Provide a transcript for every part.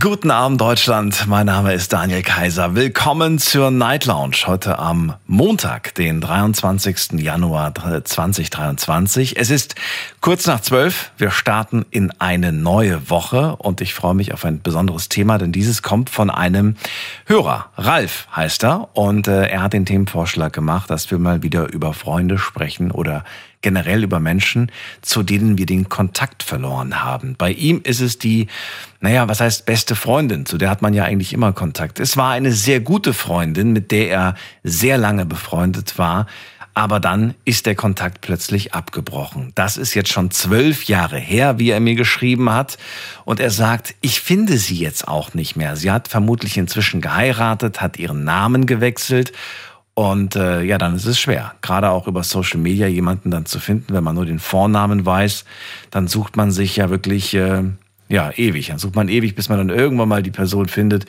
Guten Abend Deutschland, mein Name ist Daniel Kaiser. Willkommen zur Night Lounge heute am Montag, den 23. Januar 2023. Es ist kurz nach zwölf. Wir starten in eine neue Woche und ich freue mich auf ein besonderes Thema, denn dieses kommt von einem Hörer. Ralf heißt er und äh, er hat den Themenvorschlag gemacht, dass wir mal wieder über Freunde sprechen oder generell über Menschen, zu denen wir den Kontakt verloren haben. Bei ihm ist es die, naja, was heißt beste Freundin? Zu der hat man ja eigentlich immer Kontakt. Es war eine sehr gute Freundin, mit der er sehr lange befreundet war. Aber dann ist der Kontakt plötzlich abgebrochen. Das ist jetzt schon zwölf Jahre her, wie er mir geschrieben hat. Und er sagt, ich finde sie jetzt auch nicht mehr. Sie hat vermutlich inzwischen geheiratet, hat ihren Namen gewechselt und äh, ja, dann ist es schwer, gerade auch über Social Media jemanden dann zu finden, wenn man nur den Vornamen weiß, dann sucht man sich ja wirklich äh, ja ewig. Dann sucht man ewig, bis man dann irgendwann mal die Person findet.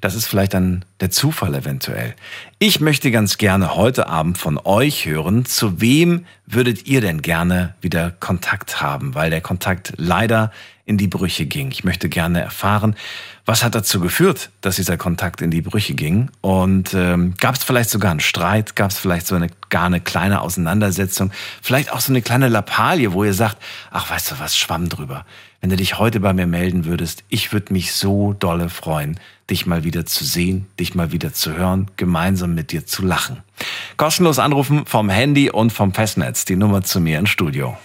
Das ist vielleicht dann der Zufall eventuell. Ich möchte ganz gerne heute Abend von euch hören, zu wem würdet ihr denn gerne wieder Kontakt haben, weil der Kontakt leider in die Brüche ging. Ich möchte gerne erfahren, was hat dazu geführt, dass dieser Kontakt in die Brüche ging? Und ähm, gab es vielleicht sogar einen Streit? Gab es vielleicht so eine gar eine kleine Auseinandersetzung? Vielleicht auch so eine kleine Lappalie, wo ihr sagt, ach weißt du was, schwamm drüber. Wenn du dich heute bei mir melden würdest, ich würde mich so dolle freuen, dich mal wieder zu sehen, dich mal wieder zu hören, gemeinsam mit dir zu lachen. Kostenlos anrufen vom Handy und vom Festnetz. Die Nummer zu mir ins Studio.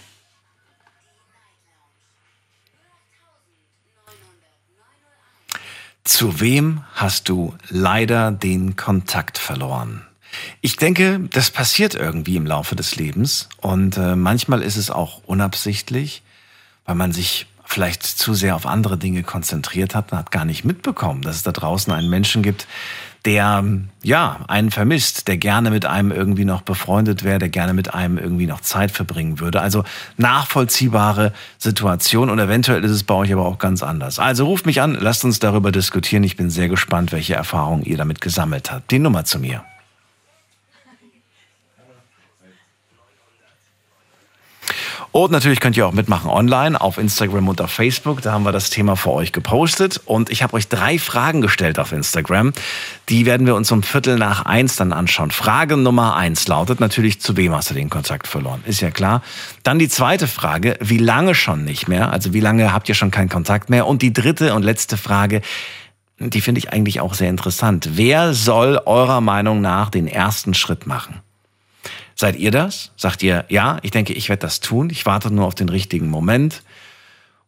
Zu wem hast du leider den Kontakt verloren? Ich denke, das passiert irgendwie im Laufe des Lebens und äh, manchmal ist es auch unabsichtlich, weil man sich vielleicht zu sehr auf andere Dinge konzentriert hat und hat gar nicht mitbekommen, dass es da draußen einen Menschen gibt, der ja einen vermisst, der gerne mit einem irgendwie noch befreundet wäre, der gerne mit einem irgendwie noch Zeit verbringen würde. Also nachvollziehbare Situation und eventuell ist es bei euch aber auch ganz anders. Also ruft mich an, lasst uns darüber diskutieren. Ich bin sehr gespannt, welche Erfahrungen ihr damit gesammelt habt. Die Nummer zu mir. Und natürlich könnt ihr auch mitmachen online auf Instagram und auf Facebook. Da haben wir das Thema für euch gepostet. Und ich habe euch drei Fragen gestellt auf Instagram. Die werden wir uns um Viertel nach eins dann anschauen. Frage Nummer eins lautet natürlich, zu wem hast du den Kontakt verloren? Ist ja klar. Dann die zweite Frage, wie lange schon nicht mehr? Also wie lange habt ihr schon keinen Kontakt mehr? Und die dritte und letzte Frage, die finde ich eigentlich auch sehr interessant. Wer soll eurer Meinung nach den ersten Schritt machen? Seid ihr das? Sagt ihr, ja, ich denke, ich werde das tun. Ich warte nur auf den richtigen Moment.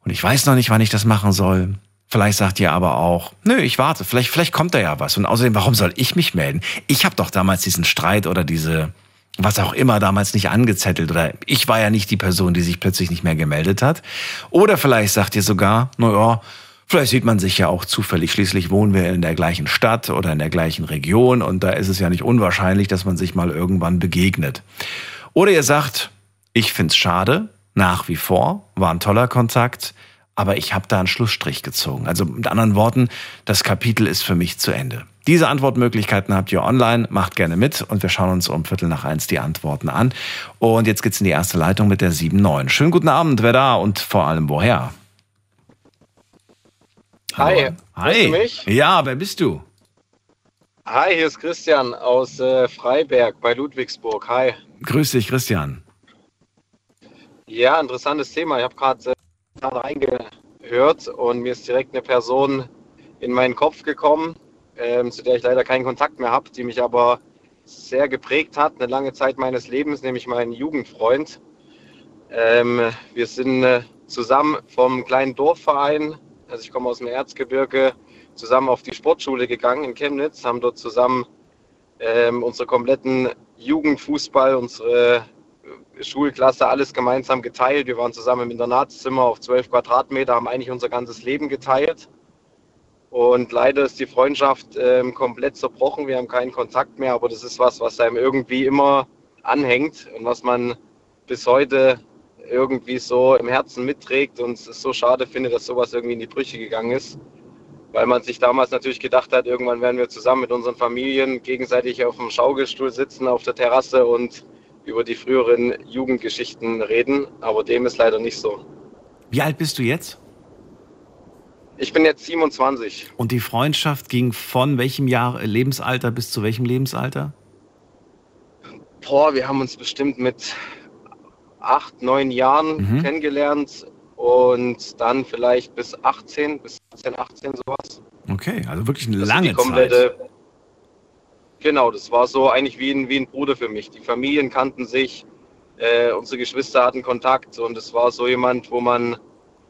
Und ich weiß noch nicht, wann ich das machen soll. Vielleicht sagt ihr aber auch, nö, ich warte, vielleicht, vielleicht kommt da ja was. Und außerdem, warum soll ich mich melden? Ich habe doch damals diesen Streit oder diese, was auch immer, damals nicht angezettelt. Oder ich war ja nicht die Person, die sich plötzlich nicht mehr gemeldet hat. Oder vielleicht sagt ihr sogar, naja, Vielleicht sieht man sich ja auch zufällig. Schließlich wohnen wir in der gleichen Stadt oder in der gleichen Region und da ist es ja nicht unwahrscheinlich, dass man sich mal irgendwann begegnet. Oder ihr sagt, ich find's schade, nach wie vor, war ein toller Kontakt, aber ich habe da einen Schlussstrich gezogen. Also mit anderen Worten, das Kapitel ist für mich zu Ende. Diese Antwortmöglichkeiten habt ihr online, macht gerne mit und wir schauen uns um Viertel nach eins die Antworten an. Und jetzt geht's in die erste Leitung mit der 7-9. Schönen guten Abend, wer da und vor allem woher? Hi. Hi. Du mich? Ja, wer bist du? Hi, hier ist Christian aus äh, Freiberg bei Ludwigsburg. Hi. Grüß dich, Christian. Ja, interessantes Thema. Ich habe gerade äh, reingehört und mir ist direkt eine Person in meinen Kopf gekommen, ähm, zu der ich leider keinen Kontakt mehr habe, die mich aber sehr geprägt hat, eine lange Zeit meines Lebens, nämlich mein Jugendfreund. Ähm, wir sind äh, zusammen vom kleinen Dorfverein also ich komme aus dem Erzgebirge, zusammen auf die Sportschule gegangen in Chemnitz, haben dort zusammen ähm, unsere kompletten Jugendfußball, unsere äh, Schulklasse, alles gemeinsam geteilt. Wir waren zusammen im Internatszimmer auf 12 Quadratmeter, haben eigentlich unser ganzes Leben geteilt. Und leider ist die Freundschaft ähm, komplett zerbrochen. Wir haben keinen Kontakt mehr, aber das ist was, was einem irgendwie immer anhängt und was man bis heute irgendwie so im Herzen mitträgt und es so schade finde, dass sowas irgendwie in die Brüche gegangen ist. weil man sich damals natürlich gedacht hat, irgendwann werden wir zusammen mit unseren Familien gegenseitig auf dem Schaukelstuhl sitzen auf der Terrasse und über die früheren Jugendgeschichten reden. Aber dem ist leider nicht so. Wie alt bist du jetzt? Ich bin jetzt 27. Und die Freundschaft ging von welchem Jahr, Lebensalter bis zu welchem Lebensalter? Boah, wir haben uns bestimmt mit acht, neun Jahren Mhm. kennengelernt und dann vielleicht bis 18, bis 17, 18 sowas. Okay, also wirklich eine Also lange komplette, Zeit. Genau, das war so eigentlich wie ein, wie ein Bruder für mich. Die Familien kannten sich, äh, unsere Geschwister hatten Kontakt und es war so jemand, wo man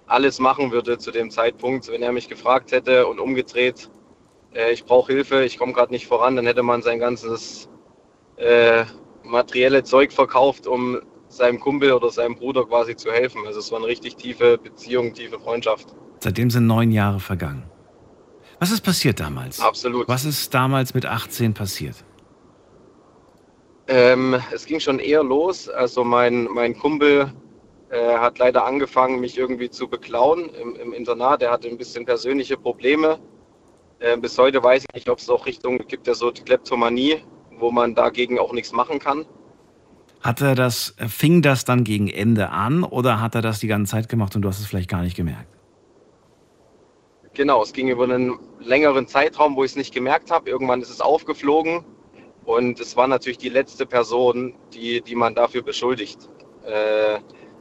alles machen würde zu dem Zeitpunkt. Wenn er mich gefragt hätte und umgedreht, äh, ich brauche Hilfe, ich komme gerade nicht voran, dann hätte man sein ganzes äh, materielle Zeug verkauft, um seinem Kumpel oder seinem Bruder quasi zu helfen. Also es war eine richtig tiefe Beziehung, tiefe Freundschaft. Seitdem sind neun Jahre vergangen. Was ist passiert damals? Absolut. Was ist damals mit 18 passiert? Ähm, es ging schon eher los. Also mein, mein Kumpel äh, hat leider angefangen, mich irgendwie zu beklauen im, im Internat. Er hatte ein bisschen persönliche Probleme. Äh, bis heute weiß ich nicht, ob es auch Richtung gibt, ja so Kleptomanie, wo man dagegen auch nichts machen kann. Hat er das, fing das dann gegen Ende an oder hat er das die ganze Zeit gemacht und du hast es vielleicht gar nicht gemerkt? Genau, es ging über einen längeren Zeitraum, wo ich es nicht gemerkt habe. Irgendwann ist es aufgeflogen und es war natürlich die letzte Person, die, die man dafür beschuldigt. Äh,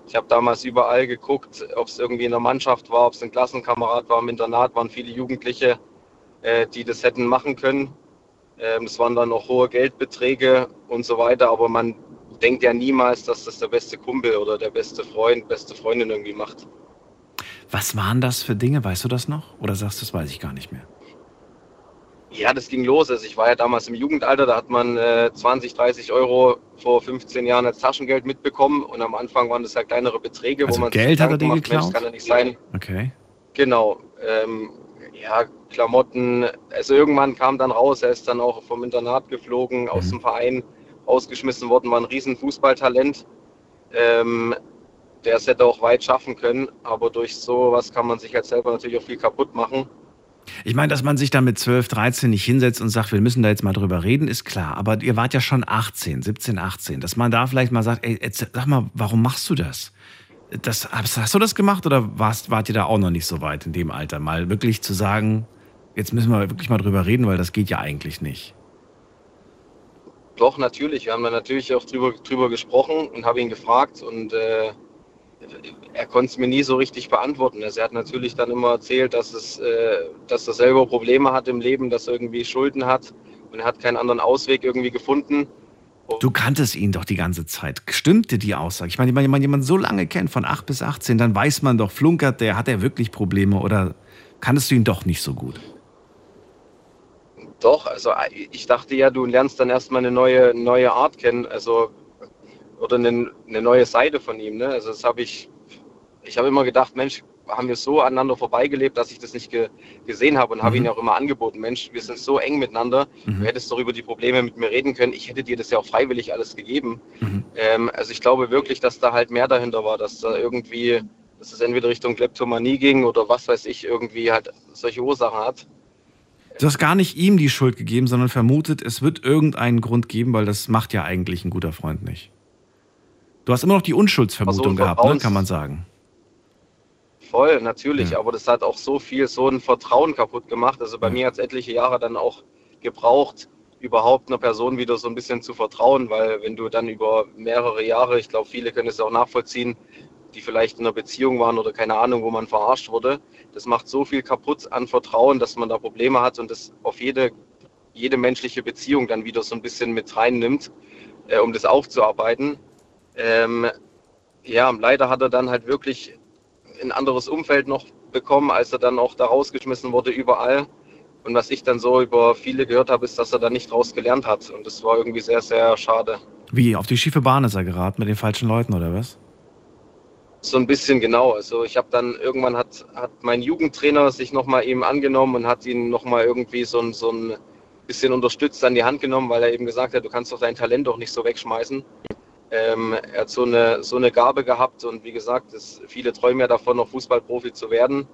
ich habe damals überall geguckt, ob es irgendwie in der Mannschaft war, ob es ein Klassenkamerad war, im Internat waren viele Jugendliche, äh, die das hätten machen können. Ähm, es waren dann auch hohe Geldbeträge und so weiter, aber man denkt ja niemals, dass das der beste Kumpel oder der beste Freund, beste Freundin irgendwie macht. Was waren das für Dinge? Weißt du das noch? Oder sagst du, das weiß ich gar nicht mehr? Ja, das ging los. Also ich war ja damals im Jugendalter, da hat man äh, 20, 30 Euro vor 15 Jahren als Taschengeld mitbekommen und am Anfang waren das ja kleinere Beträge, Also wo man Geld hat er dir macht, Mensch, geklaut? kann ja nicht sein. Okay. Genau. Ähm, ja, Klamotten. Also irgendwann kam dann raus, er ist dann auch vom Internat geflogen, aus Mhm. dem Verein ausgeschmissen worden, war ein riesen Fußballtalent. Ähm, der es hätte auch weit schaffen können, aber durch sowas kann man sich halt selber natürlich auch viel kaputt machen. Ich meine, dass man sich da mit 12, 13 nicht hinsetzt und sagt, wir müssen da jetzt mal drüber reden, ist klar. Aber ihr wart ja schon 18, 17, 18. Dass man da vielleicht mal sagt, ey, jetzt, sag mal, warum machst du das? das hast, hast du das gemacht oder warst, wart ihr da auch noch nicht so weit in dem Alter? Mal wirklich zu sagen, jetzt müssen wir wirklich mal drüber reden, weil das geht ja eigentlich nicht. Doch, natürlich. Wir haben da natürlich auch drüber, drüber gesprochen und habe ihn gefragt und äh, er konnte es mir nie so richtig beantworten. Also er hat natürlich dann immer erzählt, dass, es, äh, dass er selber Probleme hat im Leben, dass er irgendwie Schulden hat und er hat keinen anderen Ausweg irgendwie gefunden. Du kanntest ihn doch die ganze Zeit. Stimmte die Aussage? Ich meine, wenn man jemanden so lange kennt, von 8 bis 18, dann weiß man doch, flunkert der, hat er wirklich Probleme oder kanntest du ihn doch nicht so gut? Doch, also ich dachte ja, du lernst dann erstmal eine neue, neue Art kennen, also oder eine, eine neue Seite von ihm. Ne? Also das habe ich, ich habe immer gedacht, Mensch, haben wir so aneinander vorbeigelebt, dass ich das nicht ge gesehen habe und habe Mhm. ihn ja auch immer angeboten, Mensch, wir sind so eng miteinander, Mhm. du hättest doch über die Probleme mit mir reden können, ich hätte dir das ja auch freiwillig alles gegeben. Mhm. Ähm, also ich glaube wirklich, dass da halt mehr dahinter war, dass da irgendwie, dass es entweder Richtung Kleptomanie ging oder was weiß ich, irgendwie halt solche Ursachen hat. Du hast gar nicht ihm die Schuld gegeben, sondern vermutet, es wird irgendeinen Grund geben, weil das macht ja eigentlich ein guter Freund nicht. Du hast immer noch die Unschuldsvermutung Also ein gehabt, ne? Kann man sagen. Voll, natürlich, Ja. aber das hat auch so viel, so ein Vertrauen kaputt gemacht. Also bei Ja. mir hat es etliche Jahre dann auch gebraucht, überhaupt einer Person wieder so ein bisschen zu vertrauen, weil wenn du dann über mehrere Jahre, ich glaube, viele können es auch nachvollziehen, die vielleicht in einer Beziehung waren oder keine Ahnung, wo man verarscht wurde, das macht so viel kaputt an Vertrauen, dass man da Probleme hat und das auf jede, jede menschliche Beziehung dann wieder so ein bisschen mit reinnimmt, äh, um das aufzuarbeiten. Ähm, ja, leider hat er dann halt wirklich ein anderes Umfeld noch bekommen, als er dann auch da rausgeschmissen wurde überall. Und was ich dann so über viele gehört habe, ist, dass er da nicht draus gelernt hat. Und das war irgendwie sehr, sehr schade. Wie, auf die schiefe Bahn ist er geraten mit den falschen Leuten, oder was? So ein bisschen genau. Also ich habe dann irgendwann hat, hat mein Jugendtrainer sich nochmal eben angenommen und hat ihn nochmal irgendwie so ein, so ein bisschen unterstützt an die Hand genommen, weil er eben gesagt hat, du kannst doch dein Talent doch nicht so wegschmeißen. Ähm, er hat so eine, so eine Gabe gehabt und wie gesagt, es, viele träumen ja davon, noch Fußballprofi zu werden.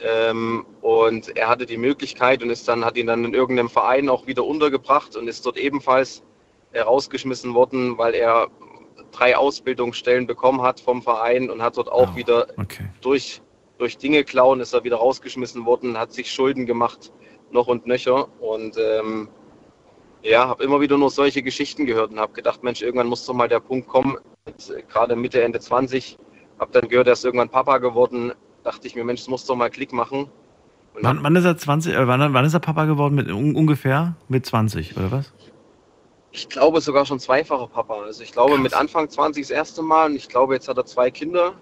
Ähm, und er hatte die Möglichkeit und ist dann, hat ihn dann in irgendeinem Verein auch wieder untergebracht und ist dort ebenfalls äh, rausgeschmissen worden, weil er drei Ausbildungsstellen bekommen hat vom Verein und hat dort auch Oh, wieder Okay. durch, durch Dinge klauen ist er wieder rausgeschmissen worden, hat sich Schulden gemacht, noch und nöcher. Und ähm, ja, habe immer wieder nur solche Geschichten gehört und habe gedacht, Mensch, irgendwann muss doch mal der Punkt kommen, äh, gerade Mitte, Ende 20, habe dann gehört, er ist irgendwann Papa geworden, dachte ich mir, Mensch, es muss doch mal Klick machen. Wann, wann ist er 20, äh, wann, wann ist er Papa geworden? Mit un, ungefähr mit 20, oder was? Ich glaube sogar schon zweifacher Papa. Also ich glaube Krass. mit Anfang 20 das erste Mal und ich glaube jetzt hat er zwei Kinder.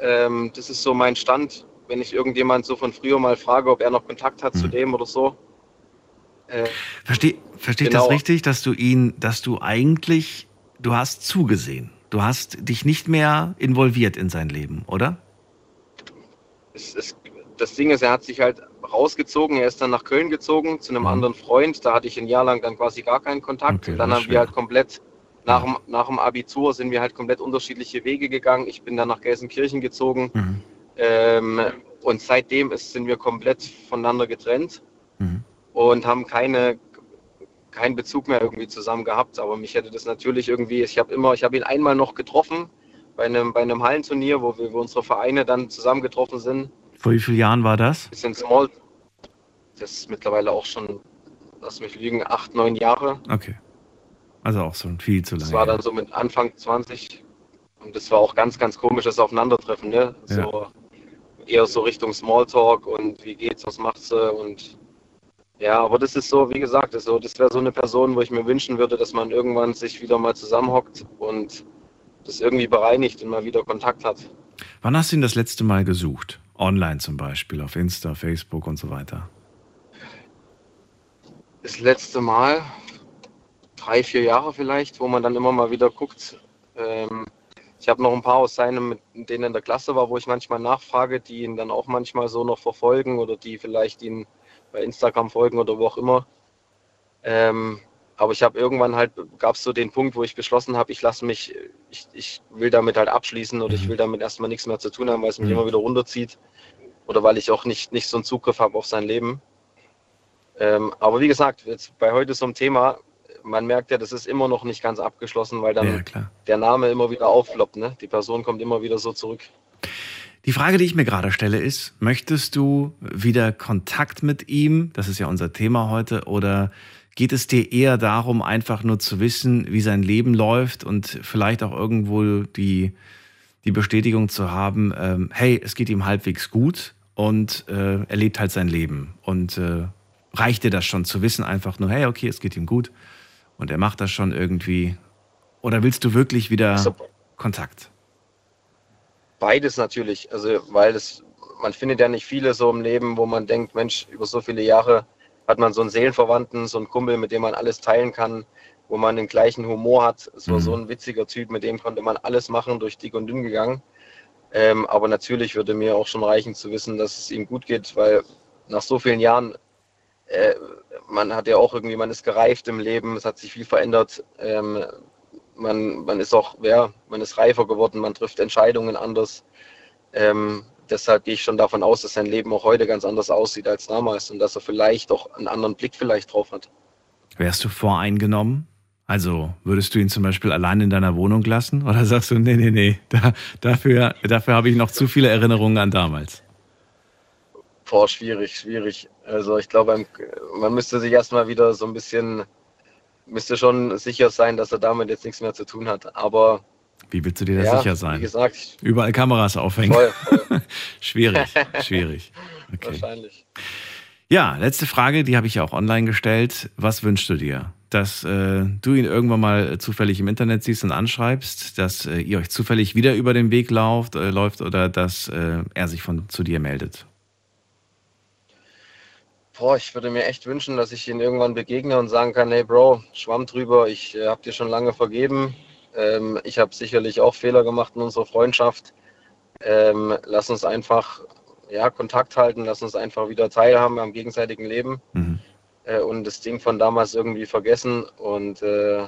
Ähm, das ist so mein Stand, wenn ich irgendjemand so von früher mal frage, ob er noch Kontakt hat zu Mhm. dem oder so. Äh, Verstehe versteh ich Genau. das richtig, dass du ihn, dass du eigentlich, du hast zugesehen. Du hast dich nicht mehr involviert in sein Leben, oder? es, es, das Ding ist, er hat sich halt rausgezogen. Er ist dann nach Köln gezogen zu einem Mhm. anderen Freund. Da hatte ich ein Jahr lang dann quasi gar keinen Kontakt. Okay, und dann haben ist wir schwer. halt komplett nach, dem, nach dem Abitur sind wir halt komplett unterschiedliche Wege gegangen. Ich bin dann nach Gelsenkirchen gezogen. Mhm. Ähm, und seitdem ist, sind wir komplett voneinander getrennt Mhm. und haben keine, keinen Bezug mehr irgendwie zusammen gehabt. Aber mich hätte das natürlich irgendwie, ich habe immer, ich habe ihn einmal noch getroffen bei einem, bei einem Hallenturnier, wo wir wo unsere Vereine dann zusammengetroffen sind. Vor wie vielen Jahren war das? Bisschen small. Das ist mittlerweile auch schon, lass mich lügen, acht, neun Jahre. Okay. Also auch so viel zu Das lange. war her. dann so mit Anfang 20. Und das war auch ganz, ganz komisches Aufeinandertreffen, ne? So eher so Richtung Smalltalk und wie geht's, was macht sie und ja, aber das ist so, wie gesagt, das, so, das wäre so eine Person, wo ich mir wünschen würde, dass man irgendwann sich wieder mal zusammenhockt und das irgendwie bereinigt und mal wieder Kontakt hat. Wann hast du ihn das letzte Mal gesucht? Online zum Beispiel, auf Insta, Facebook und so weiter. Das letzte Mal, drei, vier Jahre vielleicht, wo man dann immer mal wieder guckt. Ähm, ich habe noch ein paar aus seinem, mit denen in der Klasse war, wo ich manchmal nachfrage, die ihn dann auch manchmal so noch verfolgen oder die vielleicht ihn bei Instagram folgen oder wo auch immer. Ähm, aber ich habe irgendwann halt, gab es so den Punkt, wo ich beschlossen habe, ich lasse mich, ich, ich will damit halt abschließen oder ich will damit erstmal nichts mehr zu tun haben, weil es mich Mhm. immer wieder runterzieht oder weil ich auch nicht, nicht so einen Zugriff habe auf sein Leben. Ähm, aber wie gesagt, jetzt bei heute so einem Thema, man merkt ja, das ist immer noch nicht ganz abgeschlossen, weil dann ja, der Name immer wieder aufploppt. Ne? Die Person kommt immer wieder so zurück. Die Frage, die ich mir gerade stelle, ist, möchtest du wieder Kontakt mit ihm? Das ist ja unser Thema heute. Oder geht es dir eher darum, einfach nur zu wissen, wie sein Leben läuft und vielleicht auch irgendwo die, die Bestätigung zu haben, ähm, hey, es geht ihm halbwegs gut und äh, er lebt halt sein Leben. Und äh, reicht dir das schon zu wissen, einfach nur, hey, okay, es geht ihm gut und er macht das schon irgendwie? Oder willst du wirklich wieder So, Kontakt? beides natürlich, also weil es, man findet ja nicht viele so im Leben, wo man denkt, Mensch, über so viele Jahre hat man so einen Seelenverwandten, so einen Kumpel, mit dem man alles teilen kann, wo man den gleichen Humor hat. Es war Mhm. so ein witziger Typ, mit dem konnte man alles machen, durch dick und dünn gegangen. Ähm, aber natürlich würde mir auch schon reichen zu wissen, dass es ihm gut geht, weil nach so vielen Jahren, äh, man hat ja auch irgendwie, man ist gereift im Leben, es hat sich viel verändert. Ähm, man, man ist auch, ja, man ist reifer geworden, man trifft Entscheidungen anders. Ähm, deshalb gehe ich schon davon aus, dass sein Leben auch heute ganz anders aussieht als damals und dass er vielleicht auch einen anderen Blick vielleicht drauf hat. Wärst du voreingenommen? Also würdest du ihn zum Beispiel allein in deiner Wohnung lassen? Oder sagst du, nee, nee, nee, da, dafür, dafür habe ich noch zu viele Erinnerungen an damals? Boah, schwierig, schwierig. Also ich glaube, man müsste sich erstmal wieder so ein bisschen, müsste schon sicher sein, dass er damit jetzt nichts mehr zu tun hat. Aber Wie willst du dir da ja, sicher wie sein? gesagt, ich- Überall Kameras aufhängen. voll, voll schwierig, schwierig. Okay. wahrscheinlich. Ja, letzte Frage, die habe ich ja auch online gestellt. Was wünschst du dir? Dass äh, du ihn irgendwann mal zufällig im Internet siehst und anschreibst, dass äh, ihr euch zufällig wieder über den Weg lauft, äh, läuft oder dass äh, er sich von zu dir meldet? Boah, ich würde mir echt wünschen, dass ich ihn irgendwann begegne und sagen kann, hey Bro, schwamm drüber, ich äh, habe dir schon lange vergeben. Ähm, ich habe sicherlich auch Fehler gemacht in unserer Freundschaft. Ähm, lass uns einfach ja, Kontakt halten, lass uns einfach wieder teilhaben am gegenseitigen Leben Mhm. äh, und das Ding von damals irgendwie vergessen und äh,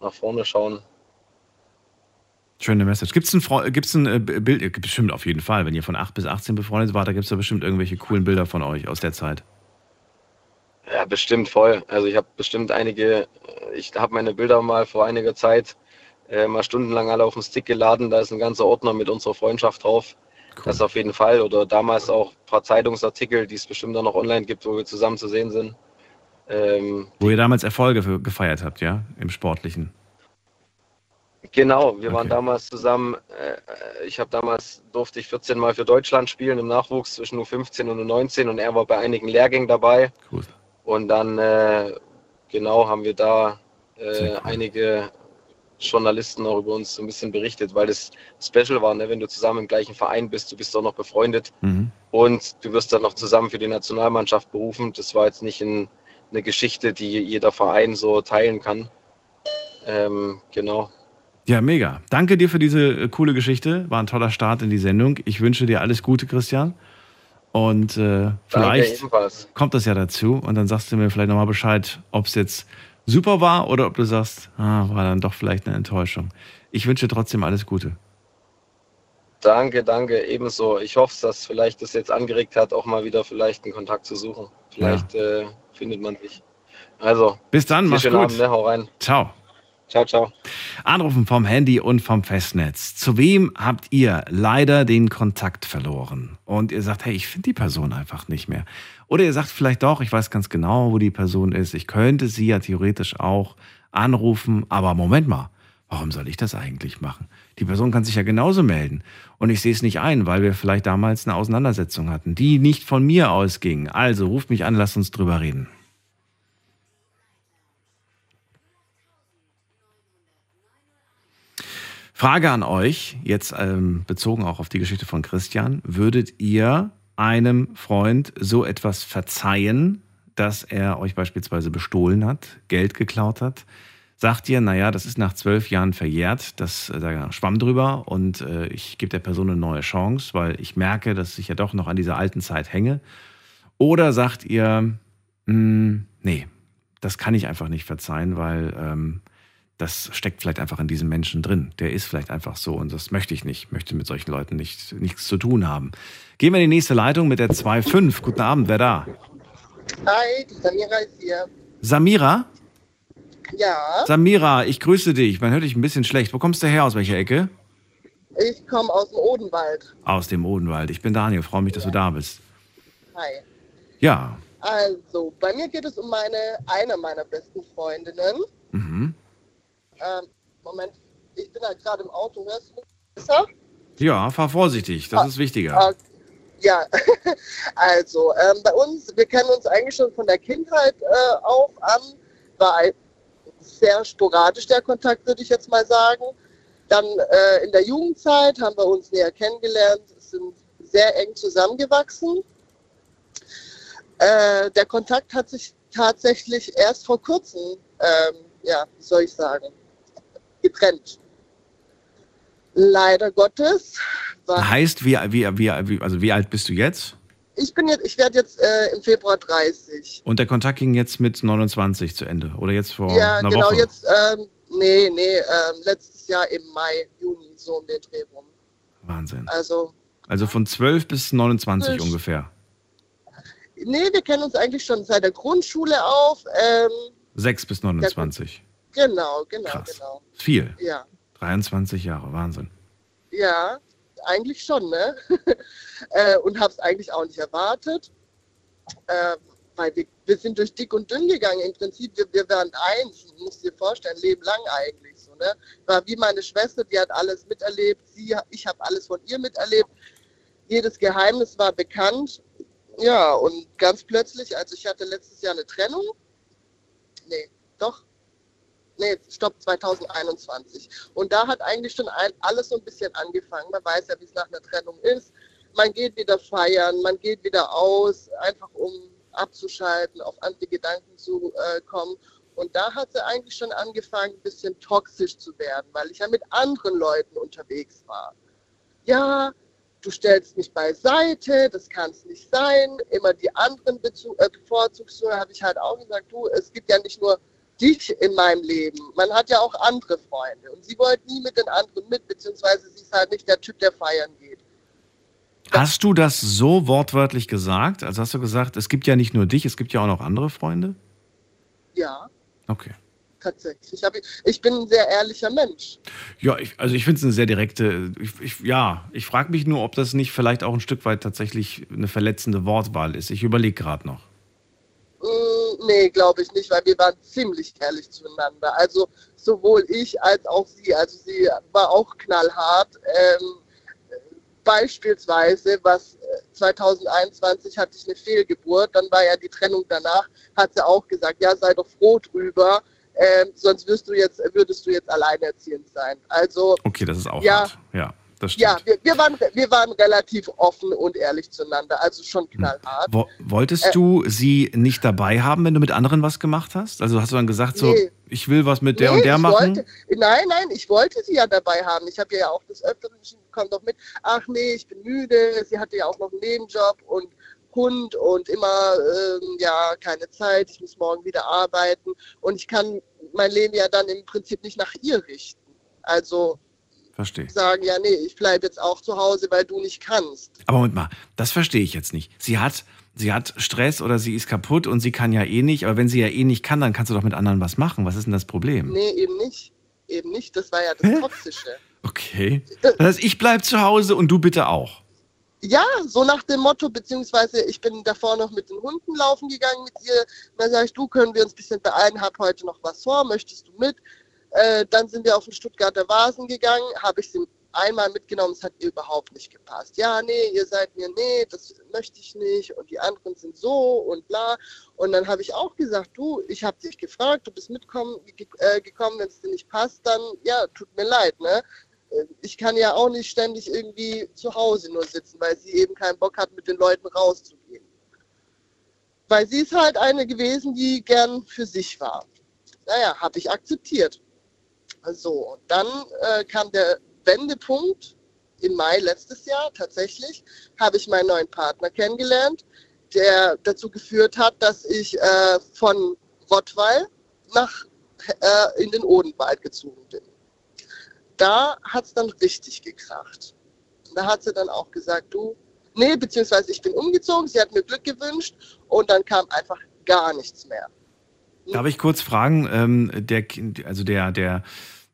nach vorne schauen. Schöne Message. Gibt es ein, gibt's ein äh, Bild? Bestimmt auf jeden Fall. Wenn ihr von 8 bis 18 befreundet wart, da gibt es da bestimmt irgendwelche coolen Bilder von euch aus der Zeit. Ja, bestimmt voll. Also ich habe bestimmt einige, ich habe meine Bilder mal vor einiger Zeit äh, mal stundenlang alle auf den Stick geladen. Da ist ein ganzer Ordner mit unserer Freundschaft drauf. Cool. Das auf jeden Fall. Oder damals auch ein paar Zeitungsartikel, die es bestimmt auch noch online gibt, wo wir zusammen zu sehen sind. Ähm, Wo ihr damals Erfolge gefeiert habt, ja? Im Sportlichen. genau, wir waren Okay. damals zusammen. Äh, ich habe damals durfte ich 14 Mal für Deutschland spielen im Nachwuchs zwischen U15 und U19 und er war bei einigen Lehrgängen dabei. Cool. Und dann, äh, genau, haben wir da äh, cool. einige Journalisten auch über uns so ein bisschen berichtet, weil das special war, ne? wenn du zusammen im gleichen Verein bist, du bist auch noch befreundet Mhm. und du wirst dann noch zusammen für die Nationalmannschaft berufen. Das war jetzt nicht in, eine Geschichte, die jeder Verein so teilen kann. Ähm, genau. Ja, mega. Danke dir für diese äh, coole Geschichte. War ein toller Start in die Sendung. Ich wünsche dir alles Gute, Christian. Und äh, vielleicht kommt das ja dazu und dann sagst du mir vielleicht nochmal Bescheid, ob es jetzt super war oder ob du sagst, ah, war dann doch vielleicht eine Enttäuschung. Ich wünsche trotzdem alles Gute. Danke, danke, ebenso. Ich hoffe, dass vielleicht das jetzt angeregt hat, auch mal wieder vielleicht einen Kontakt zu suchen. Vielleicht äh, findet man sich. Also, Bis dann, mach's gut. Abend, ne? hau rein. Ciao. Ciao, ciao. Anrufen vom Handy und vom Festnetz. Zu wem habt ihr leider den Kontakt verloren? Und ihr sagt, hey, ich finde die Person einfach nicht mehr. Oder ihr sagt vielleicht doch, ich weiß ganz genau, wo die Person ist. Ich könnte sie ja theoretisch auch anrufen. Aber Moment mal, warum soll ich das eigentlich machen? Die Person kann sich ja genauso melden. Und ich sehe es nicht ein, weil wir vielleicht damals eine Auseinandersetzung hatten, die nicht von mir ausging. Also ruft mich an, lasst uns drüber reden. Frage an euch, jetzt ähm, bezogen auch auf die Geschichte von Christian. Würdet ihr einem Freund so etwas verzeihen, dass er euch beispielsweise bestohlen hat, Geld geklaut hat? Sagt ihr, naja, das ist nach zwölf Jahren verjährt, das, äh, da schwamm drüber und äh, ich gebe der Person eine neue Chance, weil ich merke, dass ich ja doch noch an dieser alten Zeit hänge? Oder sagt ihr, "Hm, nee, das kann ich einfach nicht verzeihen, weil ähm, das steckt vielleicht einfach in diesem Menschen drin. Der ist vielleicht einfach so und das möchte ich nicht. Ich möchte mit solchen Leuten nicht, nichts zu tun haben. Gehen wir in die nächste Leitung mit der 2.5. Guten Abend, wer da? Hi, die Samira ist hier. Samira? Ja, Samira, ich grüße dich. Man hört dich ein bisschen schlecht. Wo kommst du her? Aus welcher Ecke? ich komme aus dem Odenwald. Aus dem Odenwald. Ich bin Daniel. Freue mich, dass du da bist. Hi. Ja. Also, bei mir geht es um meine, eine meiner besten Freundinnen. Mhm. Ähm, Moment, ich bin halt gerade im Auto. Hörst du mich besser? Ja, fahr vorsichtig. Das ist wichtiger. Ah, ja, also ähm, bei uns, wir kennen uns eigentlich schon von der Kindheit äh, auf an. War sehr sporadisch der Kontakt, würde ich jetzt mal sagen. Dann äh, in der Jugendzeit haben wir uns näher kennengelernt, sind sehr eng zusammengewachsen. Äh, der Kontakt hat sich tatsächlich erst vor kurzem, ähm, ja, wie soll ich sagen, getrennt. Leider Gottes. Heißt, wie, wie, wie, also wie alt bist du jetzt? ich bin jetzt, ich werde jetzt äh, im Februar 30. Und der Kontakt ging jetzt mit 29 zu Ende. Oder jetzt vor ja, einer genau, Woche? jetzt, ähm, nee, nee, ähm, letztes Jahr im Mai, Juni, so um den Dreh rum. Wahnsinn. Also, Also von 12 bis 29 Ich- ungefähr. nee, wir kennen uns eigentlich schon seit der Grundschule auf. Ähm, 6 bis 29. genau, genau, Krass. genau. Viel. Ja, 23 Jahre. Wahnsinn. ja, eigentlich schon, ne? äh, und hab's eigentlich auch nicht erwartet. Ähm, weil wir, wir sind durch dick und dünn gegangen. Im Prinzip, wir, wir waren eins, musst dir vorstellen, Leben lang eigentlich. So, ne? War wie meine Schwester, die hat alles miterlebt. Sie, ich habe alles von ihr miterlebt. Jedes Geheimnis war bekannt. Ja, und ganz plötzlich, also ich hatte letztes Jahr eine Trennung. Nee, doch. Nee, stopp, 2021. Und da hat eigentlich schon ein, alles so ein bisschen angefangen. Man weiß ja, wie es nach einer Trennung ist. Man geht wieder feiern, man geht wieder aus, einfach um abzuschalten, auf andere Gedanken zu äh, kommen. Und da hat sie eigentlich schon angefangen, ein bisschen toxisch zu werden, weil ich ja mit anderen Leuten unterwegs war. Ja, du stellst mich beiseite, das kann es nicht sein. Immer die anderen Bezu äh, bevorzugst du, habe ich halt auch gesagt, du, es gibt ja nicht nur dich in meinem Leben. Man hat ja auch andere Freunde und sie wollte nie mit den anderen mit, beziehungsweise sie ist halt nicht der Typ, der feiern geht. Hast du das so wortwörtlich gesagt? Also hast du gesagt, es gibt ja nicht nur dich, es gibt ja auch noch andere Freunde? Ja. Okay. Tatsächlich. Ich, hab, ich bin ein sehr ehrlicher Mensch. Ja, ich, also ich finde es eine sehr direkte. Ich, ja, ich frage mich nur, ob das nicht vielleicht auch ein Stück weit tatsächlich eine verletzende Wortwahl ist. Ich überlege gerade noch. Mm, nee, glaube ich nicht, weil wir waren ziemlich ehrlich zueinander. Also sowohl ich als auch sie. Also sie war auch knallhart. Ähm, beispielsweise, was 2021 äh, hatte ich eine Fehlgeburt, dann war ja die Trennung danach, hat sie auch gesagt, ja, sei doch froh drüber, ähm, sonst wirst du jetzt, würdest du jetzt alleinerziehend sein. Also okay, das ist auch ja, hart. ja. Das ja, wir, wir, waren, wir waren relativ offen und ehrlich zueinander, also schon hm. knallhart. Wo, wolltest äh, du sie nicht dabei haben, wenn du mit anderen was gemacht hast? Also hast du dann gesagt, so, nee, ich will was mit der nee, und der machen? Wollte, nein, nein, ich wollte sie ja dabei haben. Ich habe ja auch des Öfteren, komm doch mit, ach nee, ich bin müde, sie hatte ja auch noch einen Nebenjob und Hund und immer, ähm, ja, keine Zeit, ich muss morgen wieder arbeiten und ich kann mein Leben ja dann im Prinzip nicht nach ihr richten. Also Verstehe. sagen, ja, nee, ich bleibe jetzt auch zu Hause, weil du nicht kannst. Aber Moment mal, das verstehe ich jetzt nicht. Sie hat, sie hat Stress oder sie ist kaputt und sie kann ja eh nicht, aber wenn sie ja eh nicht kann, dann kannst du doch mit anderen was machen. Was ist denn das Problem? Nee, eben nicht. Eben nicht. Das war ja das Hä? Toxische. Okay. Das heißt, ich bleibe zu Hause und du bitte auch. Ja, so nach dem Motto, beziehungsweise ich bin davor noch mit den Hunden laufen gegangen mit ihr. Dann sage ich, du, können wir uns ein bisschen beeilen, hab heute noch was vor, möchtest du mit? Äh, dann sind wir auf den Stuttgarter Vasen gegangen, habe ich sie einmal mitgenommen, es hat ihr überhaupt nicht gepasst. Ja, nee, ihr seid mir, nee, das möchte ich nicht und die anderen sind so und bla. Und dann habe ich auch gesagt, du, ich habe dich gefragt, du bist mitkommen, äh, gekommen, wenn es dir nicht passt, dann ja, tut mir leid, ne? Äh, ich kann ja auch nicht ständig irgendwie zu Hause nur sitzen, weil sie eben keinen Bock hat, mit den Leuten rauszugehen. Weil sie ist halt eine gewesen, die gern für sich war. Naja, habe ich akzeptiert. So, und dann äh, kam der Wendepunkt im Mai letztes Jahr tatsächlich, habe ich meinen neuen Partner kennengelernt, der dazu geführt hat, dass ich äh, von Rottweil nach, äh, in den Odenwald gezogen bin. Da hat es dann richtig gekracht. Da hat sie dann auch gesagt, du, nee, beziehungsweise ich bin umgezogen, sie hat mir Glück gewünscht und dann kam einfach gar nichts mehr. Darf ich kurz fragen, ähm, der, also der, der,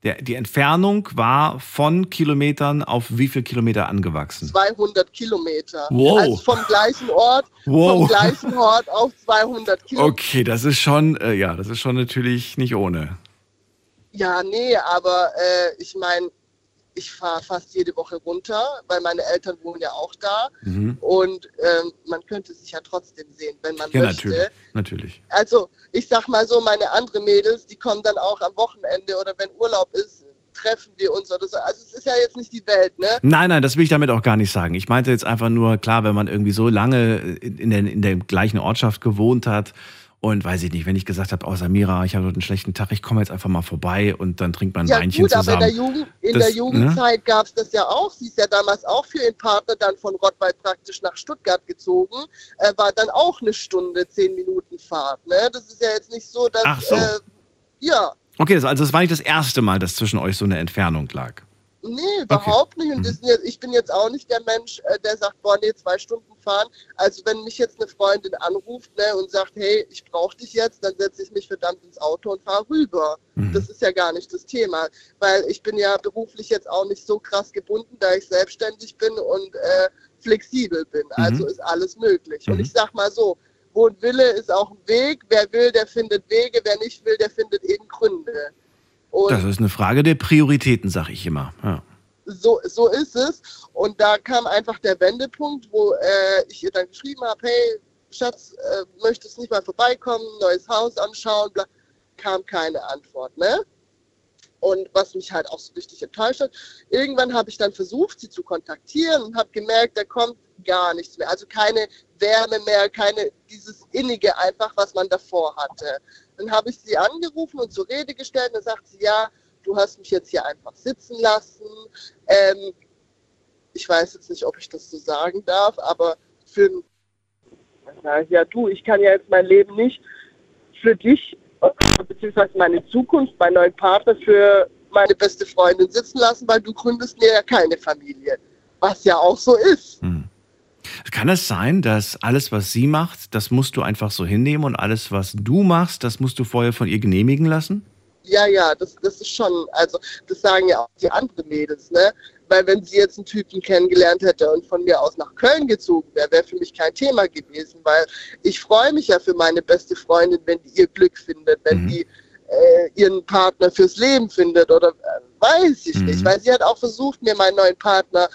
der, die Entfernung war von Kilometern auf wie viel Kilometer angewachsen? 200 Kilometer. Wow. Also vom gleichen Ort, wow. vom gleichen Ort auf 200 Kilometer. Okay, das ist schon, äh, ja, das ist schon natürlich nicht ohne. Ja, nee, aber äh, ich meine, ich fahre fast jede Woche runter, weil meine Eltern wohnen ja auch da. Mhm. Und ähm, man könnte sich ja trotzdem sehen, wenn man ja, möchte. Natürlich, natürlich. Also ich sag mal so, meine anderen Mädels, die kommen dann auch am Wochenende oder wenn Urlaub ist, treffen wir uns oder so. Also es ist ja jetzt nicht die Welt, ne? Nein, nein, das will ich damit auch gar nicht sagen. Ich meinte jetzt einfach nur, klar, wenn man irgendwie so lange in der, in der gleichen Ortschaft gewohnt hat und weiß ich nicht, wenn ich gesagt habe, oh Samira, ich habe heute einen schlechten Tag, ich komme jetzt einfach mal vorbei und dann trinkt man ein ja, Weinchen gut, zusammen. Aber in der, Jugend, in das, der Jugendzeit ne? gab es das ja auch. Sie ist ja damals auch für ihren Partner dann von Rottweil praktisch nach Stuttgart gezogen. Äh, war dann auch eine Stunde, zehn Minuten Fahrt. Ne? Das ist ja jetzt nicht so, dass. Ach so. Äh, ja. Okay, also das war nicht das erste Mal, dass zwischen euch so eine Entfernung lag. Nee, überhaupt okay. nicht. Und mhm. jetzt, ich bin jetzt auch nicht der Mensch, äh, der sagt, boah, nee, zwei Stunden fahren. Also wenn mich jetzt eine Freundin anruft ne, und sagt, hey, ich brauche dich jetzt, dann setze ich mich verdammt ins Auto und fahre rüber. Mhm. Das ist ja gar nicht das Thema. Weil ich bin ja beruflich jetzt auch nicht so krass gebunden, da ich selbstständig bin und äh, flexibel bin. Mhm. Also ist alles möglich. Und mhm. ich sag mal so, wo ein Wille ist auch ein Weg. Wer will, der findet Wege. Wer nicht will, der findet eben Gründe. Und das ist eine Frage der Prioritäten, sag ich immer. Ja. So, so ist es. Und da kam einfach der Wendepunkt, wo äh, ich ihr dann geschrieben habe, hey, Schatz, äh, möchtest nicht mal vorbeikommen, neues Haus anschauen, bla. kam keine Antwort, ne? Und was mich halt auch so richtig enttäuscht hat, irgendwann habe ich dann versucht, sie zu kontaktieren und habe gemerkt, da kommt gar nichts mehr. Also keine Wärme mehr, keine dieses Innige einfach, was man davor hatte. Dann habe ich sie angerufen und zur Rede gestellt. Dann sagt sie, ja, du hast mich jetzt hier einfach sitzen lassen. Ähm, ich weiß jetzt nicht, ob ich das so sagen darf, aber für ja du, ich kann ja jetzt mein Leben nicht für dich beziehungsweise meine Zukunft, meinen neuen Partner für meine beste Freundin sitzen lassen, weil du gründest mir ja keine Familie. Was ja auch so ist. Hm. Kann es sein, dass alles, was sie macht, das musst du einfach so hinnehmen und alles, was du machst, das musst du vorher von ihr genehmigen lassen? Ja, ja, das, das ist schon, also das sagen ja auch die anderen Mädels, ne? Weil wenn sie jetzt einen Typen kennengelernt hätte und von mir aus nach Köln gezogen wäre, wäre für mich kein Thema gewesen, weil ich freue mich ja für meine beste Freundin, wenn die ihr Glück findet, wenn mhm. die äh, ihren Partner fürs Leben findet oder äh, weiß ich mhm. nicht, weil sie hat auch versucht, mir meinen neuen Partner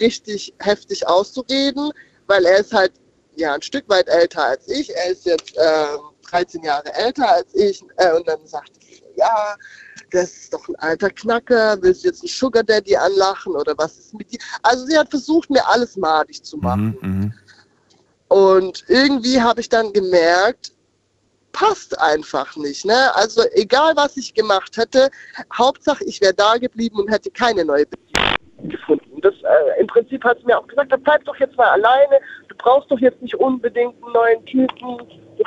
richtig heftig auszureden, weil er ist halt ja ein Stück weit älter als ich. Er ist jetzt äh, 13 Jahre älter als ich äh, und dann sagte ich, ja, das ist doch ein alter Knacker, willst du jetzt einen Sugar Daddy anlachen oder was ist mit dir? Also sie hat versucht, mir alles madig zu machen. Mhm, mhm. und irgendwie habe ich dann gemerkt, passt einfach nicht. Ne? Also egal, was ich gemacht hätte, Hauptsache ich wäre da geblieben und hätte keine neue Beziehung gefunden. Das, äh, Im Prinzip hat sie mir auch gesagt, bleib doch jetzt mal alleine, du brauchst doch jetzt nicht unbedingt einen neuen Typen,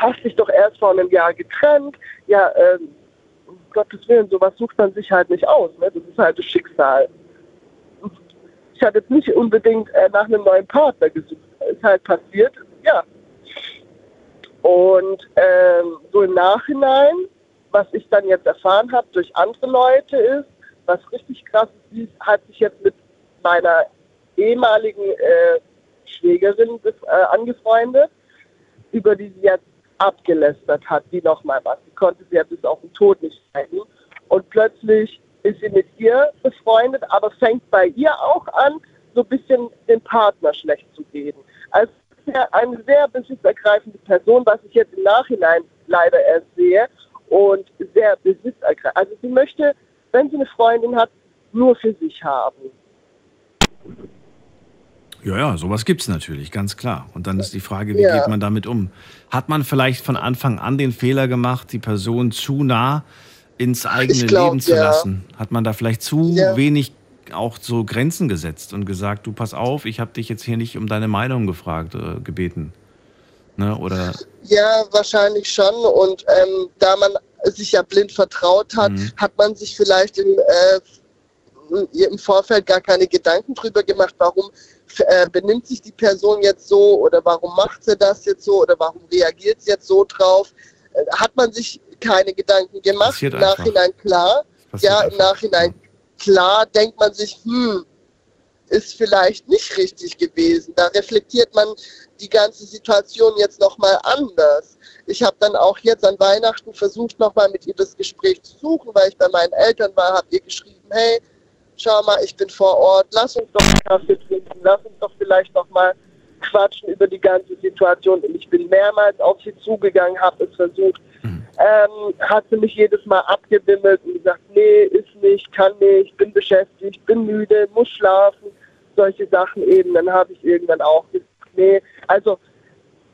hast dich doch erst vor einem Jahr getrennt. Ja, äh, um Gottes Willen, sowas sucht man sich halt nicht aus. Ne? Das ist halt das Schicksal. Ich habe jetzt nicht unbedingt äh, nach einem neuen Partner gesucht. Ist halt passiert, ja, und ähm, so im Nachhinein, was ich dann jetzt erfahren habe durch andere Leute ist, was richtig krass ist, hat sich jetzt mit meiner ehemaligen äh, Schwägerin äh, angefreundet, über die sie jetzt abgelästert hat, wie nochmal was. Sie konnte sie ja bis auf den Tod nicht zeigen. Und plötzlich ist sie mit ihr befreundet, aber fängt bei ihr auch an, so ein bisschen den Partner schlecht zu reden. Also eine sehr besitzergreifende Person, was ich jetzt im Nachhinein leider erst sehe. Und sehr besitzergreifend. Also sie möchte, wenn sie eine Freundin hat, nur für sich haben. Ja, ja, sowas gibt es natürlich, ganz klar. Und dann ist die Frage, wie ja. geht man damit um? Hat man vielleicht von Anfang an den Fehler gemacht, die Person zu nah ins eigene glaub, Leben zu ja. lassen? Hat man da vielleicht zu ja. wenig auch so Grenzen gesetzt und gesagt, du pass auf, ich habe dich jetzt hier nicht um deine Meinung gefragt, äh, gebeten. Ne? Oder ja, wahrscheinlich schon. Und ähm, da man sich ja blind vertraut hat, mhm. hat man sich vielleicht im, äh, im Vorfeld gar keine Gedanken drüber gemacht, warum äh, benimmt sich die Person jetzt so oder warum macht sie das jetzt so oder warum reagiert sie jetzt so drauf. Äh, hat man sich keine Gedanken gemacht, im Nachhinein klar. Ja, im Nachhinein klar denkt man sich, hm, ist vielleicht nicht richtig gewesen. Da reflektiert man die ganze Situation jetzt nochmal anders. Ich habe dann auch jetzt an Weihnachten versucht, nochmal mit ihr das Gespräch zu suchen, weil ich bei meinen Eltern war, habe ihr geschrieben, hey, schau mal, ich bin vor Ort, lass uns doch einen Kaffee trinken, lass uns doch vielleicht nochmal quatschen über die ganze Situation. Und ich bin mehrmals auf sie zugegangen, habe es versucht, ähm, hat sie mich jedes Mal abgewimmelt und gesagt, nee, ist nicht, kann nicht, bin beschäftigt, bin müde, muss schlafen, solche Sachen eben. Dann habe ich irgendwann auch gesagt, nee, also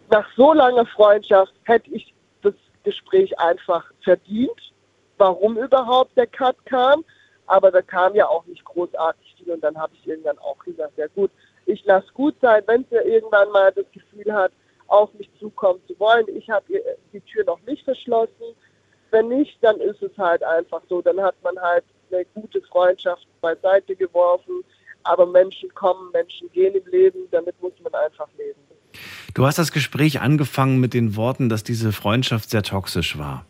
nach so langer Freundschaft hätte ich das Gespräch einfach verdient, warum überhaupt der Cut kam. Aber da kam ja auch nicht großartig viel und dann habe ich irgendwann auch gesagt, ja gut, ich lasse gut sein, wenn sie irgendwann mal das Gefühl hat, auf mich zukommen zu wollen. Ich habe die Tür noch nicht verschlossen. Wenn nicht, dann ist es halt einfach so. Dann hat man halt eine gute Freundschaft beiseite geworfen. Aber Menschen kommen, Menschen gehen im Leben. Damit muss man einfach leben. Du hast das Gespräch angefangen mit den Worten, dass diese Freundschaft sehr toxisch war.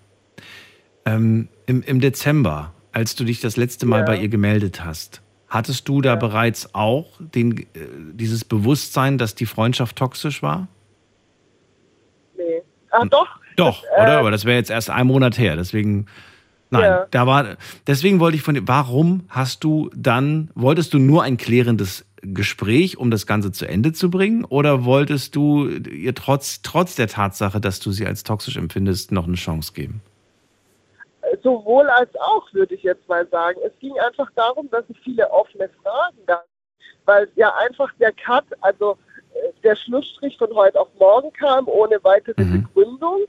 Ähm, im, Im Dezember, als du dich das letzte Mal ja. bei ihr gemeldet hast, hattest du da ja. bereits auch den, äh, dieses Bewusstsein, dass die Freundschaft toxisch war? Ah, doch. Doch, das, oder? Äh, Aber das wäre jetzt erst ein Monat her. Deswegen, nein, ja. da war, deswegen wollte ich von dir, warum hast du dann, wolltest du nur ein klärendes Gespräch, um das Ganze zu Ende zu bringen? Oder wolltest du ihr trotz, trotz der Tatsache, dass du sie als toxisch empfindest, noch eine Chance geben? Sowohl als auch, würde ich jetzt mal sagen. Es ging einfach darum, dass es viele offene Fragen gab. Weil ja einfach der Cut, also der Schlussstrich von heute auf morgen kam, ohne weitere mhm. Begründung.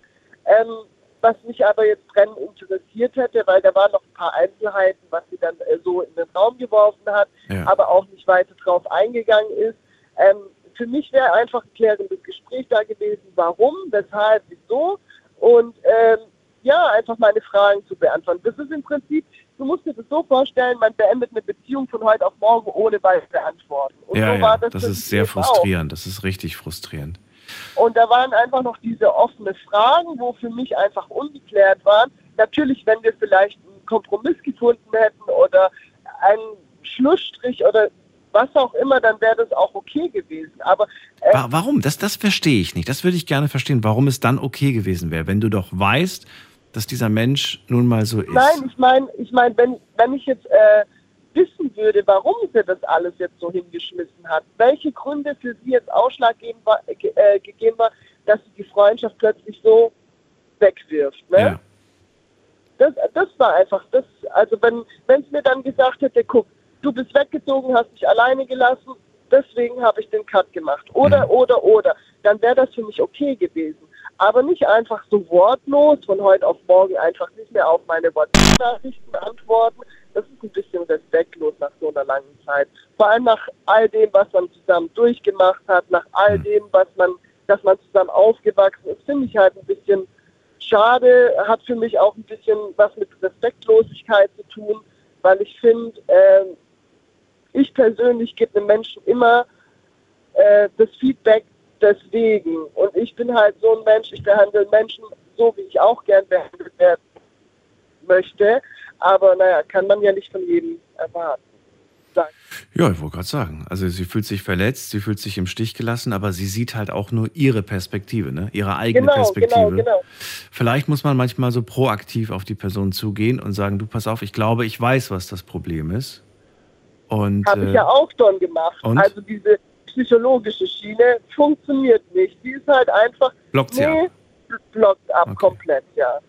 Ähm, was mich aber jetzt brennend interessiert hätte, weil da waren noch ein paar Einzelheiten, was sie dann äh, so in den Raum geworfen hat, ja. aber auch nicht weiter drauf eingegangen ist. Ähm, für mich wäre einfach ein klärendes Gespräch da gewesen, warum, weshalb, wieso. Und ähm, ja, einfach meine Fragen zu beantworten. Das ist im Prinzip, du musst dir das so vorstellen, man beendet eine Beziehung von heute auf morgen ohne weitere Antworten. Und ja, so ja, das das ist sehr jetzt auch. frustrierend. Das ist richtig frustrierend. Und da waren einfach noch diese offene Fragen, wo für mich einfach ungeklärt waren. Natürlich, wenn wir vielleicht einen Kompromiss gefunden hätten oder einen Schlussstrich oder was auch immer, dann wäre das auch okay gewesen. Aber äh, Wa- Warum? Das, das verstehe ich nicht. Das würde ich gerne verstehen, warum es dann okay gewesen wäre, wenn du doch weißt, dass dieser Mensch nun mal so ist. nein, ich meine, ich mein, wenn, wenn ich jetzt äh, wissen würde, warum sie das alles jetzt so hingeschmissen hat, welche Gründe für sie jetzt ausschlaggebend war, äh, äh, gegeben war, dass sie die Freundschaft plötzlich so wegwirft. Ne? Ja. Das, das war einfach das. Also wenn wenn es mir dann gesagt hätte, guck, du bist weggezogen, hast mich alleine gelassen, deswegen habe ich den Cut gemacht. Oder, Mhm. oder, oder. Dann wäre das für mich okay gewesen. Aber nicht einfach so wortlos von heute auf morgen einfach nicht mehr auf meine WhatsApp-Nachrichten antworten. Das ist ein bisschen respektlos nach so einer langen Zeit. Vor allem nach all dem, was man zusammen durchgemacht hat, nach all Mhm. dem, was man, dass man zusammen aufgewachsen ist, finde ich halt ein bisschen schade, hat für mich auch ein bisschen was mit Respektlosigkeit zu tun, weil ich finde, ähm, ich persönlich gebe einem Menschen immer äh, das Feedback deswegen. Und ich bin halt so ein Mensch, ich behandle Menschen so, wie ich auch gern behandelt werden möchte. Aber naja, kann man ja nicht von jedem erwarten. Ja, ich wollte gerade sagen. Also sie fühlt sich verletzt, sie fühlt sich im Stich gelassen, aber sie sieht halt auch nur ihre Perspektive, ne? ihre eigene Genau, Perspektive. genau, genau. Vielleicht muss man manchmal so proaktiv auf die Person zugehen und sagen, du pass auf, ich glaube, ich weiß, was das Problem ist. Und Habe ich äh, ja auch schon gemacht. und? Also diese psychologische Schiene funktioniert nicht. Die ist halt einfach, blockt sie nee, ab. blockt ab Okay. komplett, ja.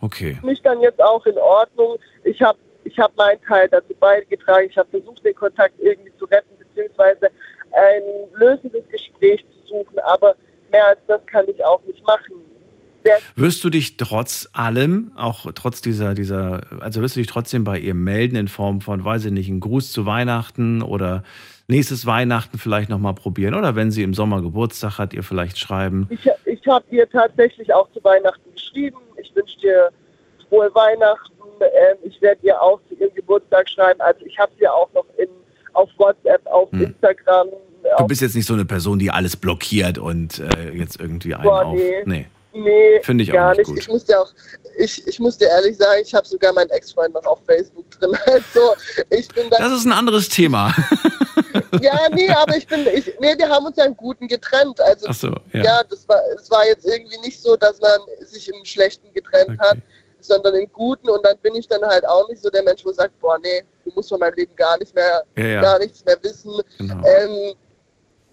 Okay. mich dann jetzt auch in Ordnung. Ich habe ich hab meinen Teil dazu beigetragen. Ich habe versucht, den Kontakt irgendwie zu retten, beziehungsweise ein lösendes Gespräch zu suchen. Aber mehr als das kann ich auch nicht machen. Wirst du dich trotz allem, auch trotz dieser, dieser, also wirst du dich trotzdem bei ihr melden in Form von, weiß ich nicht, einen Gruß zu Weihnachten oder nächstes Weihnachten vielleicht nochmal probieren oder wenn sie im Sommer Geburtstag hat, ihr vielleicht schreiben. ich ich habe ihr tatsächlich auch zu Weihnachten geschrieben. Ich wünsche dir frohe Weihnachten. Ähm, ich werde ihr auch zu ihrem Geburtstag schreiben. Also ich habe sie auch noch in, auf WhatsApp, auf Hm. Instagram. Du bist jetzt nicht so eine Person, die alles blockiert und äh, jetzt irgendwie einen Boah, auf. nee. Nee. Nee, Finde ich auch gar nicht nicht. gut. Ich muss dir auch, ich, ich muss dir ehrlich sagen, ich habe sogar meinen Ex-Freund noch auf Facebook drin. Also ich bin da. Das ist ein anderes Thema. ja, nee, aber ich bin, ich, nee, wir haben uns ja im Guten getrennt. Also Ach so, ja, ja. das war, es war jetzt irgendwie nicht so, dass man sich im Schlechten getrennt Okay. hat, sondern im Guten. Und dann bin ich dann halt auch nicht so der Mensch, wo sagt, boah, nee, du musst von meinem Leben gar nicht mehr, Ja, ja. gar nichts mehr wissen. Genau. Ähm,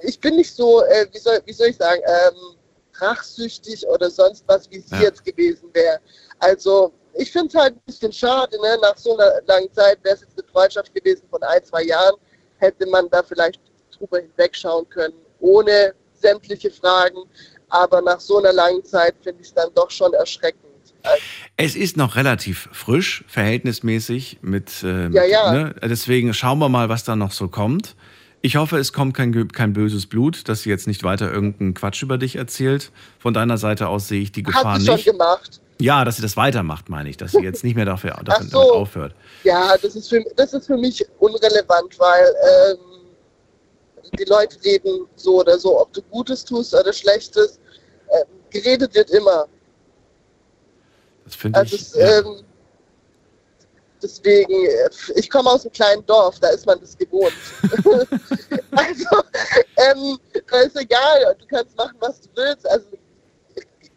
ich bin nicht so, äh, wie, soll, wie soll ich sagen, ähm, rachsüchtig oder sonst was, wie es Ja. jetzt gewesen wäre. Also ich finde es halt ein bisschen schade, ne? nach so einer langen Zeit wäre es jetzt eine Freundschaft gewesen von ein, zwei Jahren, hätte man da vielleicht drüber hinwegschauen können, ohne sämtliche Fragen. Aber nach so einer langen Zeit finde ich es dann doch schon erschreckend. Es ist noch relativ frisch, verhältnismäßig mit. ähm, Ja, ja. Ne? Deswegen schauen wir mal, was da noch so kommt. Ich hoffe, es kommt kein, kein böses Blut, dass sie jetzt nicht weiter irgendeinen Quatsch über dich erzählt. Von deiner Seite aus sehe ich die Gefahr hat sie schon nicht. gemacht. Ja, dass sie das weitermacht, meine ich, dass sie jetzt nicht mehr dafür, dafür Ach so. damit aufhört. Ja, das ist für, das ist für mich unrelevant, weil ähm, die Leute reden so oder so, ob du Gutes tust oder Schlechtes. Ähm, geredet wird immer. Das finde Also ich. es, ja. ähm, deswegen, äh, ich komme aus einem kleinen Dorf, da ist man das gewohnt. also, ähm, da ist egal, du kannst machen, was du willst. Also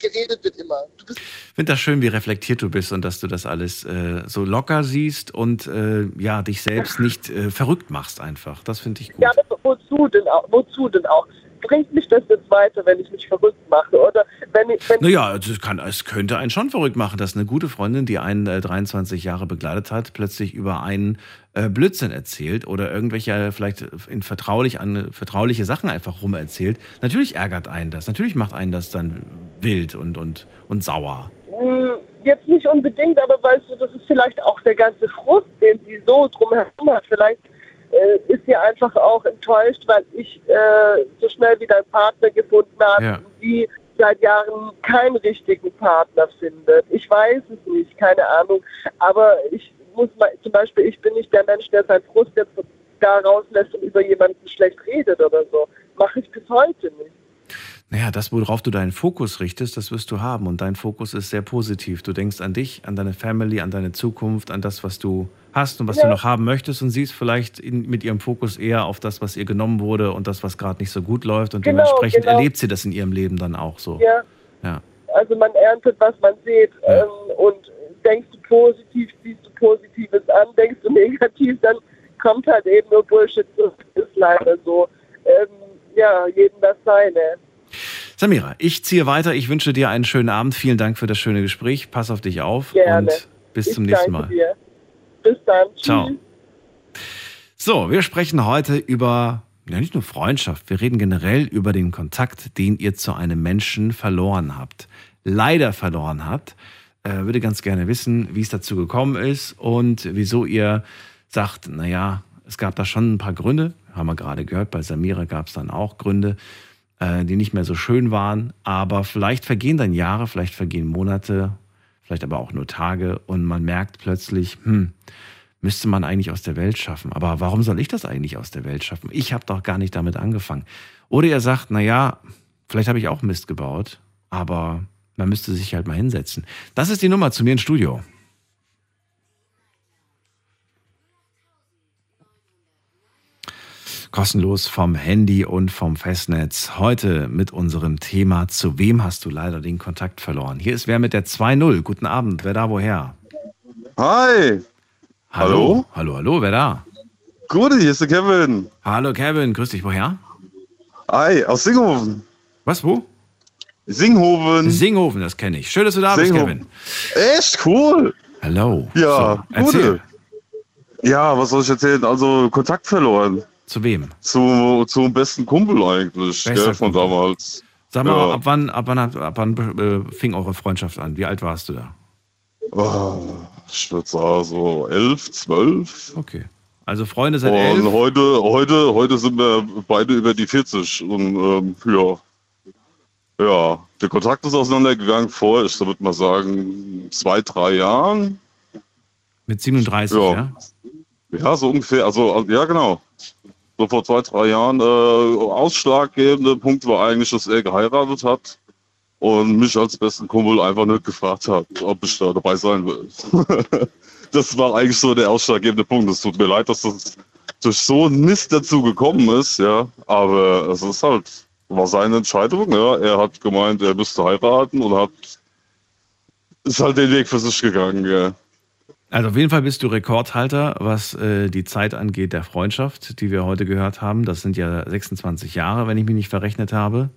geredet wird immer. Du bist Ich finde das schön, wie reflektiert du bist und dass du das alles äh, so locker siehst und äh, ja, dich selbst nicht äh, verrückt machst einfach. Das finde ich gut. Ja, aber wozu denn auch? Wozu denn auch? Bringt mich das jetzt weiter, wenn ich mich verrückt mache? Oder wenn ich, wenn Naja, es, kann, es könnte einen schon verrückt machen, dass eine gute Freundin, die einen äh, 23 Jahre begleitet hat, plötzlich über einen äh, Blödsinn erzählt oder irgendwelche vielleicht in vertraulich an vertrauliche Sachen einfach rum erzählt. Natürlich ärgert einen das. Natürlich macht einen das dann wild und, und, und sauer. Hm, Jetzt nicht unbedingt, aber weißt du, das ist vielleicht auch der ganze Frust, den sie so drumherum hat. Vielleicht äh, ist sie einfach auch enttäuscht, weil ich äh, so schnell wieder einen Partner gefunden habe. Ja. Sie seit Jahren keinen richtigen Partner findet. Ich weiß es nicht, keine Ahnung. Aber ich muss mal, zum Beispiel, ich bin nicht der Mensch, der seinen Frust jetzt da rauslässt und über jemanden schlecht redet oder so. Mache ich bis heute nicht. Naja, das, worauf du deinen Fokus richtest, das wirst du haben. Und dein Fokus ist sehr positiv. Du denkst an dich, an deine Family, an deine Zukunft, an das, was du hast und was ja. du noch haben möchtest und siehst vielleicht in, mit ihrem Fokus eher auf das, was ihr genommen wurde und das, was gerade nicht so gut läuft. Und genau, dementsprechend genau. erlebt sie das in ihrem Leben dann auch so. Ja. ja. Also man erntet, was man sieht. Ja. Ähm, und denkst du positiv, siehst du Positives an, denkst du negativ, dann kommt halt eben nur Bullshit. Das ist leider so. Ähm, ja, jedem das seine. Samira, ich ziehe weiter. Ich wünsche dir einen schönen Abend. Vielen Dank für das schöne Gespräch. Pass auf dich auf Gerne. und bis ich zum nächsten Mal. Dir. Bis dann. Ciao. So, wir sprechen heute über ja nicht nur Freundschaft, wir reden generell über den Kontakt, den ihr zu einem Menschen verloren habt. Leider verloren habt. Äh, würde ganz gerne wissen, wie es dazu gekommen ist und wieso ihr sagt, naja, es gab da schon ein paar Gründe. Haben wir gerade gehört, bei Samira gab es dann auch Gründe. Äh, die nicht mehr so schön waren. Aber vielleicht vergehen dann Jahre, vielleicht vergehen Monate, vielleicht aber auch nur Tage und man merkt plötzlich, hm, müsste man eigentlich aus der Welt schaffen. Aber warum soll ich das eigentlich aus der Welt schaffen? Ich habe doch gar nicht damit angefangen. Oder ihr sagt, na ja, vielleicht habe ich auch Mist gebaut, aber man müsste sich halt mal hinsetzen. Das ist die Nummer zu mir ins Studio. Kostenlos vom Handy und vom Festnetz. Heute mit unserem Thema, zu wem hast du leider den Kontakt verloren? Hier ist wer mit der 2.0. Guten Abend, wer da woher? Hi. Hallo? Hallo, hallo, hallo wer da? Gute, hier ist der Kevin. Hallo Kevin, grüß dich, woher? Hi, aus Singhofen. Was, wo? Singhofen. Singhofen, das kenne ich. Schön, dass du da Singhofen. bist, Kevin. Echt cool. Hallo. Ja, so, gute. Ja, was soll ich erzählen? Also Kontakt verloren. Zu wem? Zu, zum besten Kumpel eigentlich, gell, von Kumpel. damals. Sag mal, ja. ab wann, ab wann, ab wann äh, fing eure Freundschaft an? Wie alt warst du da? Oh, ich würde sagen so elf, zwölf. Okay. Also Freunde seit elf? Und heute, heute, heute sind wir beide über die 40 und ähm, ja. Ja, der Kontakt ist auseinandergegangen vor, ich würde mal sagen, zwei, drei Jahren. Mit 37, ja? Ja, ja so ungefähr. Also, ja, genau so vor zwei, drei Jahren, äh, ausschlaggebende Punkt war eigentlich, dass er geheiratet hat und mich als besten Kumpel einfach nicht gefragt hat, ob ich da dabei sein will. das war eigentlich so der ausschlaggebende Punkt. Es tut mir leid, dass das durch so ein Mist dazu gekommen ist, ja. Aber es ist halt, war seine Entscheidung, ja. Er hat gemeint, er müsste heiraten und hat ist halt den Weg für sich gegangen, ja. Also auf jeden Fall bist du Rekordhalter, was äh, die Zeit angeht der Freundschaft, die wir heute gehört haben. Das sind ja 26 Jahre, wenn ich mich nicht verrechnet habe.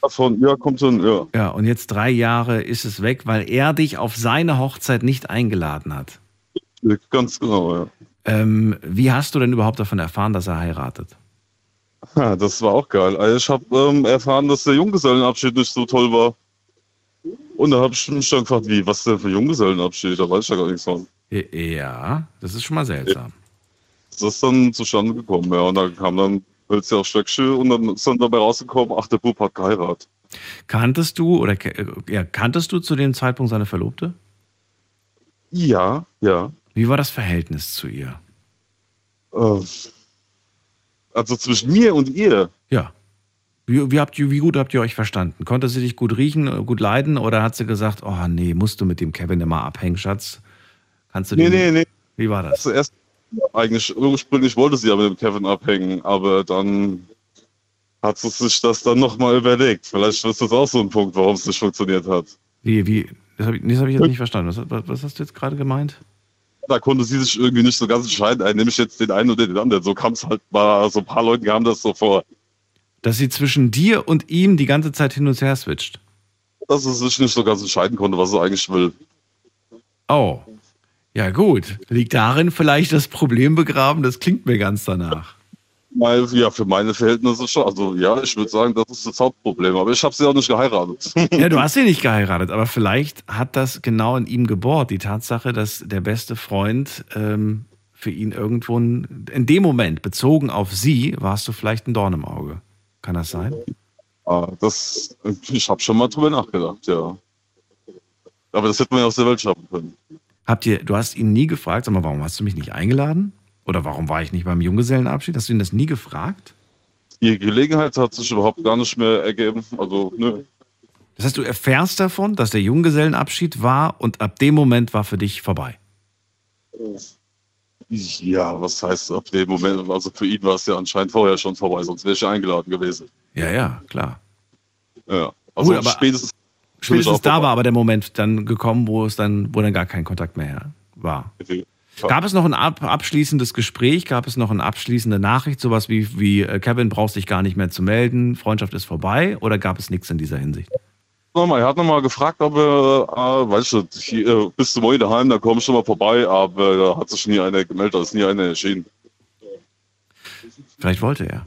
Davon, ja, kommt schon, ja. Ja, und jetzt drei Jahre ist es weg, weil er dich auf seine Hochzeit nicht eingeladen hat. Ganz genau, ja. Ähm, wie hast du denn überhaupt davon erfahren, dass er heiratet? Ja, das war auch geil. Also ich habe ähm, erfahren, dass der Junggesellenabschied nicht so toll war. Und da habe ich mich dann gefragt, wie, was denn für Junggesellenabschied? Da weiß ich ja gar nichts von. Ja, das ist schon mal seltsam. Das ist dann zustande gekommen, ja. Und dann kam dann Hölzchen auf Stöckchen und dann ist dann dabei rausgekommen, ach, der Bub hat geheiratet. Kanntest du oder ja, kanntest du zu dem Zeitpunkt seine Verlobte? Ja, ja. Wie war das Verhältnis zu ihr? Äh, also zwischen mir und ihr? Ja. Wie, wie, habt ihr, wie gut habt ihr euch verstanden? Konnte sie dich gut riechen, gut leiden oder hat sie gesagt, oh nee, musst du mit dem Kevin immer abhängen, Schatz? Kannst du nee, nee, nee. Wie war das? Zuerst, eigentlich, ursprünglich wollte sie ja mit dem Kevin abhängen, aber dann hat sie sich das dann nochmal überlegt. Vielleicht ist das auch so ein Punkt, warum es nicht funktioniert hat. Wie, wie? Das habe ich, hab ich, jetzt nicht verstanden. Was, was, hast du jetzt gerade gemeint? Da konnte sie sich irgendwie nicht so ganz entscheiden, nehme ich jetzt den einen oder den anderen. So kam es halt mal, so ein paar Leuten kam das so vor. Dass sie zwischen dir und ihm die ganze Zeit hin und her switcht? Dass sie sich nicht so ganz entscheiden konnte, was sie eigentlich will. Oh, ja, gut. Liegt darin vielleicht das Problem begraben? Das klingt mir ganz danach. Ja, für meine Verhältnisse schon. Also ja, ich würde sagen, das ist das Hauptproblem. Aber ich habe sie auch nicht geheiratet. Ja, du hast sie nicht geheiratet, aber vielleicht hat das genau in ihm gebohrt. Die Tatsache, dass der beste Freund ähm, für ihn irgendwo in dem Moment bezogen auf sie warst du vielleicht ein Dorn im Auge. Kann das sein? Ah, das, ich habe schon mal drüber nachgedacht, ja. Aber das hätte man ja aus der Welt schaffen können. Habt ihr, du hast ihn nie gefragt, sag mal, warum hast du mich nicht eingeladen? Oder warum war ich nicht beim Junggesellenabschied? Hast du ihn das nie gefragt? Die Gelegenheit hat sich überhaupt gar nicht mehr ergeben. Also, nö. Das heißt, du erfährst davon, dass der Junggesellenabschied war und ab dem Moment war für dich vorbei. Ja, was heißt ab dem Moment? Also für ihn war es ja anscheinend vorher schon vorbei, sonst wäre ich ja eingeladen gewesen. Ja, ja, klar. Ja. Also Gut, aber spätestens. Spätestens da war aber der Moment dann gekommen, wo es dann, wo dann gar kein Kontakt mehr war. Gab es noch ein ab abschließendes Gespräch? Gab es noch eine abschließende Nachricht? Sowas wie, wie äh, Kevin brauchst dich gar nicht mehr zu melden, Freundschaft ist vorbei? Oder gab es nichts in dieser Hinsicht? Nochmal, er hat nochmal gefragt, ob er, äh, weißt du, hier, äh, bist du morgen daheim, dann komm schon mal vorbei, aber da hat sich nie einer gemeldet, da ist nie einer erschienen. Vielleicht wollte er.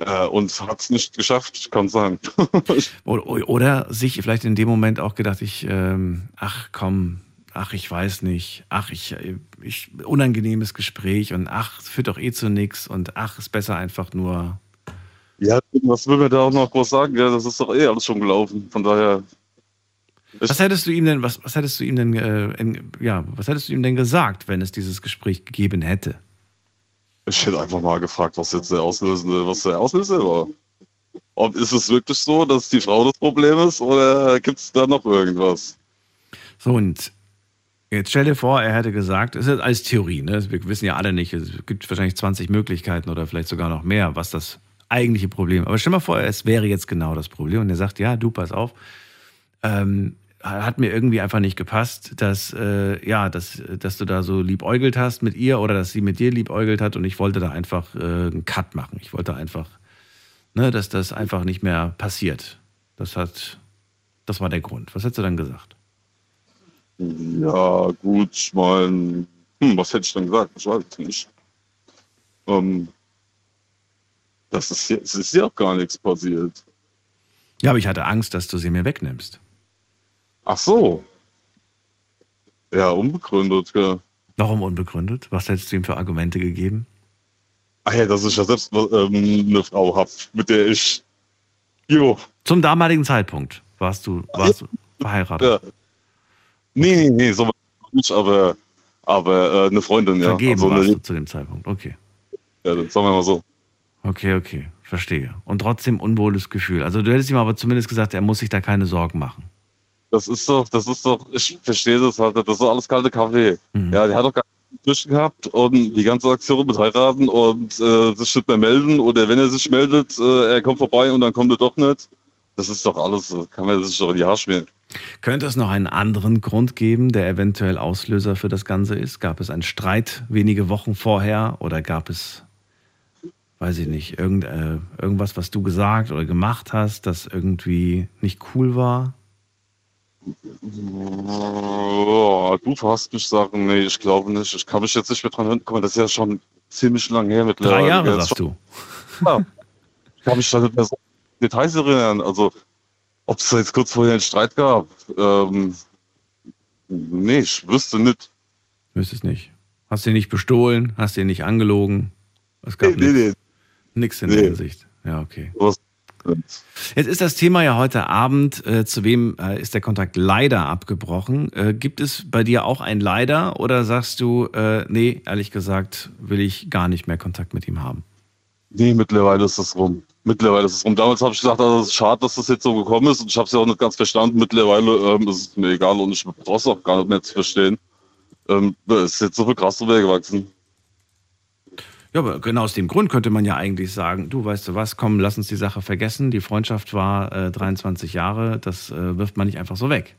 Äh, und hat es nicht geschafft, kann sein. Oder, oder sich vielleicht in dem Moment auch gedacht, ich, ähm, ach komm, ach ich weiß nicht, ach ich, ich, unangenehmes Gespräch und ach, es führt doch eh zu nichts und ach, ist besser einfach nur. Ja, was will mir da auch noch groß sagen? Ja, das ist doch eh alles schon gelaufen. Von daher, Was hättest du ihm denn, was, was hättest du ihm denn, äh, in, ja, was hättest du ihm denn gesagt, wenn es dieses Gespräch gegeben hätte? ich hätte einfach mal gefragt, was jetzt der Auslösende, was der Auslöser war. Ob ist es wirklich so, dass die Frau das Problem ist oder gibt es da noch irgendwas? So, und jetzt stell dir vor, er hätte gesagt, es ist alles Theorie, ne? wir wissen ja alle nicht, es gibt wahrscheinlich 20 Möglichkeiten oder vielleicht sogar noch mehr, was das eigentliche Problem Aber stell mal vor, es wäre jetzt genau das Problem und er sagt, ja, du, pass auf, ähm, hat mir irgendwie einfach nicht gepasst, dass, äh, ja, dass, dass du da so liebäugelt hast mit ihr oder dass sie mit dir liebäugelt hat und ich wollte da einfach äh, einen Cut machen. Ich wollte einfach, ne, dass das einfach nicht mehr passiert. Das hat, das war der Grund. Was hättest du dann gesagt? Ja, gut, ich meine, hm, was hätte ich dann gesagt? Ich weiß es nicht. Ähm, das ist, es ist ja auch gar nichts passiert. Ja, aber ich hatte Angst, dass du sie mir wegnimmst. Ach so. Ja, unbegründet, ja. Warum unbegründet? Was hättest du ihm für Argumente gegeben? Ach ja, dass ich ja selbst ähm, eine Frau habe, mit der ich. Jo, Zum damaligen Zeitpunkt warst du, warst du verheiratet. ja. Nee, nee, nee, so nicht, aber, aber äh, eine Freundin, ja. Vergeben Also warst eine, du zu dem Zeitpunkt. Okay. ja, das sagen wir mal so. Okay, okay. Verstehe. Und trotzdem unwohles Gefühl. Also du hättest ihm aber zumindest gesagt, er muss sich da keine Sorgen machen. Das ist doch, das ist doch, ich verstehe das halt, das ist doch alles kalte Kaffee. Mhm. Ja, der hat doch gar nicht Tisch gehabt und die ganze Aktion mit heiraten und äh, sich nicht mehr melden oder wenn er sich meldet, äh, er kommt vorbei und dann kommt er doch nicht. Das ist doch alles, kann man sich doch in die Haare schmieren. Könnte es noch einen anderen Grund geben, der eventuell Auslöser für das Ganze ist? Gab es einen Streit wenige Wochen vorher oder gab es, weiß ich nicht, irgend, äh, irgendwas, was du gesagt oder gemacht hast, das irgendwie nicht cool war? Oh, du hast mich sagen, nee, ich glaube nicht. Ich kann mich jetzt nicht mehr dran erinnern. Guck mal, das ist ja schon ziemlich lang her mittlerweile. Drei Jahre, sagst du. Ja. Ich kann mich da nicht mehr so Details erinnern. Also, ob es da jetzt kurz vorher einen Streit gab. Ähm, nee, ich wüsste nicht. Wüsstest nicht. Hast du ihn nicht bestohlen? Hast du ihn nicht angelogen? Es gab Nee, nee, nichts nichts in Nee. der Hinsicht. Ja, okay. Jetzt ist das Thema ja heute Abend, äh, zu wem äh, ist der Kontakt leider abgebrochen. Äh, gibt es bei dir auch ein Leider oder sagst du, äh, nee, ehrlich gesagt, will ich gar nicht mehr Kontakt mit ihm haben? Nee, mittlerweile ist das rum. Mittlerweile ist es rum. Damals habe ich gesagt, also, es ist schade, dass das jetzt so gekommen ist und ich habe es ja auch nicht ganz verstanden. Mittlerweile ähm, ist es mir egal und ich brauche es auch gar nicht mehr zu verstehen. Ähm, da ist jetzt so viel krass drüber gewachsen. Ja, aber genau aus dem Grund könnte man ja eigentlich sagen, du weißt du was, komm, lass uns die Sache vergessen. Die Freundschaft war äh, 23 Jahre, das äh, wirft man nicht einfach so weg.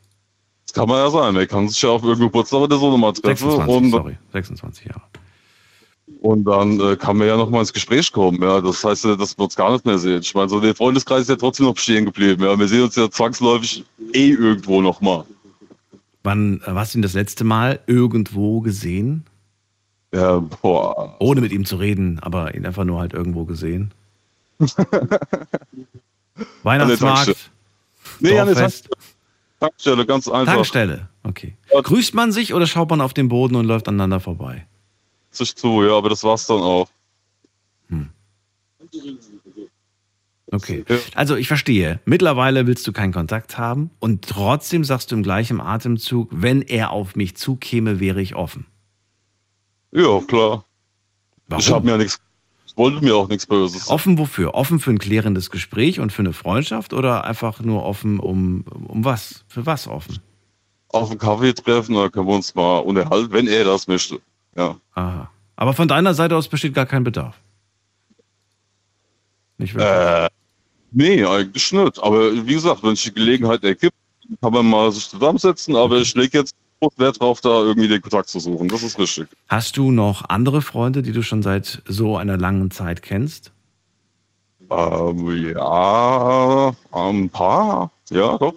Das kann man ja sein. Man kann sich ja auf irgendeinem Geburtstag oder so nochmal treffen 26, und, sorry, 26 Jahre. und dann äh, kann man ja nochmal ins Gespräch kommen. Ja, das heißt, ja, dass wir uns gar nicht mehr sehen. Ich meine, so der Freundeskreis ist ja trotzdem noch bestehen geblieben. Ja, wir sehen uns ja zwangsläufig eh irgendwo nochmal. Wann äh, hast du ihn das letzte Mal irgendwo gesehen? Ja, boah. Ohne mit ihm zu reden, aber ihn einfach nur halt irgendwo gesehen. Weihnachtsmarkt, Nee, an der Dorffest, Tankstelle, ganz einfach. Tankstelle. Okay. Ja. Grüßt man sich oder schaut man auf den Boden und läuft aneinander vorbei? Sich zu, ja, aber das war's dann auch. Okay. Ja. Also ich verstehe. Mittlerweile willst du keinen Kontakt haben und trotzdem sagst du im gleichen Atemzug, wenn er auf mich zukäme, wäre ich offen. Ja, klar. Warum? Ich habe mir ja nichts, ich wollte mir auch nichts Böses. Offen wofür? Offen für ein klärendes Gespräch und für eine Freundschaft oder einfach nur offen um, um was? Für was offen? Auf einen Kaffee treffen, da können wir uns mal unterhalten, wenn er das möchte. Ja. Aha. Aber von deiner Seite aus besteht gar kein Bedarf. Nicht wirklich. Äh, nee, eigentlich nicht. Aber wie gesagt, wenn sich die Gelegenheit ergibt, kann man mal sich zusammensetzen, aber ich lege jetzt Wert drauf, da irgendwie den Kontakt zu suchen. Das ist richtig. Hast du noch andere Freunde, die du schon seit so einer langen Zeit kennst? Ähm, ja, ein paar. Ja, doch.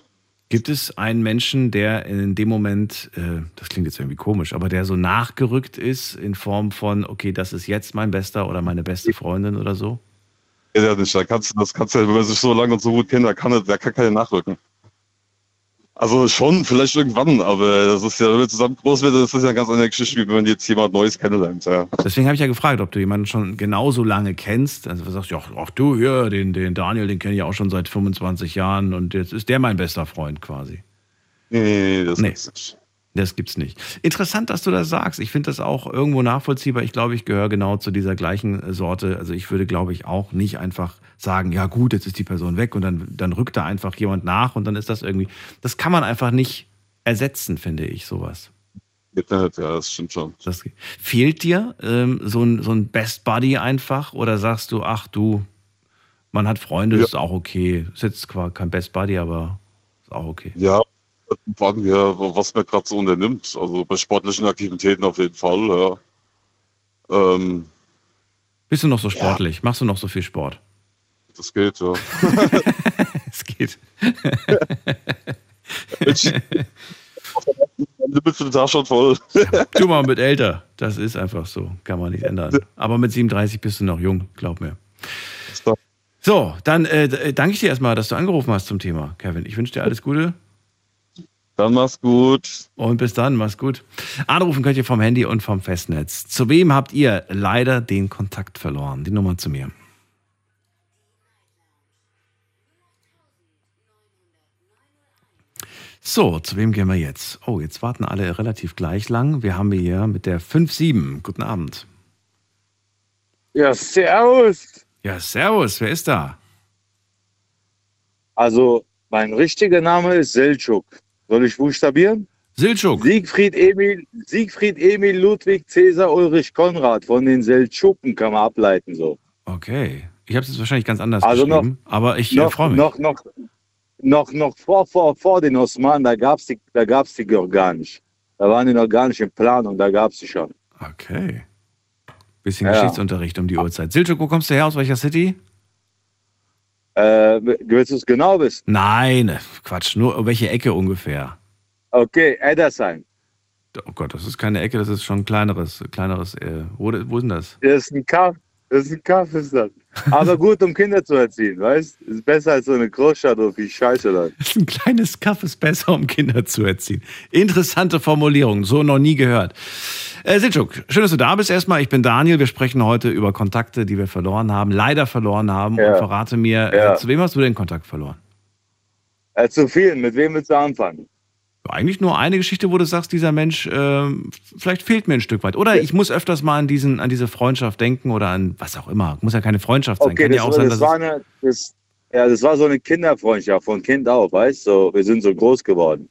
Gibt es einen Menschen, der in dem Moment, äh, das klingt jetzt irgendwie komisch, aber der so nachgerückt ist in Form von, okay, das ist jetzt mein bester oder meine beste Freundin oder so? Ja, nicht. Da kannst das kannst du ja, wenn man sich so lange und so gut kennt, da kann, da kann keiner nachrücken. Also schon, vielleicht irgendwann, aber das ist ja, wenn man zusammen groß wird, das ist ja eine ganz andere Geschichte, wie wenn man jetzt jemand Neues kennenlernt. Ja. Deswegen habe ich ja gefragt, ob du jemanden schon genauso lange kennst. Also du sagst, ja, ach du, ja, den, den Daniel, den kenne ich auch schon seit 25 Jahren und jetzt ist der mein bester Freund quasi. Nee, nee, nee, das Nee. ist nicht. Das gibt's nicht. Interessant, dass du das sagst. Ich finde das auch irgendwo nachvollziehbar. Ich glaube, ich gehöre genau zu dieser gleichen äh, Sorte. Also ich würde, glaube ich, auch nicht einfach sagen, ja gut, jetzt ist die Person weg und dann, dann rückt da einfach jemand nach und dann ist das irgendwie. Das kann man einfach nicht ersetzen, finde ich, sowas. Ja, das stimmt schon. Das, fehlt dir ähm, so, ein, so ein Best Buddy einfach oder sagst du, ach du, man hat Freunde, Ja. ist auch okay. Ist jetzt zwar kein Best Buddy, aber ist auch okay. Ja, wann wir, was man gerade so unternimmt. Also bei sportlichen Aktivitäten auf jeden Fall, ja. Ähm, Bist du noch so sportlich? Machst du noch so viel Sport? das geht, ja. Es geht. Limit für den Tag schon voll. Du mal mit älter. Das ist einfach so. Kann man nicht ändern. Aber mit 37 bist du noch jung, glaub mir. So, dann äh, danke ich dir erstmal, dass du angerufen hast zum Thema, Kevin. Ich wünsche dir alles Gute Dann mach's gut. und bis dann. Mach's gut. Anrufen könnt ihr vom Handy und vom Festnetz. Zu wem habt ihr leider den Kontakt verloren? Die Nummer zu mir. So, zu wem gehen wir jetzt? Oh, jetzt warten alle relativ gleich lang. Wir haben hier mit der 5-7. Guten Abend. Ja, servus. Ja, servus, wer ist da? Also, mein richtiger Name ist Selçuk. Soll ich buchstabieren? Silczuk. Siegfried Emil, Siegfried Emil Ludwig Cäsar Ulrich Konrad. Von den Seldschuken kann man ableiten so. Okay. Ich habe es jetzt wahrscheinlich ganz anders Also noch- geschrieben, aber ich äh, Noch, freue mich. noch, noch, noch, noch vor, vor, vor den Osmanen, da gab es die, da gab's die noch gar nicht. Da waren die noch gar nicht in Planung, da gab es die schon. Okay. Bisschen Ja. Geschichtsunterricht um die Uhrzeit. Silczuk, wo kommst du her? Aus welcher City? Äh, willst du es genau wissen? Nein, Quatsch, nur welche Ecke ungefähr? Okay, Eddersheim. Oh Gott, das ist keine Ecke, das ist schon ein kleineres, kleineres. Äh, wo, wo ist denn das? Das ist ein Kaff. Das ist ein Kaff, ist das. Aber gut, um Kinder zu erziehen, weißt Ist besser als so eine Großstadt, wo viel Scheiße ist ein kleines Kaff, ist besser, um Kinder zu erziehen. Interessante Formulierung, so noch nie gehört. Äh, Silczuk, schön, dass du da bist erstmal. Ich bin Daniel. Wir sprechen heute über Kontakte, die wir verloren haben, leider verloren haben. Ja. Und verrate mir, Ja. äh, zu wem hast du den Kontakt verloren? Äh, zu vielen, mit wem willst du anfangen? Eigentlich nur eine Geschichte, wo du sagst, dieser Mensch, ähm, vielleicht fehlt mir ein Stück weit. Oder ich muss öfters mal an, diesen, an diese Freundschaft denken oder an was auch immer. Muss ja keine Freundschaft sein. Okay, Kann das, ja auch war, sein, das, war eine, das, ja, das war so eine Kinderfreundschaft, von Kind auf, weißt du? So, wir sind so groß geworden.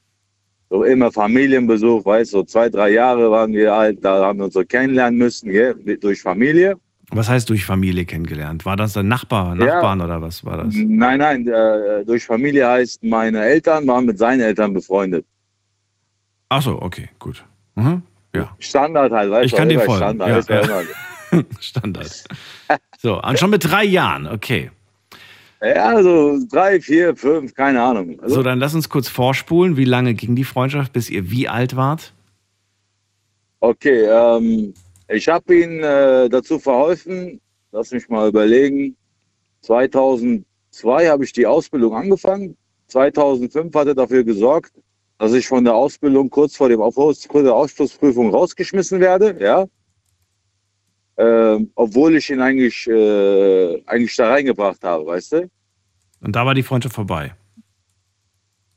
So immer Familienbesuch, weißt du? So zwei, drei Jahre waren wir alt, da haben wir uns so kennenlernen müssen, gell? Durch Familie. was heißt durch Familie kennengelernt? War das dann Nachbar, Ja. Nachbarn oder was war das? Nein, nein, äh, durch Familie heißt, meine Eltern waren mit seinen Eltern befreundet. Ach so, okay, gut. Mhm. Ja, Standard halt, weißt Ich du? kann dir folgen, Standard, ja, ja. Standard. So, und schon mit drei Jahren, okay. Ja, so drei, vier, fünf, keine Ahnung. Also, So, dann lass uns kurz vorspulen. Wie lange ging die Freundschaft, bis ihr wie alt wart? Okay, ähm, ich habe ihn äh, dazu verholfen, lass mich mal überlegen. 2002 habe ich die Ausbildung angefangen. 2005 hat er dafür gesorgt, dass ich von der Ausbildung kurz vor, dem, kurz vor der Ausschlussprüfung rausgeschmissen werde. Ja. Ähm, obwohl ich ihn eigentlich, äh, eigentlich da reingebracht habe, weißt du? Und da war die Freundschaft vorbei.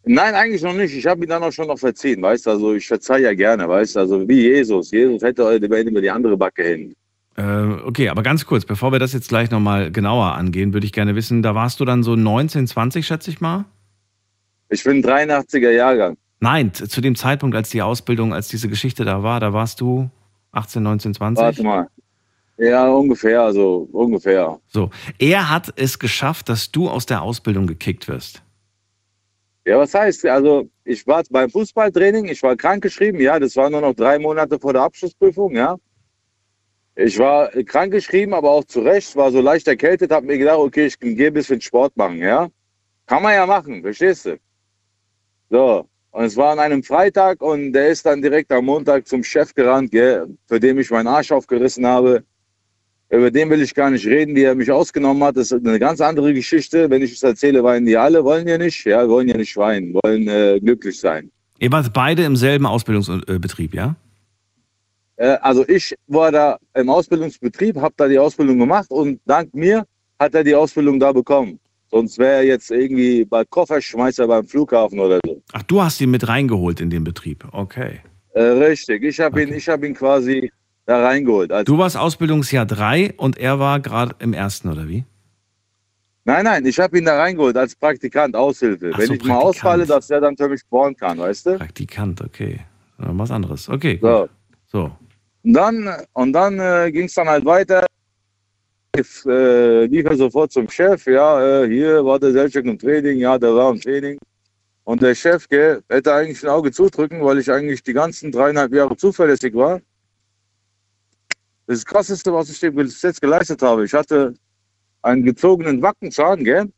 Nein, eigentlich noch nicht. Ich habe ihn dann auch schon noch verziehen, weißt du? Also ich verzeihe ja gerne, weißt du? Also wie Jesus. Jesus hätte heute immer die andere Backe hin. Äh, okay, aber ganz kurz, bevor wir das jetzt gleich nochmal genauer angehen, würde ich gerne wissen, da warst du dann so 19, 20, schätze ich mal? Ich bin 83er Jahrgang. Nein, zu dem Zeitpunkt, als die Ausbildung, als diese Geschichte da war, da warst du 18, 19, 20? Warte mal. Ja, ungefähr, also ungefähr. So, er hat es geschafft, dass du aus der Ausbildung gekickt wirst. Ja, was heißt, also ich war beim Fußballtraining, ich war krankgeschrieben, ja, das war nur noch drei Monate vor der Abschlussprüfung, ja. Ich war krankgeschrieben, aber auch zu Recht, war so leicht erkältet, habe mir gedacht, okay, ich gehe ein bisschen Sport machen, ja. Kann man ja machen, verstehst du? So, und es war an einem Freitag und der ist dann direkt am Montag zum Chef gerannt, gell, für den ich meinen Arsch aufgerissen habe. Über den will ich gar nicht reden, wie er mich ausgenommen hat. Das ist eine ganz andere Geschichte. Wenn ich es erzähle, weinen die alle, wollen ja nicht, ja, wollen ja nicht weinen, wollen äh, glücklich sein. Ihr wart beide im selben Ausbildungsbetrieb, ja? Äh, also ich war da im Ausbildungsbetrieb, habe da die Ausbildung gemacht und dank mir hat er die Ausbildung da bekommen. Sonst wäre er jetzt irgendwie bei Kofferschmeißer beim Flughafen oder so. Ach, du hast ihn mit reingeholt in den Betrieb, okay. Äh, richtig, ich habe Okay. ihn, ich hab ihn quasi da reingeholt. Als, Du warst Ausbildungsjahr 3 und er war gerade im ersten, oder wie? nein, nein, ich habe ihn da reingeholt als Praktikant, Aushilfe. Ach Wenn so, ich mal Praktikant. ausfalle, dass er dann für mich bohren kann, weißt du? Praktikant, okay. Ja, Was anderes. Okay. So. So. Und dann, und dann äh, ging es dann halt weiter. Ich äh, lief er sofort zum Chef, ja, äh, hier war der Selchuk im Training, ja, der war im Training. Und der Chef, gell, hätte eigentlich ein Auge zudrücken, weil ich eigentlich die ganzen dreieinhalb Jahre zuverlässig war. Das Krasseste, was ich dem bis jetzt geleistet habe, ich hatte einen gezogenen Wackenzahn, gell,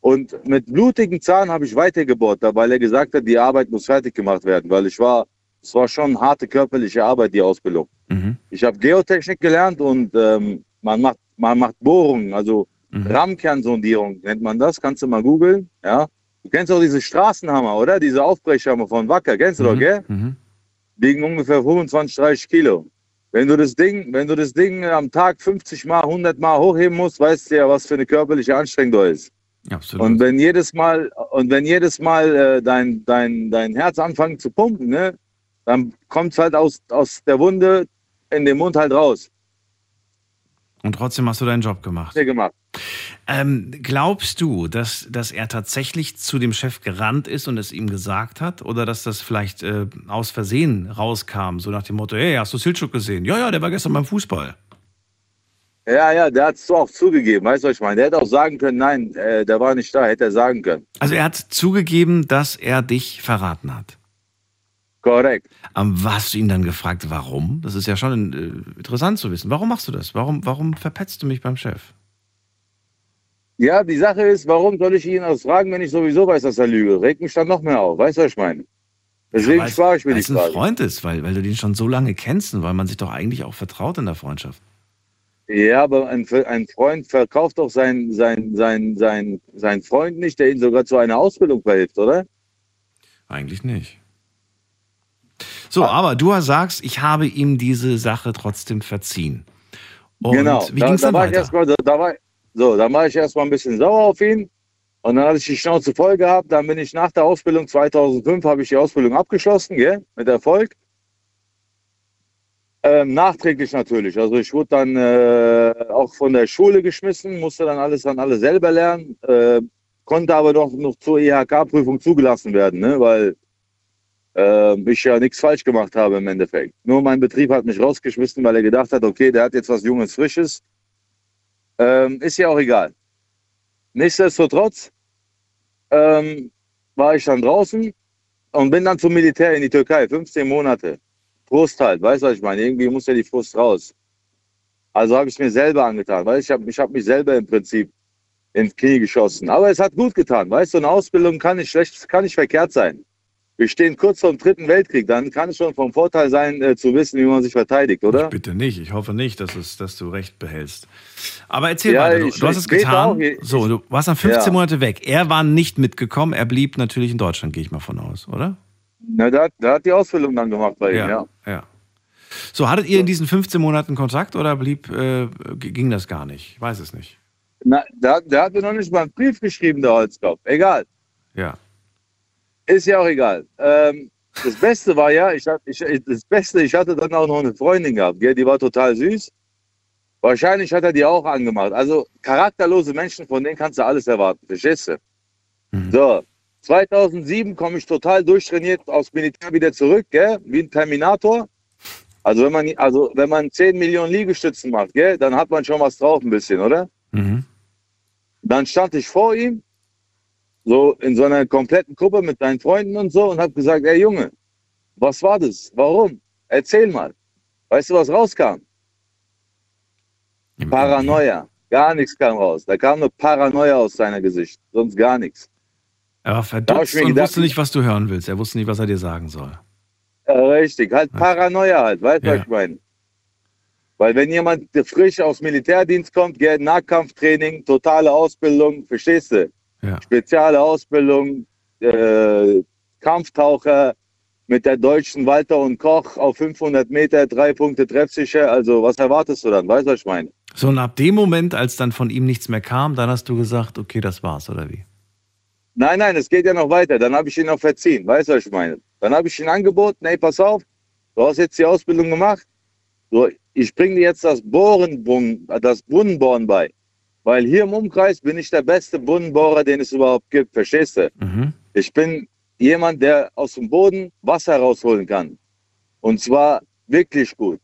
und mit blutigem Zahn habe ich weitergebohrt, da, weil er gesagt hat, die Arbeit muss fertig gemacht werden, weil ich war, es war schon harte körperliche Arbeit, die Ausbildung. Mhm. Ich habe Geotechnik gelernt und ähm, man macht man macht Bohrungen, also Mhm. Rahmenkernsondierung nennt man das. Kannst du mal googeln, ja? Du kennst auch diese Straßenhammer, oder? Diese Aufbrechhammer von Wacker, kennst du doch, gell? Mhm. Wiegen ungefähr 25, 30 Kilo. Wenn du das Ding, wenn du das Ding am Tag 50 mal, 100 mal hochheben musst, weißt du ja, was für eine körperliche Anstrengung da ist. Absolut. Und wenn jedes Mal und wenn jedes Mal äh, dein, dein, dein Herz anfängt zu pumpen, ne, dann kommt es halt aus, aus der Wunde in den Mund halt raus. Und trotzdem hast du deinen Job gemacht. Sehr gemacht. Ähm, glaubst du, dass, dass er tatsächlich zu dem Chef gerannt ist und es ihm gesagt hat? Oder dass das vielleicht äh, aus Versehen rauskam, so nach dem Motto, hey, hast du Silchuk gesehen? Ja, ja, der war gestern beim Fußball. Ja, ja, der hat es auch zugegeben, weißt du, was ich meine? Der hätte auch sagen können, nein, äh, der war nicht da, hätte er sagen können. Also er hat zugegeben, dass er dich verraten hat. Korrekt. Ähm, hast du ihn dann gefragt, warum? Das ist ja schon äh, interessant zu wissen. Warum machst du das? Warum, warum verpetzt du mich beim Chef? Ja, die Sache ist, warum soll ich ihn das fragen, wenn ich sowieso weiß, dass er lüge? Regt mich dann noch mehr auf, weißt du, was ich meine? Deswegen Ja, spare ich mir weil die es ein Frage. Freund ist, weil, weil du den schon so lange kennst und weil man sich doch eigentlich auch vertraut in der Freundschaft. Ja, aber ein, ein Freund verkauft doch seinen sein, sein, sein, sein Freund nicht, der ihn sogar zu einer Ausbildung verhilft, oder? Eigentlich nicht. So, aber du sagst, ich habe ihm diese Sache trotzdem verziehen. Und genau. wie da, ging es da dann war ich erstmal, da, da war, so, dann war ich erstmal ein bisschen sauer auf ihn. Und dann hatte ich die Schnauze voll gehabt. Dann bin ich nach der Ausbildung 2005 habe ich die Ausbildung abgeschlossen, gell? mit Erfolg. Ähm, nachträglich natürlich. Also ich wurde dann äh, auch von der Schule geschmissen, musste dann alles dann alles selber lernen, äh, konnte aber noch, noch zur IHK-Prüfung zugelassen werden, ne? weil äh, ich ja nichts falsch gemacht habe im Endeffekt. Nur mein Betrieb hat mich rausgeschmissen, weil er gedacht hat, okay, der hat jetzt was Junges, Frisches. Ähm, ist ja auch egal. Nichtsdestotrotz ähm, war ich dann draußen und bin dann zum Militär in die Türkei, 15 Monate. Frust halt, weißt du, was ich meine? Irgendwie muss ja die Frust raus. Also habe ich es mir selber angetan, weil ich habe ich hab mich selber im Prinzip ins Knie geschossen. Aber es hat gut getan, weißt du, eine Ausbildung kann nicht schlecht, kann nicht verkehrt sein. Wir stehen kurz vor dem Dritten Weltkrieg, dann kann es schon vom Vorteil sein, äh, zu wissen, wie man sich verteidigt, oder? Bitte nicht. Ich hoffe nicht, dass, es, dass du recht behältst. Aber erzähl Ja, weiter. Du, ich- du hast es ich getan. Ich- so, du warst dann 15 Ja. Monate weg. Er war nicht mitgekommen. Er blieb natürlich in Deutschland, gehe ich mal von aus, oder? Na, der, hat- der hat die Ausbildung dann gemacht bei ihm, ja. ja. So, hattet ihr in diesen 15 Monaten Kontakt oder blieb, äh, ging das gar nicht? Ich weiß es nicht. Na, der, hat- der hat mir noch nicht mal einen Brief geschrieben, der Holzkopf. Egal. Ja. Ist ja auch egal. Ähm, das Beste war ja, ich, ich, das Beste, ich hatte dann auch noch eine Freundin gehabt, gell? die war total süß. Wahrscheinlich hat er die auch angemacht. Also charakterlose Menschen, von denen kannst du alles erwarten. Verstehst du? So, 2007 komme ich total durchtrainiert aus Militär wieder zurück, gell? wie ein Terminator. Also wenn man, also wenn man 10 Millionen Liegestützen macht, gell? dann hat man schon was drauf ein bisschen, oder? Mhm. Dann stand ich vor ihm, so in so einer kompletten Gruppe mit deinen Freunden und so und habe gesagt, ey Junge, was war das? Warum? Erzähl mal. Weißt du, was rauskam? Paranoia. Gar nichts kam raus. Da kam nur Paranoia aus seiner Gesicht. Sonst gar nichts. Er war verdutzt und gedacht- wusste nicht, was du hören willst. Er wusste nicht, was er dir sagen soll. Ja, richtig. Halt Paranoia halt. Weißt du, Ja. was ich meine? Weil wenn jemand frisch aus Militärdienst kommt, geht Nahkampftraining, totale Ausbildung, verstehst du? Ja. Spezielle Ausbildung, äh, Kampftaucher mit der deutschen Walter und Koch auf 500 Meter, drei Punkte treffsicher. Also was erwartest du dann? Weißt du, was ich meine? So, und ab dem Moment, als dann von ihm nichts mehr kam, dann hast du gesagt, okay, das war's, oder wie? Nein, nein, es geht ja noch weiter. Dann habe ich ihn noch verziehen. Weißt du, was ich meine? Dann habe ich ihn angeboten, ey, pass auf, du hast jetzt die Ausbildung gemacht. So, ich bringe dir jetzt das Bohren, das Brunnenbohren bei. Weil hier im Umkreis bin ich der beste Brunnenbohrer, den es überhaupt gibt. Verstehst du? Mhm. Ich bin jemand, der aus dem Boden Wasser rausholen kann. Und zwar wirklich gut.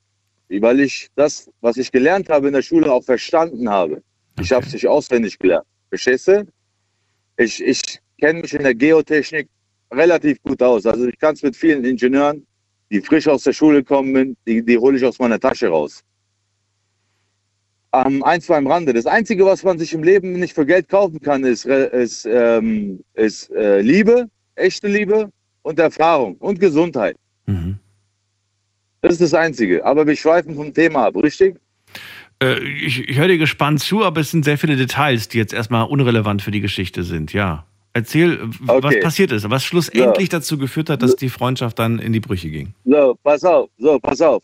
Weil ich das, was ich gelernt habe in der Schule, auch verstanden habe. Ich Okay. habe es nicht auswendig gelernt. Verstehst du? Ich, ich kenne mich in der Geotechnik relativ gut aus. Also ich kann es mit vielen Ingenieuren, die frisch aus der Schule kommen, die, die hole ich aus meiner Tasche raus. Ähm, eins war am Rande. Das Einzige, was man sich im Leben nicht für Geld kaufen kann, ist, ist, ähm, ist äh, Liebe, echte Liebe und Erfahrung und Gesundheit. Mhm. Das ist das Einzige. Aber wir schweifen vom Thema ab, richtig? Äh, ich ich höre dir gespannt zu, aber es sind sehr viele Details, die jetzt erstmal unrelevant für die Geschichte sind, ja. Erzähl, w- was Okay. passiert ist, was schlussendlich dazu geführt hat, dass die Freundschaft dann in die Brüche ging. So, pass auf, so, pass auf.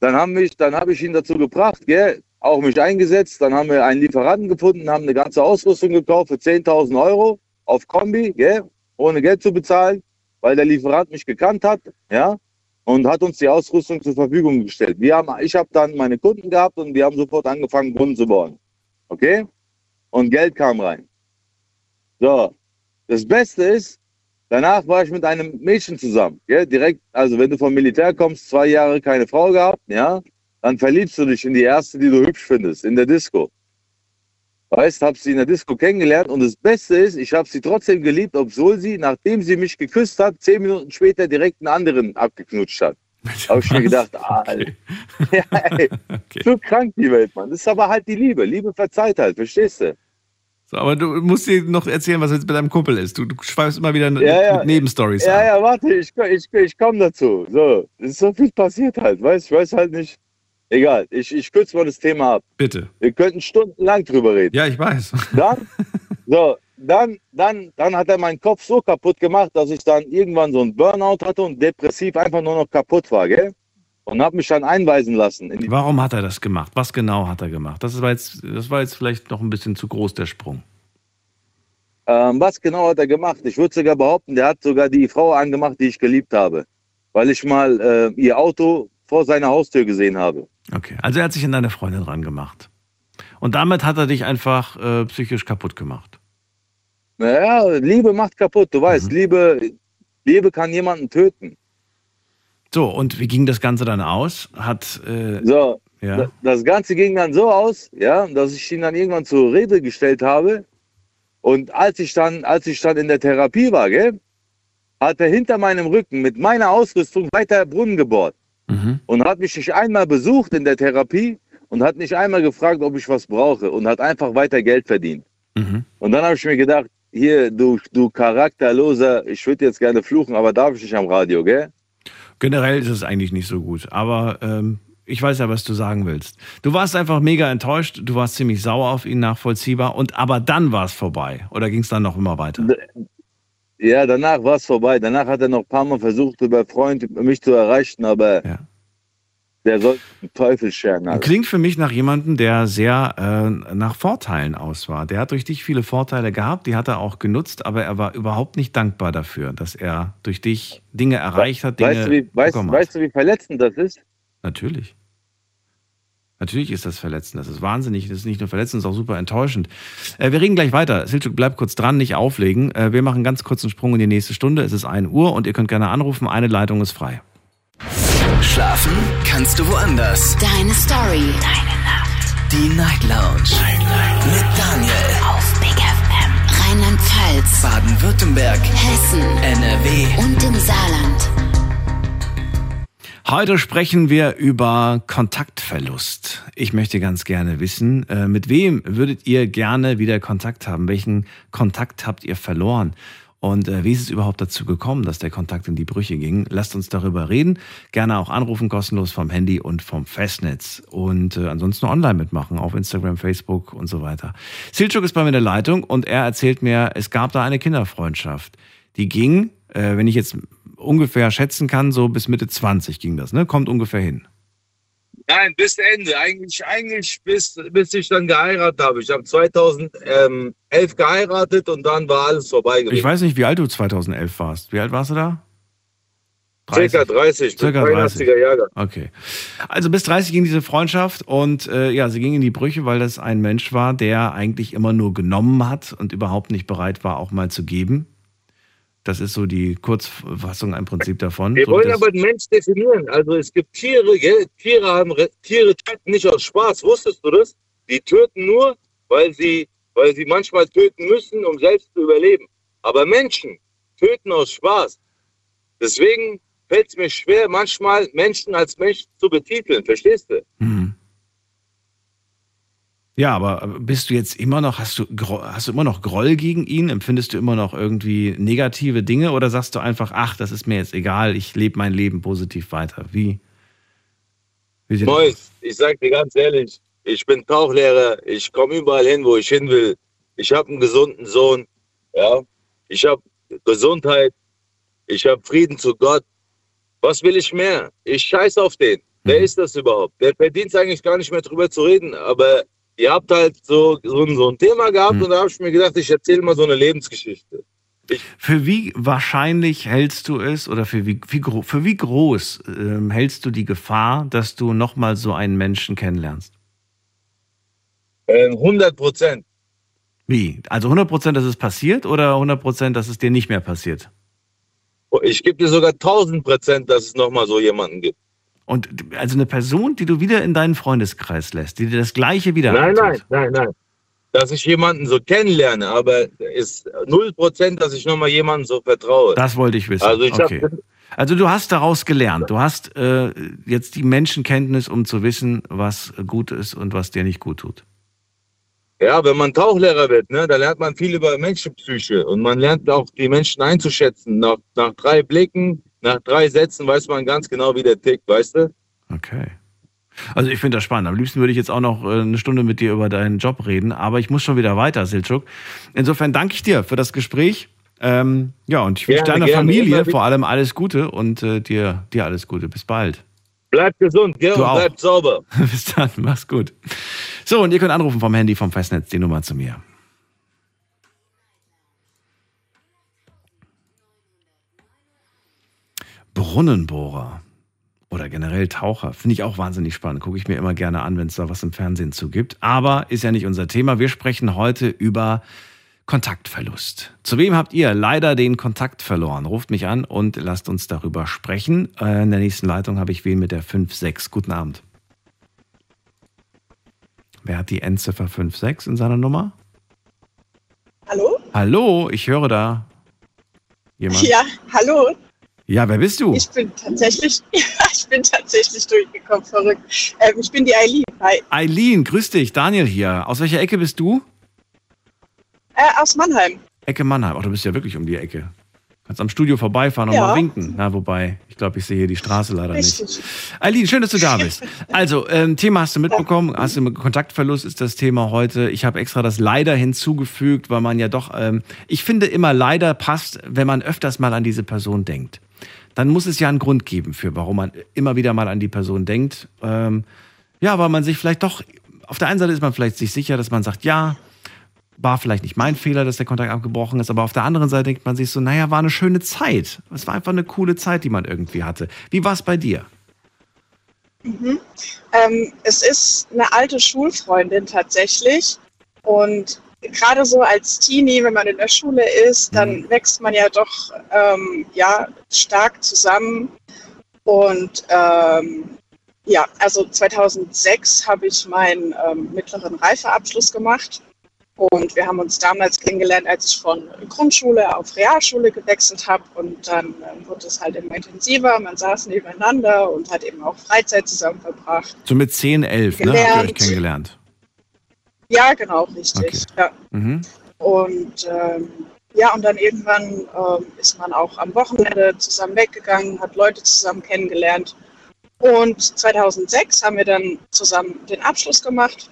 Dann habe ich ihn dazu gebracht, gell, auch mich eingesetzt. Dann haben wir einen Lieferanten gefunden, haben eine ganze Ausrüstung gekauft für 10.000 Euro auf Kombi, gell, ohne Geld zu bezahlen, weil der Lieferant mich gekannt hat, ja, und hat uns die Ausrüstung zur Verfügung gestellt. Wir haben, ich habe dann meine Kunden gehabt und wir haben sofort angefangen, Brunnen zu bohren. Okay? Und Geld kam rein. So, das Beste ist, Danach war ich mit einem Mädchen zusammen. Gell? Direkt, also wenn du vom Militär kommst, zwei Jahre keine Frau gehabt, ja, dann verliebst du dich in die erste, die du hübsch findest, in der Disco. Weißt, hab sie in der Disco kennengelernt und das Beste ist, ich habe sie trotzdem geliebt, obwohl sie, nachdem sie mich geküsst hat, zehn Minuten später direkt einen anderen abgeknutscht hat. Habe ich mir gedacht, ah, Okay. ja, ey, Okay. so krank die Welt, Mann. Das ist aber halt die Liebe. Liebe verzeiht halt, verstehst du? So, aber du musst dir noch erzählen, was jetzt mit deinem Kumpel ist. Du, du schweifst immer wieder mit, Ja, ja. Nebenstories Ja, an. ja, warte, ich, ich, ich komme dazu. So, es ist so viel passiert halt, weißt ich weiß halt nicht. Egal, ich, ich kürze mal das Thema ab. Bitte. Wir könnten stundenlang drüber reden. Ja, ich weiß. Dann, so, dann, dann, dann hat er meinen Kopf so kaputt gemacht, dass ich dann irgendwann so einen Burnout hatte und depressiv einfach nur noch kaputt war, gell? Und habe mich dann einweisen lassen. Warum hat er das gemacht? Was genau hat er gemacht? Das war jetzt, das war jetzt vielleicht noch ein bisschen zu groß, der Sprung. ähm, was genau hat er gemacht? Ich würde sogar behaupten, der hat sogar die Frau angemacht, die ich geliebt habe. Weil ich mal äh, ihr Auto vor seiner Haustür gesehen habe. Okay. Also er hat sich an deine Freundin dran gemacht. Und damit hat er dich einfach äh, psychisch kaputt gemacht. Naja, Liebe macht kaputt, du weißt, Mhm. Liebe, Liebe kann jemanden töten. So, und wie ging das Ganze dann aus? Hat, äh, So, ja. da- das Ganze ging dann so aus, ja, dass ich ihn dann irgendwann zur Rede gestellt habe. Und als ich dann, als ich dann in der Therapie war, gell, hat er hinter meinem Rücken mit meiner Ausrüstung weiter Brunnen gebohrt Mhm. und hat mich nicht einmal besucht in der Therapie und hat nicht einmal gefragt, ob ich was brauche und hat einfach weiter Geld verdient. Mhm. Und dann habe ich mir gedacht, hier, du, du charakterloser, ich würde jetzt gerne fluchen, aber darf ich nicht am Radio, gell? Generell ist es eigentlich nicht so gut, aber ähm, ich weiß ja, was du sagen willst. Du warst einfach mega enttäuscht, du warst ziemlich sauer auf ihn, nachvollziehbar, und aber dann war es vorbei. Oder ging es dann noch immer weiter? Ja, danach war es vorbei. Danach hat er noch ein paar Mal versucht, über Freund mich zu erreichen, aber Ja. der soll den Teufel scheren. Alter. Klingt für mich nach jemandem, der sehr äh, nach Vorteilen aus war. Der hat durch dich viele Vorteile gehabt, die hat er auch genutzt, aber er war überhaupt nicht dankbar dafür, dass er durch dich Dinge erreicht hat, Dinge Weißt du, wie, weißt, bekommen hat. weißt du, wie verletzend das ist? Natürlich. Natürlich ist das verletzend. Das ist wahnsinnig. Das ist nicht nur verletzend, das ist auch super enttäuschend. Äh, wir reden gleich weiter. Silchuk, bleib kurz dran, nicht auflegen. Äh, wir machen einen ganz kurzen Sprung in die nächste Stunde. Es ist 1 Uhr und ihr könnt gerne anrufen. Eine Leitung ist frei. Schlafen kannst du woanders. Deine Story. Deine Nacht. Die Night Lounge. Night, Night. Mit Daniel. Auf Big FM. Rheinland-Pfalz. Baden-Württemberg. Hessen. NRW. Und im Saarland. Heute sprechen wir über Kontaktverlust. Ich möchte ganz gerne wissen, äh, mit wem würdet ihr gerne wieder Kontakt haben? Welchen Kontakt habt ihr verloren? Und äh, wie ist es überhaupt dazu gekommen, dass der Kontakt in die Brüche ging? Lasst uns darüber reden. Gerne auch anrufen, kostenlos vom Handy und vom Festnetz. Und äh, ansonsten online mitmachen auf Instagram, Facebook und so weiter. Silchuk ist bei mir in der Leitung und er erzählt mir, es gab da eine Kinderfreundschaft. Die ging, wenn ich jetzt ungefähr schätzen kann, so bis Mitte 20 ging das, ne? Kommt ungefähr hin. Nein, bis Ende. Eigentlich, eigentlich bis, bis ich dann geheiratet habe. Ich habe 2011 geheiratet und dann war alles vorbei Ich gewesen. weiß nicht, wie alt du 2011 warst. Wie alt warst du da? Circa 30, ich bin Circa 30. 83er Jahrgang. Okay. Also bis 30 ging diese Freundschaft und äh, ja, sie ging in die Brüche, weil das ein Mensch war, der eigentlich immer nur genommen hat und überhaupt nicht bereit war, auch mal zu geben. Das ist so die Kurzfassung im Prinzip davon. Wir so wollen aber den Mensch definieren. Also es gibt Tiere, gell? Tiere haben Re- Tiere töten nicht aus Spaß. Wusstest du das? Die töten nur, weil sie, weil sie manchmal töten müssen, um selbst zu überleben. Aber Menschen töten aus Spaß. Deswegen fällt es mir schwer, manchmal Menschen als Mensch zu betiteln. Verstehst du? Hm. Ja, aber bist du jetzt immer noch, hast du, hast du immer noch Groll gegen ihn? Empfindest du immer noch irgendwie negative Dinge oder sagst du einfach, ach, das ist mir jetzt egal, ich lebe mein Leben positiv weiter? Wie? Wie aus? ich sag dir ganz ehrlich, ich bin Tauchlehrer, ich komme überall hin, wo ich hin will. Ich habe einen gesunden Sohn, ja. Ich habe Gesundheit, ich habe Frieden zu Gott. Was will ich mehr? Ich scheiß auf den. Wer Mhm. ist das überhaupt? Der verdient eigentlich gar nicht mehr drüber zu reden, aber ihr habt halt so, so, ein- so ein Thema gehabt Mhm. und da habe ich mir gedacht, ich erzähle mal so eine Lebensgeschichte. Für wie wahrscheinlich hältst du es oder für wie, wie, für wie groß ähm, hältst du die Gefahr, dass du nochmal so einen Menschen kennenlernst? Ähm, 100 Prozent. Wie? Also 100 Prozent, dass es passiert oder 100 Prozent, dass es dir nicht mehr passiert? Ich gebe dir sogar 1000 Prozent, dass es nochmal so jemanden gibt. Und also eine Person, die du wieder in deinen Freundeskreis lässt, die dir das Gleiche wieder Nein, nein, antut. nein, nein. Dass ich jemanden so kennenlerne, aber ist null Prozent, dass ich nochmal jemanden so vertraue. Das wollte ich wissen. Also ich okay. hab, Also du hast daraus gelernt. Du hast äh, jetzt die Menschenkenntnis, um zu wissen, was gut ist und was dir nicht gut tut. ja, wenn man Tauchlehrer wird, ne, da lernt man viel über Menschenpsyche und man lernt auch die Menschen einzuschätzen. Nach, nach drei Blicken, nach drei Sätzen weiß man ganz genau, wie der tickt, weißt du? Okay. Also ich finde das spannend. Am liebsten würde ich jetzt auch noch äh, eine Stunde mit dir über deinen Job reden, aber ich muss schon wieder weiter, Silchuk. Insofern danke ich dir für das Gespräch. Ähm, ja, und ich wünsche deiner gerne. Familie vor allem alles Gute und äh, dir, dir alles Gute. Bis bald. Bleib gesund, gell, Du und auch. bleib sauber. Bis dann, mach's gut. So, und ihr könnt anrufen vom Handy, vom Festnetz, die Nummer zu mir. Brunnenbohrer oder generell Taucher finde ich auch wahnsinnig spannend. Gucke ich mir immer gerne an, wenn es da was im Fernsehen zu gibt. Aber ist ja nicht unser Thema. Wir sprechen heute über Kontaktverlust. Zu wem habt ihr leider den Kontakt verloren? Ruft mich an und lasst uns darüber sprechen. Äh, In der nächsten Leitung habe ich wen mit der 5-6. Guten Abend. Wer hat die Endziffer 5-6 in seiner Nummer? Hallo? Hallo, ich höre da jemand. Ja, hallo. Ja, wer bist du? Ich bin tatsächlich, ich bin tatsächlich durchgekommen, verrückt. Ähm, ich bin die Eileen. Hi. Eileen, grüß dich. Daniel hier. Aus welcher Ecke bist du? Äh, aus Mannheim. Ecke Mannheim. Ach, du bist ja wirklich um die Ecke. Kannst am Studio vorbeifahren und Ja. mal winken. Na, wobei, ich glaube, ich sehe hier die Straße leider nicht. Richtig. Eileen, schön, dass du da bist. Also, ähm, Thema hast du mitbekommen. Hast du Kontaktverlust ist das Thema heute. Ich habe extra das leider hinzugefügt, weil man ja doch, ähm, ich finde immer leider passt, wenn man öfters mal an diese Person denkt. Dann muss es ja einen Grund geben für, warum man immer wieder mal an die Person denkt. Ähm, ja, weil man sich vielleicht doch, auf der einen Seite ist man vielleicht sich sicher, dass man sagt, ja, war vielleicht nicht mein Fehler, dass der Kontakt abgebrochen ist, aber auf der anderen Seite denkt man sich so, naja, war eine schöne Zeit. Es war einfach eine coole Zeit, die man irgendwie hatte. Wie war es bei dir? Ähm, es ist eine alte Schulfreundin tatsächlich. Und gerade so als Teenie, wenn man in der Schule ist, dann wächst man ja doch ähm, ja, stark zusammen. Und ähm, ja, also 2006 habe ich meinen ähm, mittleren Reifeabschluss gemacht. Und wir haben uns damals kennengelernt, als ich von Grundschule auf Realschule gewechselt habe. Und dann ähm, wurde es halt immer intensiver. Man saß nebeneinander und hat eben auch Freizeit zusammen verbracht. So mit 10, 11, ne? Habt ihr euch Gelernt. kennengelernt? Ja, genau, richtig. Okay. Ja. Mhm. Und ähm, ja, und dann irgendwann ähm, ist man auch am Wochenende zusammen weggegangen, hat Leute zusammen kennengelernt. Und 2006 haben wir dann zusammen den Abschluss gemacht.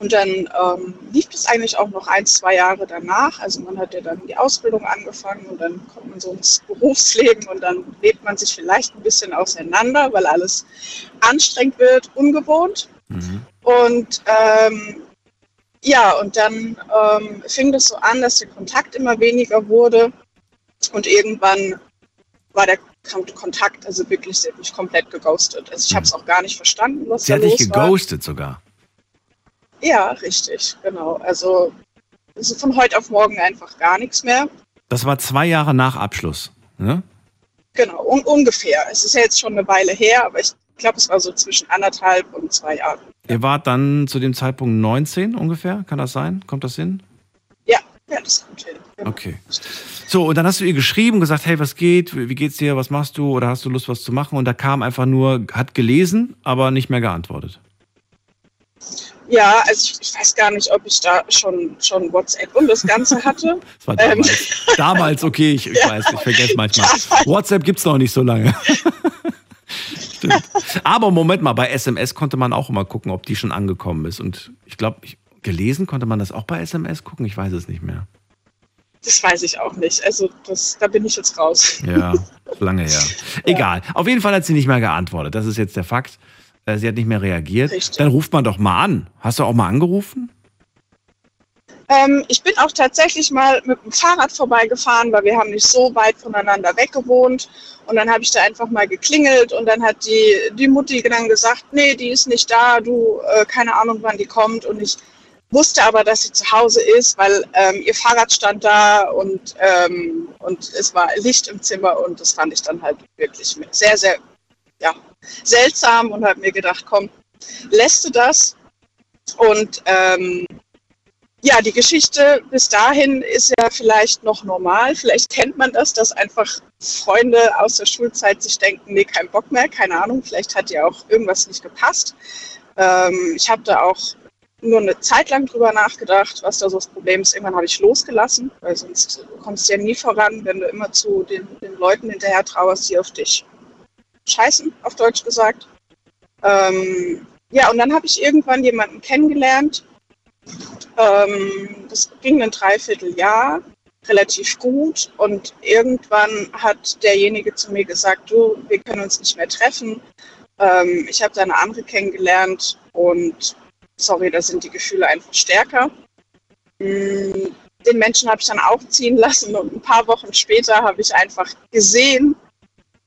Und dann ähm, lief das eigentlich auch noch ein, zwei Jahre danach. Also man hat ja dann die Ausbildung angefangen und dann kommt man so ins Berufsleben und dann lebt man sich vielleicht ein bisschen auseinander, weil alles anstrengend wird, ungewohnt. Mhm. Und ähm, ja, und dann ähm, fing das so an, dass der Kontakt immer weniger wurde. Und irgendwann war der Kon- Kontakt, also wirklich, sie hat mich komplett geghostet. Also ich habe es auch gar nicht verstanden, was Sie da hat dich los war. geghostet sogar. Ja, richtig, genau. Also, also von heute auf morgen einfach gar nichts mehr. Das war zwei Jahre nach Abschluss. Ne? Genau, un ungefähr. Es ist ja jetzt schon eine Weile her, aber ich glaube, es war so zwischen anderthalb und zwei Jahren. Ihr wart dann zu dem Zeitpunkt 19 ungefähr, kann das sein? Kommt das hin? Ja, ja, das kommt hin. Genau. Okay. So, und dann hast du ihr geschrieben, gesagt, hey, was geht? Wie geht's dir? Was machst du? Oder hast du Lust, was zu machen? Und da kam einfach nur, hat gelesen, aber nicht mehr geantwortet. Ja, also ich, ich weiß gar nicht, ob ich da schon, schon WhatsApp und das Ganze hatte. Das war Ähm. damals. damals, okay, ich, ich Ja. weiß, ich vergesse manchmal. Damals. WhatsApp gibt's noch nicht so lange. Stimmt. Aber Moment mal, bei SMS konnte man auch immer gucken, ob die schon angekommen ist. Und ich glaube, gelesen konnte man das auch bei SMS gucken? Ich weiß es nicht mehr. Das weiß ich auch nicht. Also das, da bin ich jetzt raus. Ja, lange her. Egal. Auf jeden Fall hat sie nicht mehr geantwortet. Das ist jetzt der Fakt. Äh, Sie hat nicht mehr reagiert. Richtig. Dann ruft man doch mal an. Hast du auch mal angerufen? Ähm, ich bin auch tatsächlich mal mit dem Fahrrad vorbeigefahren, weil wir haben nicht so weit voneinander weg gewohnt. Und dann habe ich da einfach mal geklingelt und dann hat die, die Mutti dann gesagt, nee, die ist nicht da, du, äh, keine Ahnung, wann die kommt. Und ich wusste aber, dass sie zu Hause ist, weil ähm, ihr Fahrrad stand da und, ähm, und es war Licht im Zimmer und das fand ich dann halt wirklich sehr, sehr ja, seltsam und habe mir gedacht, komm, lässt du das? Und ähm, ja, die Geschichte bis dahin ist ja vielleicht noch normal. Vielleicht kennt man das, dass einfach Freunde aus der Schulzeit sich denken, nee, kein Bock mehr, keine Ahnung, vielleicht hat ja auch irgendwas nicht gepasst. Ähm, ich habe da auch nur eine Zeit lang drüber nachgedacht, was da so das Problem ist. Irgendwann habe ich losgelassen, weil sonst kommst du ja nie voran, wenn du immer zu den, den Leuten hinterher trauerst, die auf dich scheißen, auf Deutsch gesagt. Ähm, ja, und dann habe ich irgendwann jemanden kennengelernt, ähm, das ging ein Dreivierteljahr relativ gut und irgendwann hat derjenige zu mir gesagt, du, wir können uns nicht mehr treffen. Ähm, ich habe da eine andere kennengelernt und sorry, da sind die Gefühle einfach stärker. Mm, Den Menschen habe ich dann aufziehen lassen und ein paar Wochen später habe ich einfach gesehen,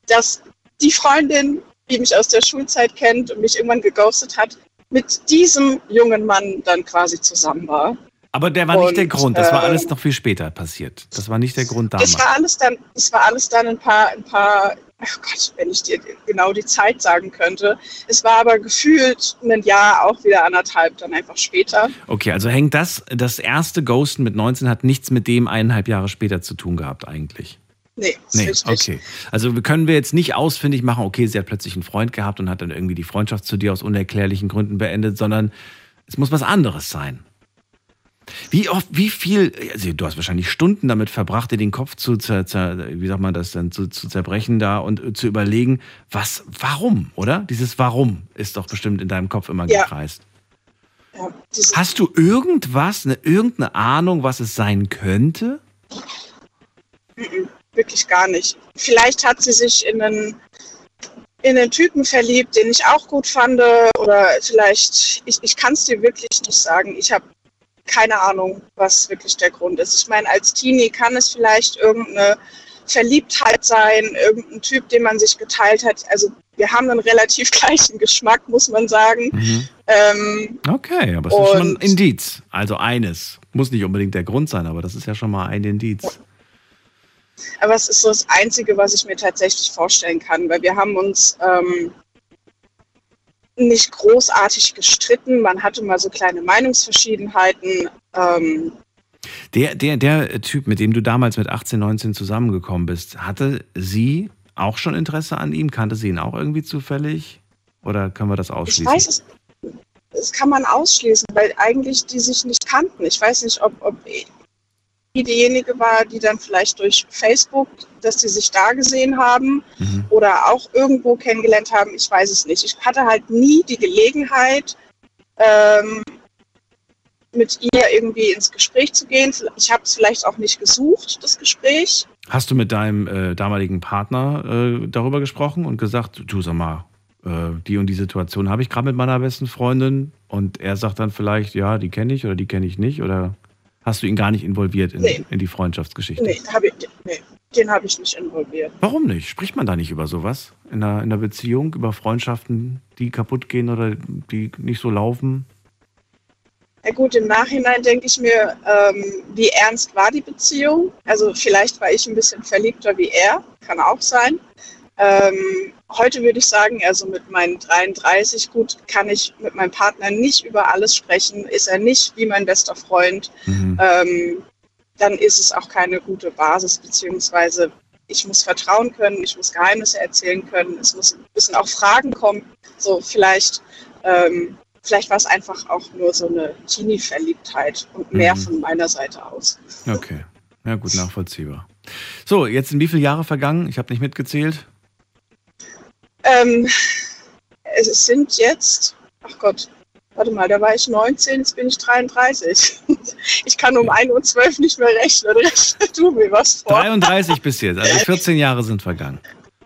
dass die Freundin, die mich aus der Schulzeit kennt und mich irgendwann geghostet hat, mit diesem jungen Mann dann quasi zusammen war. Aber der war nicht der Und, Grund. Das war äh, alles noch viel später passiert. Das war nicht der Grund damals. Das war alles dann, das war alles dann ein paar, ein paar, ach Gott, wenn ich dir genau die Zeit sagen könnte. Es war aber gefühlt ein Jahr, auch wieder anderthalb, dann einfach später. Okay, also hängt das, das erste Ghosten mit 19 hat nichts mit dem eineinhalb Jahre später zu tun gehabt eigentlich. Nee, Nee, okay. Also können wir jetzt nicht ausfindig machen, okay, sie hat plötzlich einen Freund gehabt und hat dann irgendwie die Freundschaft zu dir aus unerklärlichen Gründen beendet, sondern es muss was anderes sein. Wie oft, wie viel, also du hast wahrscheinlich Stunden damit verbracht, dir den Kopf zu, zer, zer, wie sagt man das dann, zu, zu zerbrechen da und äh, zu überlegen, was, warum, oder? Dieses Warum ist doch bestimmt in deinem Kopf immer Ja. gekreist. Ja, Hast du irgendwas, eine, irgendeine Ahnung, was es sein könnte? Wirklich gar nicht. Vielleicht hat sie sich in einen, in einen Typen verliebt, den ich auch gut fand. Oder vielleicht, ich, ich kann es dir wirklich nicht sagen. Ich habe keine Ahnung, was wirklich der Grund ist. Ich meine, als Teenie kann es vielleicht irgendeine Verliebtheit sein, irgendein Typ, den man sich geteilt hat. Also wir haben einen relativ gleichen Geschmack, muss man sagen. Mhm. Ähm, Okay, aber es ist schon ein Indiz. Also eines. Muss nicht unbedingt der Grund sein, aber das ist ja schon mal ein Indiz. Aber es ist so das Einzige, was ich mir tatsächlich vorstellen kann, weil wir haben uns ähm, nicht großartig gestritten. Man hatte mal so kleine Meinungsverschiedenheiten. Ähm, Der, der, der Typ, mit dem du damals mit 18, 19 zusammengekommen bist, hatte sie auch schon Interesse an ihm? Kannte sie ihn auch irgendwie zufällig? Oder können wir das ich ausschließen? weiß es, das kann man ausschließen, weil eigentlich die sich nicht kannten. Ich weiß nicht, ob, ob die diejenige war, die dann vielleicht durch Facebook, dass die sich da gesehen haben Mhm. oder auch irgendwo kennengelernt haben. Ich weiß es nicht. Ich hatte halt nie die Gelegenheit, ähm, mit ihr irgendwie ins Gespräch zu gehen. Ich habe es vielleicht auch nicht gesucht, das Gespräch. Hast du mit deinem äh, damaligen Partner äh, darüber gesprochen und gesagt, du sag mal, äh, die und die Situation habe ich gerade mit meiner besten Freundin und er sagt dann vielleicht, ja, die kenne ich oder die kenne ich nicht oder hast du ihn gar nicht involviert in, Nee. in die Freundschaftsgeschichte? Nee, hab ich, nee den habe ich nicht involviert. Warum nicht? Spricht man da nicht über sowas in einer, in einer Beziehung, über Freundschaften, die kaputt gehen oder die nicht so laufen? Ja gut, im Nachhinein denke ich mir, ähm, wie ernst war die Beziehung? Also vielleicht war ich ein bisschen verliebter wie er, kann auch sein. Ähm, heute würde ich sagen, also mit meinen 33, gut, kann ich mit meinem Partner nicht über alles sprechen, ist er nicht wie mein bester Freund, Mhm. ähm, dann ist es auch keine gute Basis, beziehungsweise ich muss vertrauen können, ich muss Geheimnisse erzählen können, es muss ein bisschen auch Fragen kommen, so vielleicht ähm, Vielleicht war es einfach auch nur so eine Teenie-Verliebtheit und mehr Mhm. von meiner Seite aus. Okay. Ja, gut, nachvollziehbar. So, jetzt sind wie viele Jahre vergangen? Ich habe nicht mitgezählt. Ähm, es sind jetzt, ach Gott, warte mal, da war ich 19, jetzt bin ich 33. Ich kann um 1.12 Uhr nicht mehr rechnen. Rechne du mir was vor. 33 bis jetzt, also 14 Jahre sind vergangen.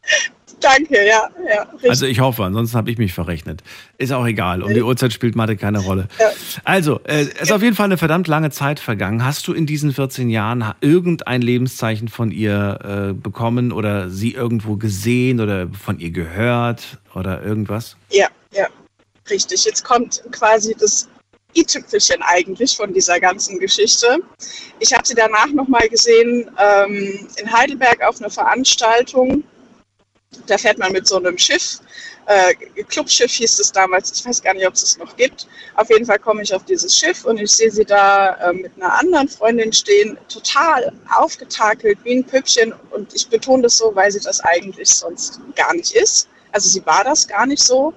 Danke, ja, ja, richtig. Also ich hoffe, ansonsten habe ich mich verrechnet. Ist auch egal, um die Uhrzeit spielt Mathe keine Rolle. Ja. Also, äh, es ist auf jeden Fall eine verdammt lange Zeit vergangen. Hast du in diesen 14 Jahren irgendein Lebenszeichen von ihr äh, bekommen oder sie irgendwo gesehen oder von ihr gehört oder irgendwas? Ja, ja, richtig. Jetzt kommt quasi das i-Tüpfelchen eigentlich von dieser ganzen Geschichte. Ich habe sie danach nochmal gesehen ähm, in Heidelberg auf einer Veranstaltung. Da fährt man mit so einem Schiff, äh, Clubschiff hieß es damals, ich weiß gar nicht, ob es es noch gibt. Auf jeden Fall komme ich auf dieses Schiff und ich sehe sie da äh, mit einer anderen Freundin stehen, total aufgetakelt wie ein Püppchen. Und ich betone das so, weil sie das eigentlich sonst gar nicht ist. Also sie war das gar nicht so.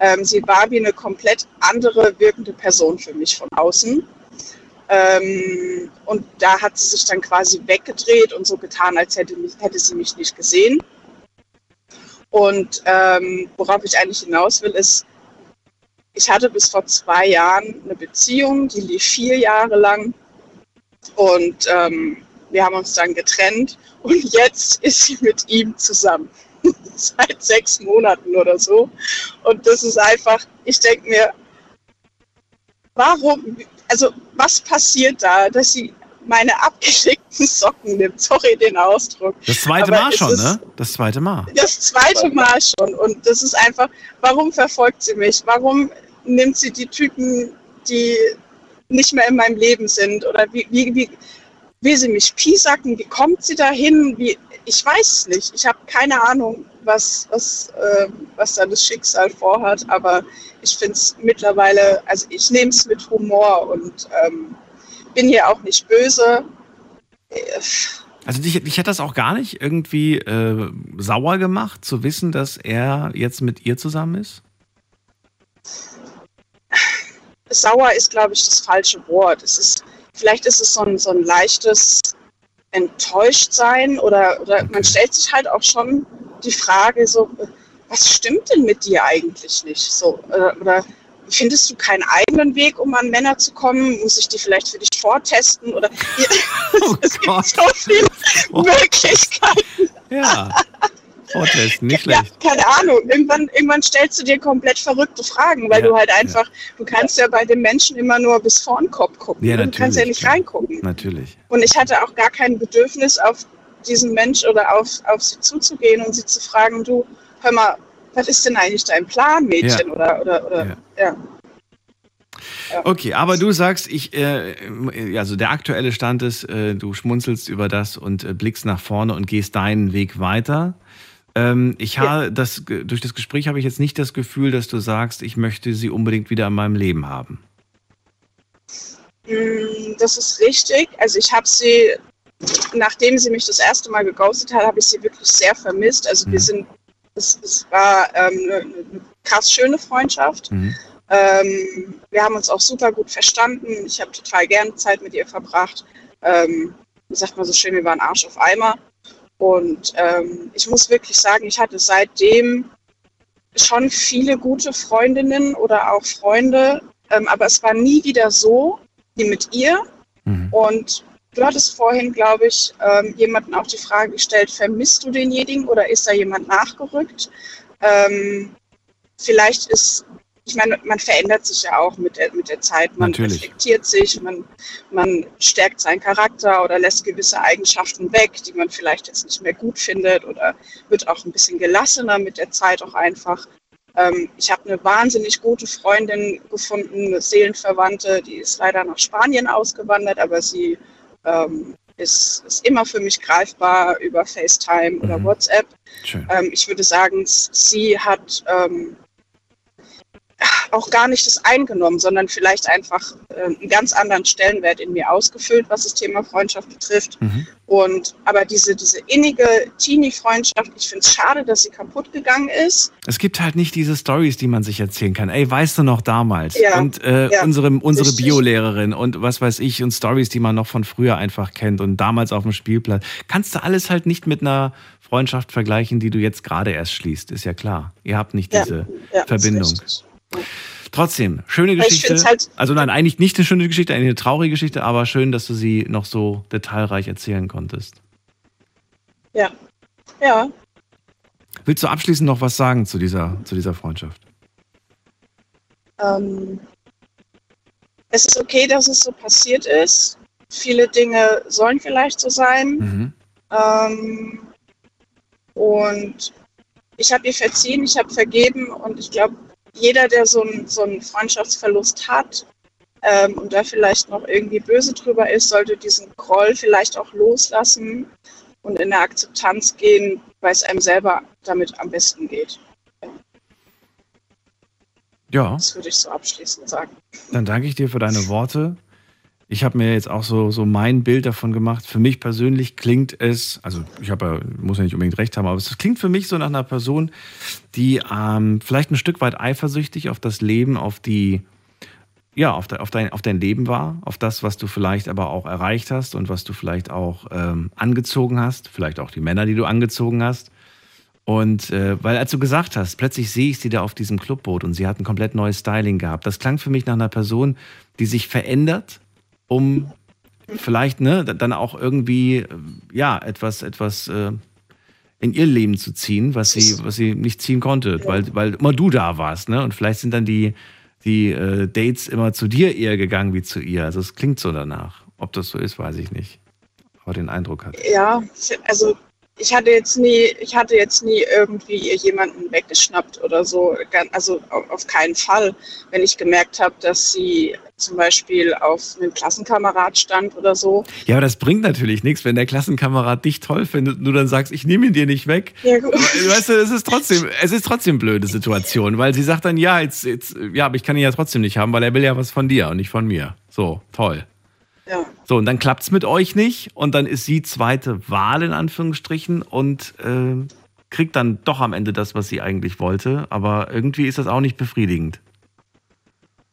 Ähm, sie war wie eine komplett andere wirkende Person für mich von außen. Ähm, und da hat sie sich dann quasi weggedreht und so getan, als hätte, mich, hätte sie mich nicht gesehen. Und ähm, worauf ich eigentlich hinaus will, ist, ich hatte bis vor zwei Jahren eine Beziehung, die lief vier Jahre lang. Und ähm, wir haben uns dann getrennt. Und jetzt ist sie mit ihm zusammen. Seit sechs Monaten oder so. Und das ist einfach, ich denke mir, warum, also was passiert da, dass sie meine abgeschickten Socken nimmt? Sorry den Ausdruck. Das zweite Aber Mal schon, ist- ne? Das zweite Mal. Das zweite Mal schon. Und das ist einfach, warum verfolgt sie mich? Warum nimmt sie die Typen, die nicht mehr in meinem Leben sind? Oder wie, wie, wie will sie mich piesacken? Wie kommt sie dahin? Wie, ich weiß es nicht. Ich habe keine Ahnung, was, was, äh, was da das Schicksal vorhat. Aber ich finde es mittlerweile, also ich nehme es mit Humor und ähm, bin hier auch nicht böse. Äh, Also dich, dich hat das auch gar nicht irgendwie äh, sauer gemacht, zu wissen, dass er jetzt mit ihr zusammen ist? sauer ist, glaube ich, das falsche Wort. Es ist, vielleicht ist es so ein, so ein leichtes Enttäuschtsein oder, oder Okay. man stellt sich halt auch schon die Frage so, was stimmt denn mit dir eigentlich nicht? So, oder, oder findest du keinen eigenen Weg, um an Männer zu kommen? Muss ich die vielleicht für dich vortesten? Oder Oh es gibt so viele Oh. Möglichkeiten. Ja. Vortesten, nicht Ja, schlecht. keine Ahnung. Irgendwann, irgendwann stellst du dir komplett verrückte Fragen, weil Ja, du halt ja. einfach, du kannst ja bei den Menschen immer nur bis vor den Kopf gucken. Ja, du kannst ja natürlich, nicht reingucken. Natürlich. Und ich hatte auch gar kein Bedürfnis, auf diesen Mensch oder auf, auf sie zuzugehen und sie zu fragen, du, hör mal, was ist denn eigentlich dein Plan, Mädchen? Ja. Oder, oder, oder, Ja. Okay, aber du sagst, ich, äh, also der aktuelle Stand ist, äh, du schmunzelst über das und äh, blickst nach vorne und gehst deinen Weg weiter. Ähm, ich habe das durch das Gespräch habe ich jetzt nicht das Gefühl, dass du sagst, ich möchte sie unbedingt wieder in meinem Leben haben. Mm, Das ist richtig. Also ich habe sie, nachdem sie mich das erste Mal geghostet hat, habe ich sie wirklich sehr vermisst. Also wir Mhm. sind, es, es war ähm, eine, eine krass schöne Freundschaft. Mhm. Ähm, wir haben uns auch super gut verstanden. Ich habe total gerne Zeit mit ihr verbracht. Ähm, wie sagt man so schön, wir waren Arsch auf Eimer. Und ähm, ich muss wirklich sagen, ich hatte seitdem schon viele gute Freundinnen oder auch Freunde, ähm, aber es war nie wieder so wie mit ihr. Mhm. Und du hattest vorhin, glaube ich, ähm, jemanden auch die Frage gestellt, vermisst du denjenigen oder ist da jemand nachgerückt? Ähm, vielleicht ist, ich meine, man verändert sich ja auch mit der, mit der Zeit, man Natürlich. reflektiert sich, man, man stärkt seinen Charakter oder lässt gewisse Eigenschaften weg, die man vielleicht jetzt nicht mehr gut findet oder wird auch ein bisschen gelassener mit der Zeit auch einfach. Ähm, ich habe eine wahnsinnig gute Freundin gefunden, eine Seelenverwandte, die ist leider nach Spanien ausgewandert, aber sie ähm, ist, ist immer für mich greifbar über FaceTime oder Mhm. WhatsApp. Schön. Ähm, ich würde sagen, sie hat ähm, auch gar nicht das eingenommen, sondern vielleicht einfach äh, einen ganz anderen Stellenwert in mir ausgefüllt, was das Thema Freundschaft betrifft. Mhm. Und aber diese, diese innige Teenie-Freundschaft, ich finde es schade, dass sie kaputt gegangen ist. Es gibt halt nicht diese Stories, die man sich erzählen kann. Ey, weißt du noch damals? Ja, und äh, ja, unsere, unsere. Biolehrerin und was weiß ich und Stories, die man noch von früher einfach kennt und damals auf dem Spielplatz. Kannst du alles halt nicht mit einer Freundschaft vergleichen, die du jetzt gerade erst schließt. Ist ja klar. Ihr habt nicht diese ja, ist Verbindung. richtig. Trotzdem, schöne Geschichte. halt- also nein, eigentlich nicht eine schöne Geschichte, eine traurige Geschichte, aber schön, dass du sie noch so detailreich erzählen konntest. Ja. Ja. Willst du abschließend noch was sagen zu dieser, zu dieser Freundschaft? Ähm, es ist okay, dass es so passiert ist. Viele Dinge sollen vielleicht so sein. Mhm. Ähm, und ich habe ihr verziehen, ich habe vergeben und ich glaube, jeder, der so, ein, so einen Freundschaftsverlust hat ähm, und da vielleicht noch irgendwie böse drüber ist, sollte diesen Groll vielleicht auch loslassen und in eine Akzeptanz gehen, weil es einem selber damit am besten geht. Ja. Das würde ich so abschließend sagen. Dann danke ich dir für deine Worte. Ich habe mir jetzt auch so, so mein Bild davon gemacht. Für mich persönlich klingt es, also ich habe ja, muss ja nicht unbedingt recht haben, aber es klingt für mich so nach einer Person, die ähm, vielleicht ein Stück weit eifersüchtig auf das Leben, auf die, ja, auf, de, auf, dein, auf dein Leben war, auf das, was du vielleicht aber auch erreicht hast und was du vielleicht auch ähm, angezogen hast, vielleicht auch die Männer, die du angezogen hast. Und äh, weil als du gesagt hast, plötzlich sehe ich sie da auf diesem Clubboot und sie hat ein komplett neues Styling gehabt. Das klang für mich nach einer Person, die sich verändert, um vielleicht ne, dann auch irgendwie ja etwas etwas äh, in ihr Leben zu ziehen, was sie was sie nicht ziehen konnte, weil weil immer du da warst, ne? Und vielleicht sind dann die die äh, Dates immer zu dir eher gegangen wie zu ihr. Also es klingt so danach. Ob das so ist, weiß ich nicht. Aber den Eindruck hat. Ja, also ich hatte jetzt nie, ich hatte jetzt nie irgendwie ihr jemanden weggeschnappt oder so. Also au- auf keinen Fall. Wenn ich gemerkt habe, dass sie zum Beispiel auf einem Klassenkamerad stand oder so. Ja, aber das bringt natürlich nichts, wenn der Klassenkamerad dich toll findet und du dann sagst, ich nehme ihn dir nicht weg. Ja, gut. Aber, weißt du, es ist trotzdem, es ist trotzdem eine blöde Situation, weil sie sagt dann, ja, jetzt, jetzt, ja, aber ich kann ihn ja trotzdem nicht haben, weil er will ja was von dir und nicht von mir. So, toll. Ja. So, und dann klappt's mit euch nicht und dann ist sie zweite Wahl in Anführungsstrichen und äh, kriegt dann doch am Ende das, was sie eigentlich wollte, aber irgendwie ist das auch nicht befriedigend.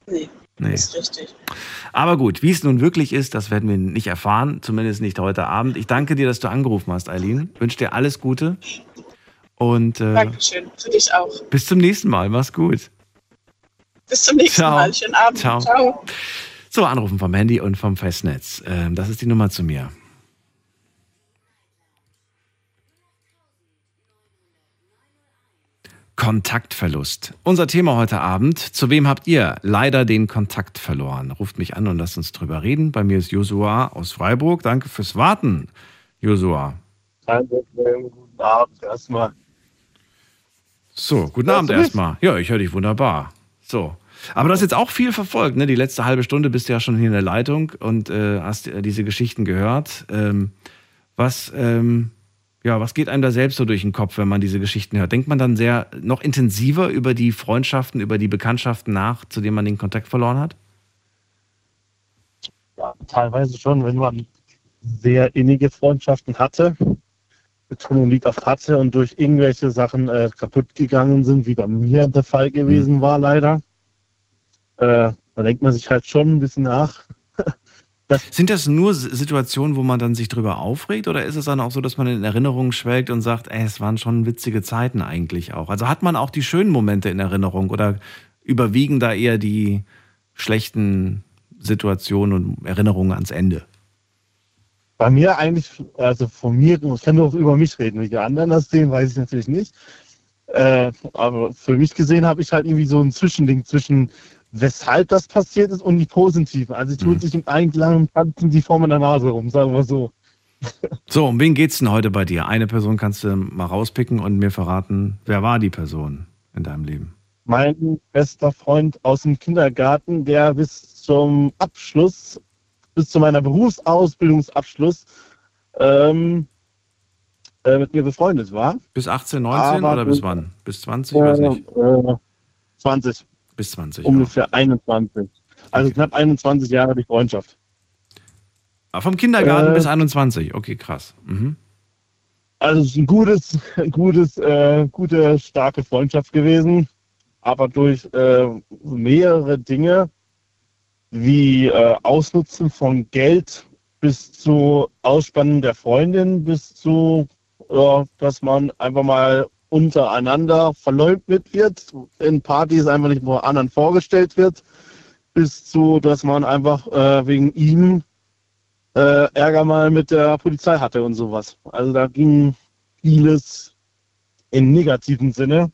Nee. Nee. Ist richtig. Aber gut, wie es nun wirklich ist, das werden wir nicht erfahren, zumindest nicht heute Abend. Ich danke dir, dass du angerufen hast, Eileen. Wünsche dir alles Gute. Und äh, Dankeschön. Für dich auch. bis zum nächsten Mal. Mach's gut. Bis zum nächsten Ciao. Mal. Schönen Abend. Ciao. Ciao. So, anrufen vom Handy und vom Festnetz. Ähm, das ist die Nummer zu mir. Kontaktverlust. Unser Thema heute Abend. Zu wem habt ihr leider den Kontakt verloren? Ruft mich an und lasst uns drüber reden. Bei mir ist Josua aus Freiburg. Danke fürs Warten, Josua. Kein Problem, guten Abend erstmal. So, guten Hörst Abend erstmal. Ja, ich höre dich wunderbar. So. Aber du hast jetzt auch viel verfolgt, ne? Die letzte halbe Stunde bist du ja schon hier in der Leitung und äh, hast äh, diese Geschichten gehört. Ähm, was, ähm, ja, was geht einem da selbst so durch den Kopf, wenn man diese Geschichten hört? Denkt man dann sehr noch intensiver über die Freundschaften, über die Bekanntschaften nach, zu denen man den Kontakt verloren hat? Ja, teilweise schon, wenn man sehr innige Freundschaften hatte. Betonung liegt auf hatte und durch irgendwelche Sachen äh, kaputt gegangen sind, wie bei mir der Fall gewesen war, leider. Äh, da denkt man sich halt schon ein bisschen nach. Sind das nur Situationen, wo man dann sich drüber aufregt oder ist es dann auch so, dass man in Erinnerung schwelgt und sagt, ey, es waren schon witzige Zeiten eigentlich auch? Also hat man auch die schönen Momente in Erinnerung oder überwiegen da eher die schlechten Situationen und Erinnerungen ans Ende? Bei mir eigentlich, also von mir, ich kann nur über mich reden, wie die anderen das sehen, weiß ich natürlich nicht. Äh, aber für mich gesehen habe ich halt irgendwie so ein Zwischending zwischen weshalb das passiert ist und die Positiven. Also die tun sich im Einklang und tanzen die vor meiner Nase rum, sagen wir so. So, um wen geht's denn heute bei dir? Eine Person kannst du mal rauspicken und mir verraten, wer war die Person in deinem Leben? Mein bester Freund aus dem Kindergarten, der bis zum Abschluss, bis zu meiner Berufsausbildungsabschluss ähm, äh, mit mir befreundet war. Bis 18, 19 Aber- oder bis wann? Bis 20? Ich weiß nicht. Äh, 20, Bis 20. ungefähr 21. Also knapp 21 Jahre die Freundschaft. Ah, Vom Kindergarten Äh, bis 21. Okay, krass. Mhm. Also es ist ein gutes, gutes, äh, gute, starke Freundschaft gewesen, aber durch äh, mehrere Dinge wie äh, Ausnutzen von Geld bis zu Ausspannen der Freundin, bis zu, ja, dass man einfach mal untereinander verleumdet wird, in Partys einfach nicht vor anderen vorgestellt wird, bis zu, dass man einfach äh, wegen ihm äh, Ärger mal mit der Polizei hatte und sowas. Also da ging vieles im negativen Sinne.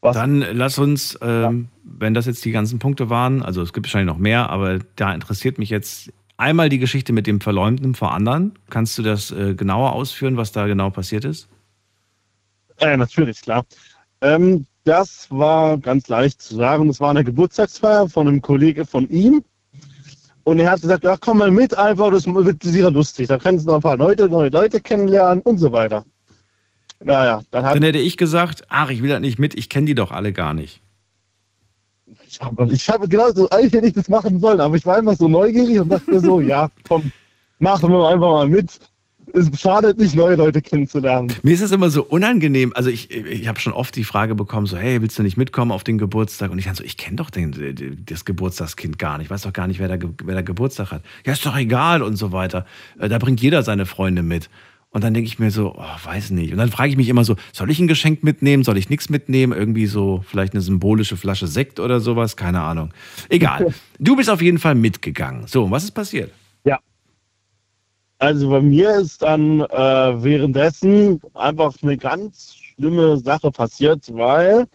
Was Dann lass uns, ähm, wenn das jetzt die ganzen Punkte waren, also es gibt wahrscheinlich noch mehr, aber da interessiert mich jetzt einmal die Geschichte mit dem Verleumden vor anderen. Kannst du das äh, genauer ausführen, was da genau passiert ist? Äh, natürlich, klar. Ähm, das war ganz leicht zu sagen. Das war eine Geburtstagsfeier von einem Kollege von ihm. Und er hat gesagt, ja, komm mal mit einfach, das wird sicher lustig. Da kannst du noch ein paar Leute, neue Leute kennenlernen und so weiter. Naja, dann hat Dann hätte ich gesagt, ach, ich will da nicht mit, ich kenne die doch alle gar nicht. ich habe ich hab genau so, eigentlich hätte ich das machen sollen, aber ich war einfach so neugierig und dachte mir so, ja, komm, machen wir einfach mal mit. Es schadet nicht, neue Leute kennenzulernen. Mir ist das immer so unangenehm. Also ich, ich habe schon oft die Frage bekommen, so, hey, willst du nicht mitkommen auf den Geburtstag? Und ich dann so, ich kenne doch den, das Geburtstagskind gar nicht. Ich weiß doch gar nicht, wer da, wer da Geburtstag hat. Ja, ist doch egal und so weiter. Äh, Da bringt jeder seine Freunde mit. Und dann denke ich mir so, oh, weiß nicht. Und dann frage ich mich immer so, soll ich ein Geschenk mitnehmen? Soll ich nichts mitnehmen? Irgendwie so, vielleicht eine symbolische Flasche Sekt oder sowas? Keine Ahnung. Egal. Du bist auf jeden Fall mitgegangen. So, und was ist passiert? Also bei mir ist dann äh, währenddessen einfach eine ganz schlimme Sache passiert, weil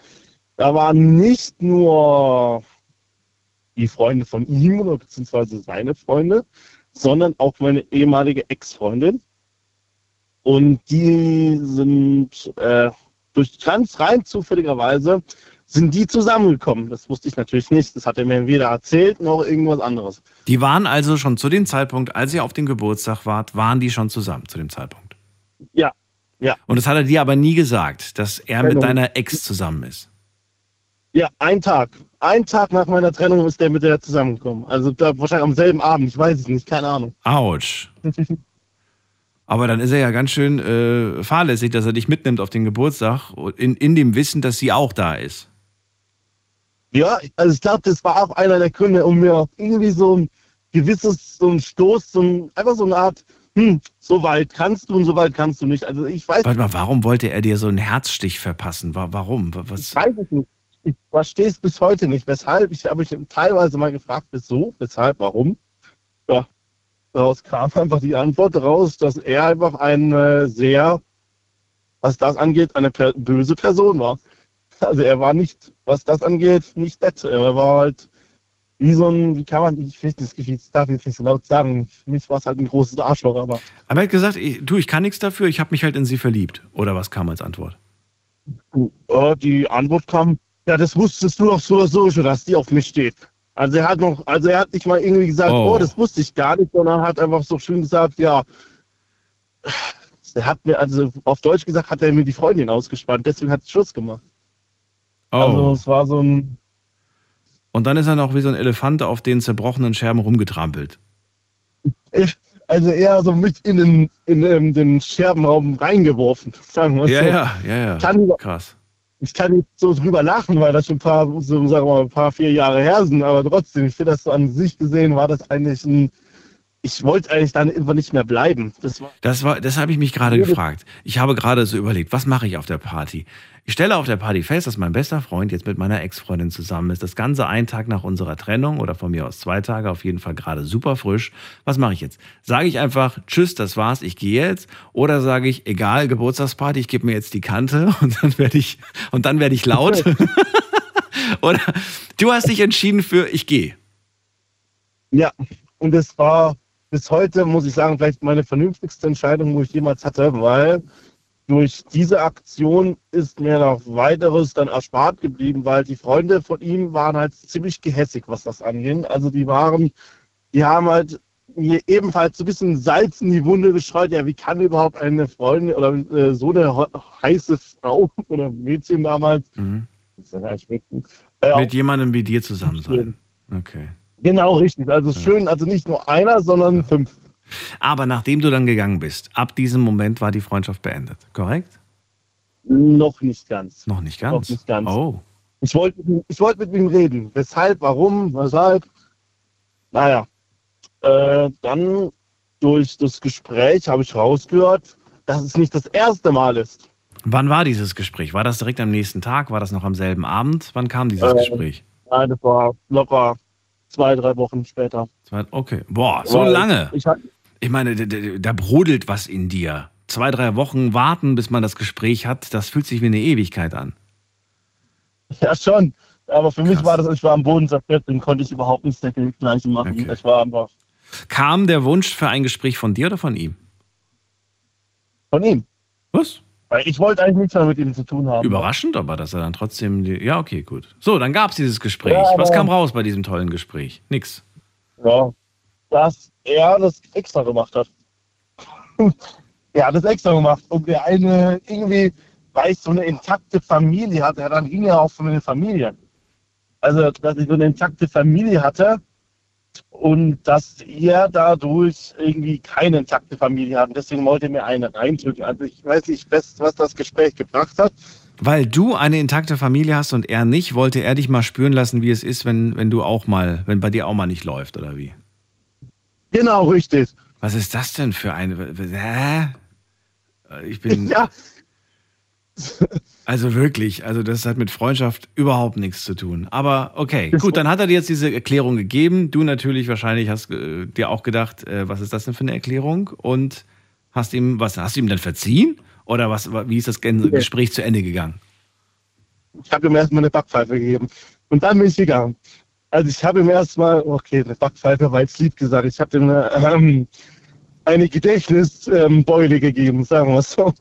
da waren nicht nur die Freunde von ihm oder beziehungsweise seine Freunde, sondern auch meine ehemalige Ex-Freundin. Und die sind äh, durch ganz rein zufälligerweise sind die zusammengekommen. Das wusste ich natürlich nicht. Das hat er mir weder erzählt noch irgendwas anderes. Die waren also schon zu dem Zeitpunkt, als ihr auf dem Geburtstag wart, waren die schon zusammen zu dem Zeitpunkt. Ja, ja. Und das hat er dir aber nie gesagt, dass er mit Genau. deiner Ex zusammen ist. Ja, ein Tag. Ein Tag nach meiner Trennung ist der mit der zusammengekommen. Also da, wahrscheinlich am selben Abend, ich weiß es nicht, keine Ahnung. Autsch. Aber dann ist er ja ganz schön äh, fahrlässig, dass er dich mitnimmt auf den Geburtstag, in, in dem Wissen, dass sie auch da ist. Ja, also ich glaube, das war auch einer der Gründe, um mir irgendwie so ein gewisses, so ein Stoß, so ein, einfach so eine Art, hm, so weit kannst du und so weit kannst du nicht. Also ich weiß, Warte mal, warum wollte er dir so einen Herzstich verpassen? Wa- Warum? Wa- Was? ich weiß es nicht. Ich verstehe es bis heute nicht. Weshalb? Ich habe mich teilweise mal gefragt, wieso, weshalb, warum. Ja, daraus kam einfach die Antwort raus, dass er einfach ein äh, sehr, was das angeht, eine per böse Person war. Also er war nicht, was das angeht, nicht nett. Er war halt wie so ein, wie kann man, ich weiß nicht, ich darf jetzt nicht so laut sagen, für mich war es halt ein großes Arschloch, aber Aber er hat gesagt, ich, du, ich kann nichts dafür, ich habe mich halt in sie verliebt. Oder was kam als Antwort? äh, die Antwort kam, ja, das wusstest du doch so oder so schon, dass die auf mich steht. Also er hat noch, also er hat nicht mal irgendwie gesagt, Oh. oh, das wusste ich gar nicht, sondern hat einfach so schön gesagt, ja, er hat mir, also auf Deutsch gesagt, hat er mir die Freundin ausgespannt, deswegen hat es Schluss gemacht. Oh. Also es war so ein, Und dann ist er noch wie so ein Elefant auf den zerbrochenen Scherben rumgetrampelt. also eher so mit in den, in, den- den Scherbenraum reingeworfen, sagen wir Ja, so. ja, ja, ja. Kann, Krass. ich kann jetzt so drüber lachen, weil das schon ein paar, so, sagen wir mal, ein paar, vier Jahre her sind, aber trotzdem, ich finde das so an sich gesehen, war das eigentlich ein, ich wollte eigentlich dann irgendwann nicht mehr bleiben. Das war, Das war, das habe ich mich gerade gefragt. Ich habe gerade so überlegt, was mache ich auf der Party? Ich stelle auf der Party fest, dass mein bester Freund jetzt mit meiner Ex-Freundin zusammen ist. Das Ganze einen Tag nach unserer Trennung oder von mir aus zwei Tage, auf jeden Fall gerade super frisch. Was mache ich jetzt? Sage ich einfach, tschüss, das war's, ich gehe jetzt? Oder sage ich, egal, Geburtstagsparty, ich gebe mir jetzt die Kante und dann werde ich, und dann werde ich laut? oder du hast dich entschieden für, ich gehe. ja, und es war bis heute, muss ich sagen, vielleicht meine vernünftigste Entscheidung, wo ich jemals hatte, weil durch diese Aktion ist mir noch weiteres dann erspart geblieben, weil die Freunde von ihm waren halt ziemlich gehässig, was das anging. Also die waren, die haben halt mir ebenfalls so ein bisschen Salz in die Wunde gestreut. Ja, wie kann überhaupt eine Freundin oder äh, so eine he- heiße Frau oder Mädchen damals, Mhm. ja äh, Mit jemandem wie dir zusammen sein. Okay. Genau, richtig. Also schön, also nicht nur einer, sondern fünf. Aber nachdem du dann gegangen bist, ab diesem Moment war die Freundschaft beendet, korrekt? Noch nicht ganz. Noch nicht ganz. Noch nicht ganz. Oh. Ich wollte ich wollte mit ihm reden. Weshalb, warum, weshalb? Naja. Äh, dann durch das Gespräch habe ich rausgehört, dass es nicht das erste Mal ist. Wann war dieses Gespräch? War das direkt am nächsten Tag? War das noch am selben Abend? Wann kam dieses Äh, Gespräch? Nein, das war locker zwei, drei Wochen später. Zwei- Okay. Boah, so Weil lange. Ich, hab- Ich meine, da, brodelt was in dir. Zwei, drei Wochen warten, bis man das Gespräch hat, das fühlt sich wie eine Ewigkeit an. ja, schon. Aber für mich Krass. war das, ich war am Boden zerstört, dann konnte ich überhaupt nichts dergleichen machen. Okay. Ich war einfach Kam der Wunsch für ein Gespräch von dir oder von ihm? von ihm. Was? Weil ich wollte eigentlich nichts mehr mit ihm zu tun haben. Überraschend, aber dass er dann trotzdem. Die, ja, okay, gut. So, dann gab es dieses Gespräch. Ja, was kam raus bei diesem tollen Gespräch? Nix. Ja, dass er das extra gemacht hat. er hat das extra gemacht, um der eine irgendwie, weil ich so eine intakte Familie hatte, dann ging er auch von den Familien. Also, dass ich so eine intakte Familie hatte und dass er dadurch irgendwie keine intakte Familie hat. Und Deswegen wollte er mir eine reindrücken. Also, ich weiß nicht, was was das Gespräch gebracht hat. Weil du eine intakte Familie hast und er nicht, wollte er dich mal spüren lassen, wie es ist, wenn, wenn du auch mal, wenn bei dir auch mal nicht läuft, oder wie? Genau, richtig. Was ist das denn für eine. Hä? Ich bin. Ja, Also wirklich, also das hat mit Freundschaft überhaupt nichts zu tun. Aber okay, gut, dann hat er dir jetzt diese Erklärung gegeben. Du natürlich wahrscheinlich hast äh, dir auch gedacht, äh, was ist das denn für eine Erklärung? Und hast ihm, was, hast du ihm dann verziehen? Oder was, wie ist das Gespräch zu Ende gegangen? Ich habe ihm erstmal eine Backpfeife gegeben. Und dann bin ich gegangen. Also ich habe ihm erstmal, okay, eine Backpfeife war jetzt lieb gesagt, ich habe ihm eine, ähm, eine Gedächtnisbeule gegeben, sagen wir es so.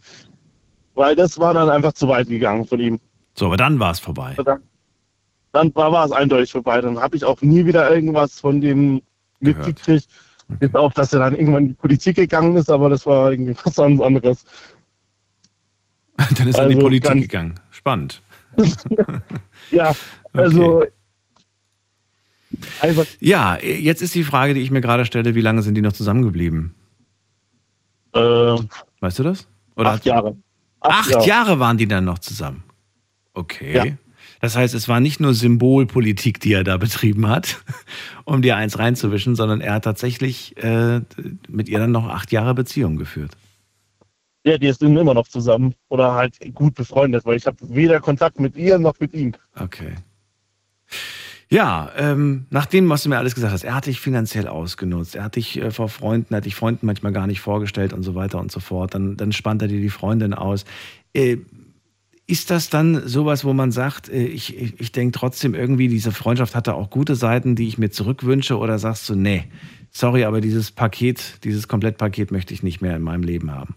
Weil das war dann einfach zu weit gegangen von ihm. So, aber dann war es vorbei. Dann, dann war, es eindeutig vorbei. Dann habe ich auch nie wieder irgendwas von dem mitgekriegt. Bis auf, dass er dann irgendwann in die Politik gegangen ist, aber das war irgendwie was ganz anderes. Dann ist er in die Also Politik gegangen. Spannend. Ja, also einfach Ja, jetzt ist die Frage, die ich mir gerade stelle, wie lange sind die noch zusammengeblieben? äh, Weißt du das? Oder acht Jahre. Acht Jahre waren die dann noch zusammen. Okay. Ja. Das heißt, es war nicht nur Symbolpolitik, die er da betrieben hat, um dir eins reinzuwischen, sondern er hat tatsächlich äh, mit ihr dann noch acht Jahre Beziehung geführt. Ja, die sind immer noch zusammen oder halt gut befreundet, weil ich habe weder Kontakt mit ihr noch mit ihm. Okay. Ja, ähm, nach dem, was du mir alles gesagt hast, er hat dich finanziell ausgenutzt, er hat dich äh, vor Freunden, er hat dich Freunden manchmal gar nicht vorgestellt und so weiter und so fort. Dann, dann spannt er dir die Freundin aus. Äh, ist das dann sowas, wo man sagt, äh, ich, ich, ich denke trotzdem irgendwie, diese Freundschaft hatte auch gute Seiten, die ich mir zurückwünsche? Oder sagst du, nee, sorry, aber dieses Paket, dieses Komplettpaket möchte ich nicht mehr in meinem Leben haben?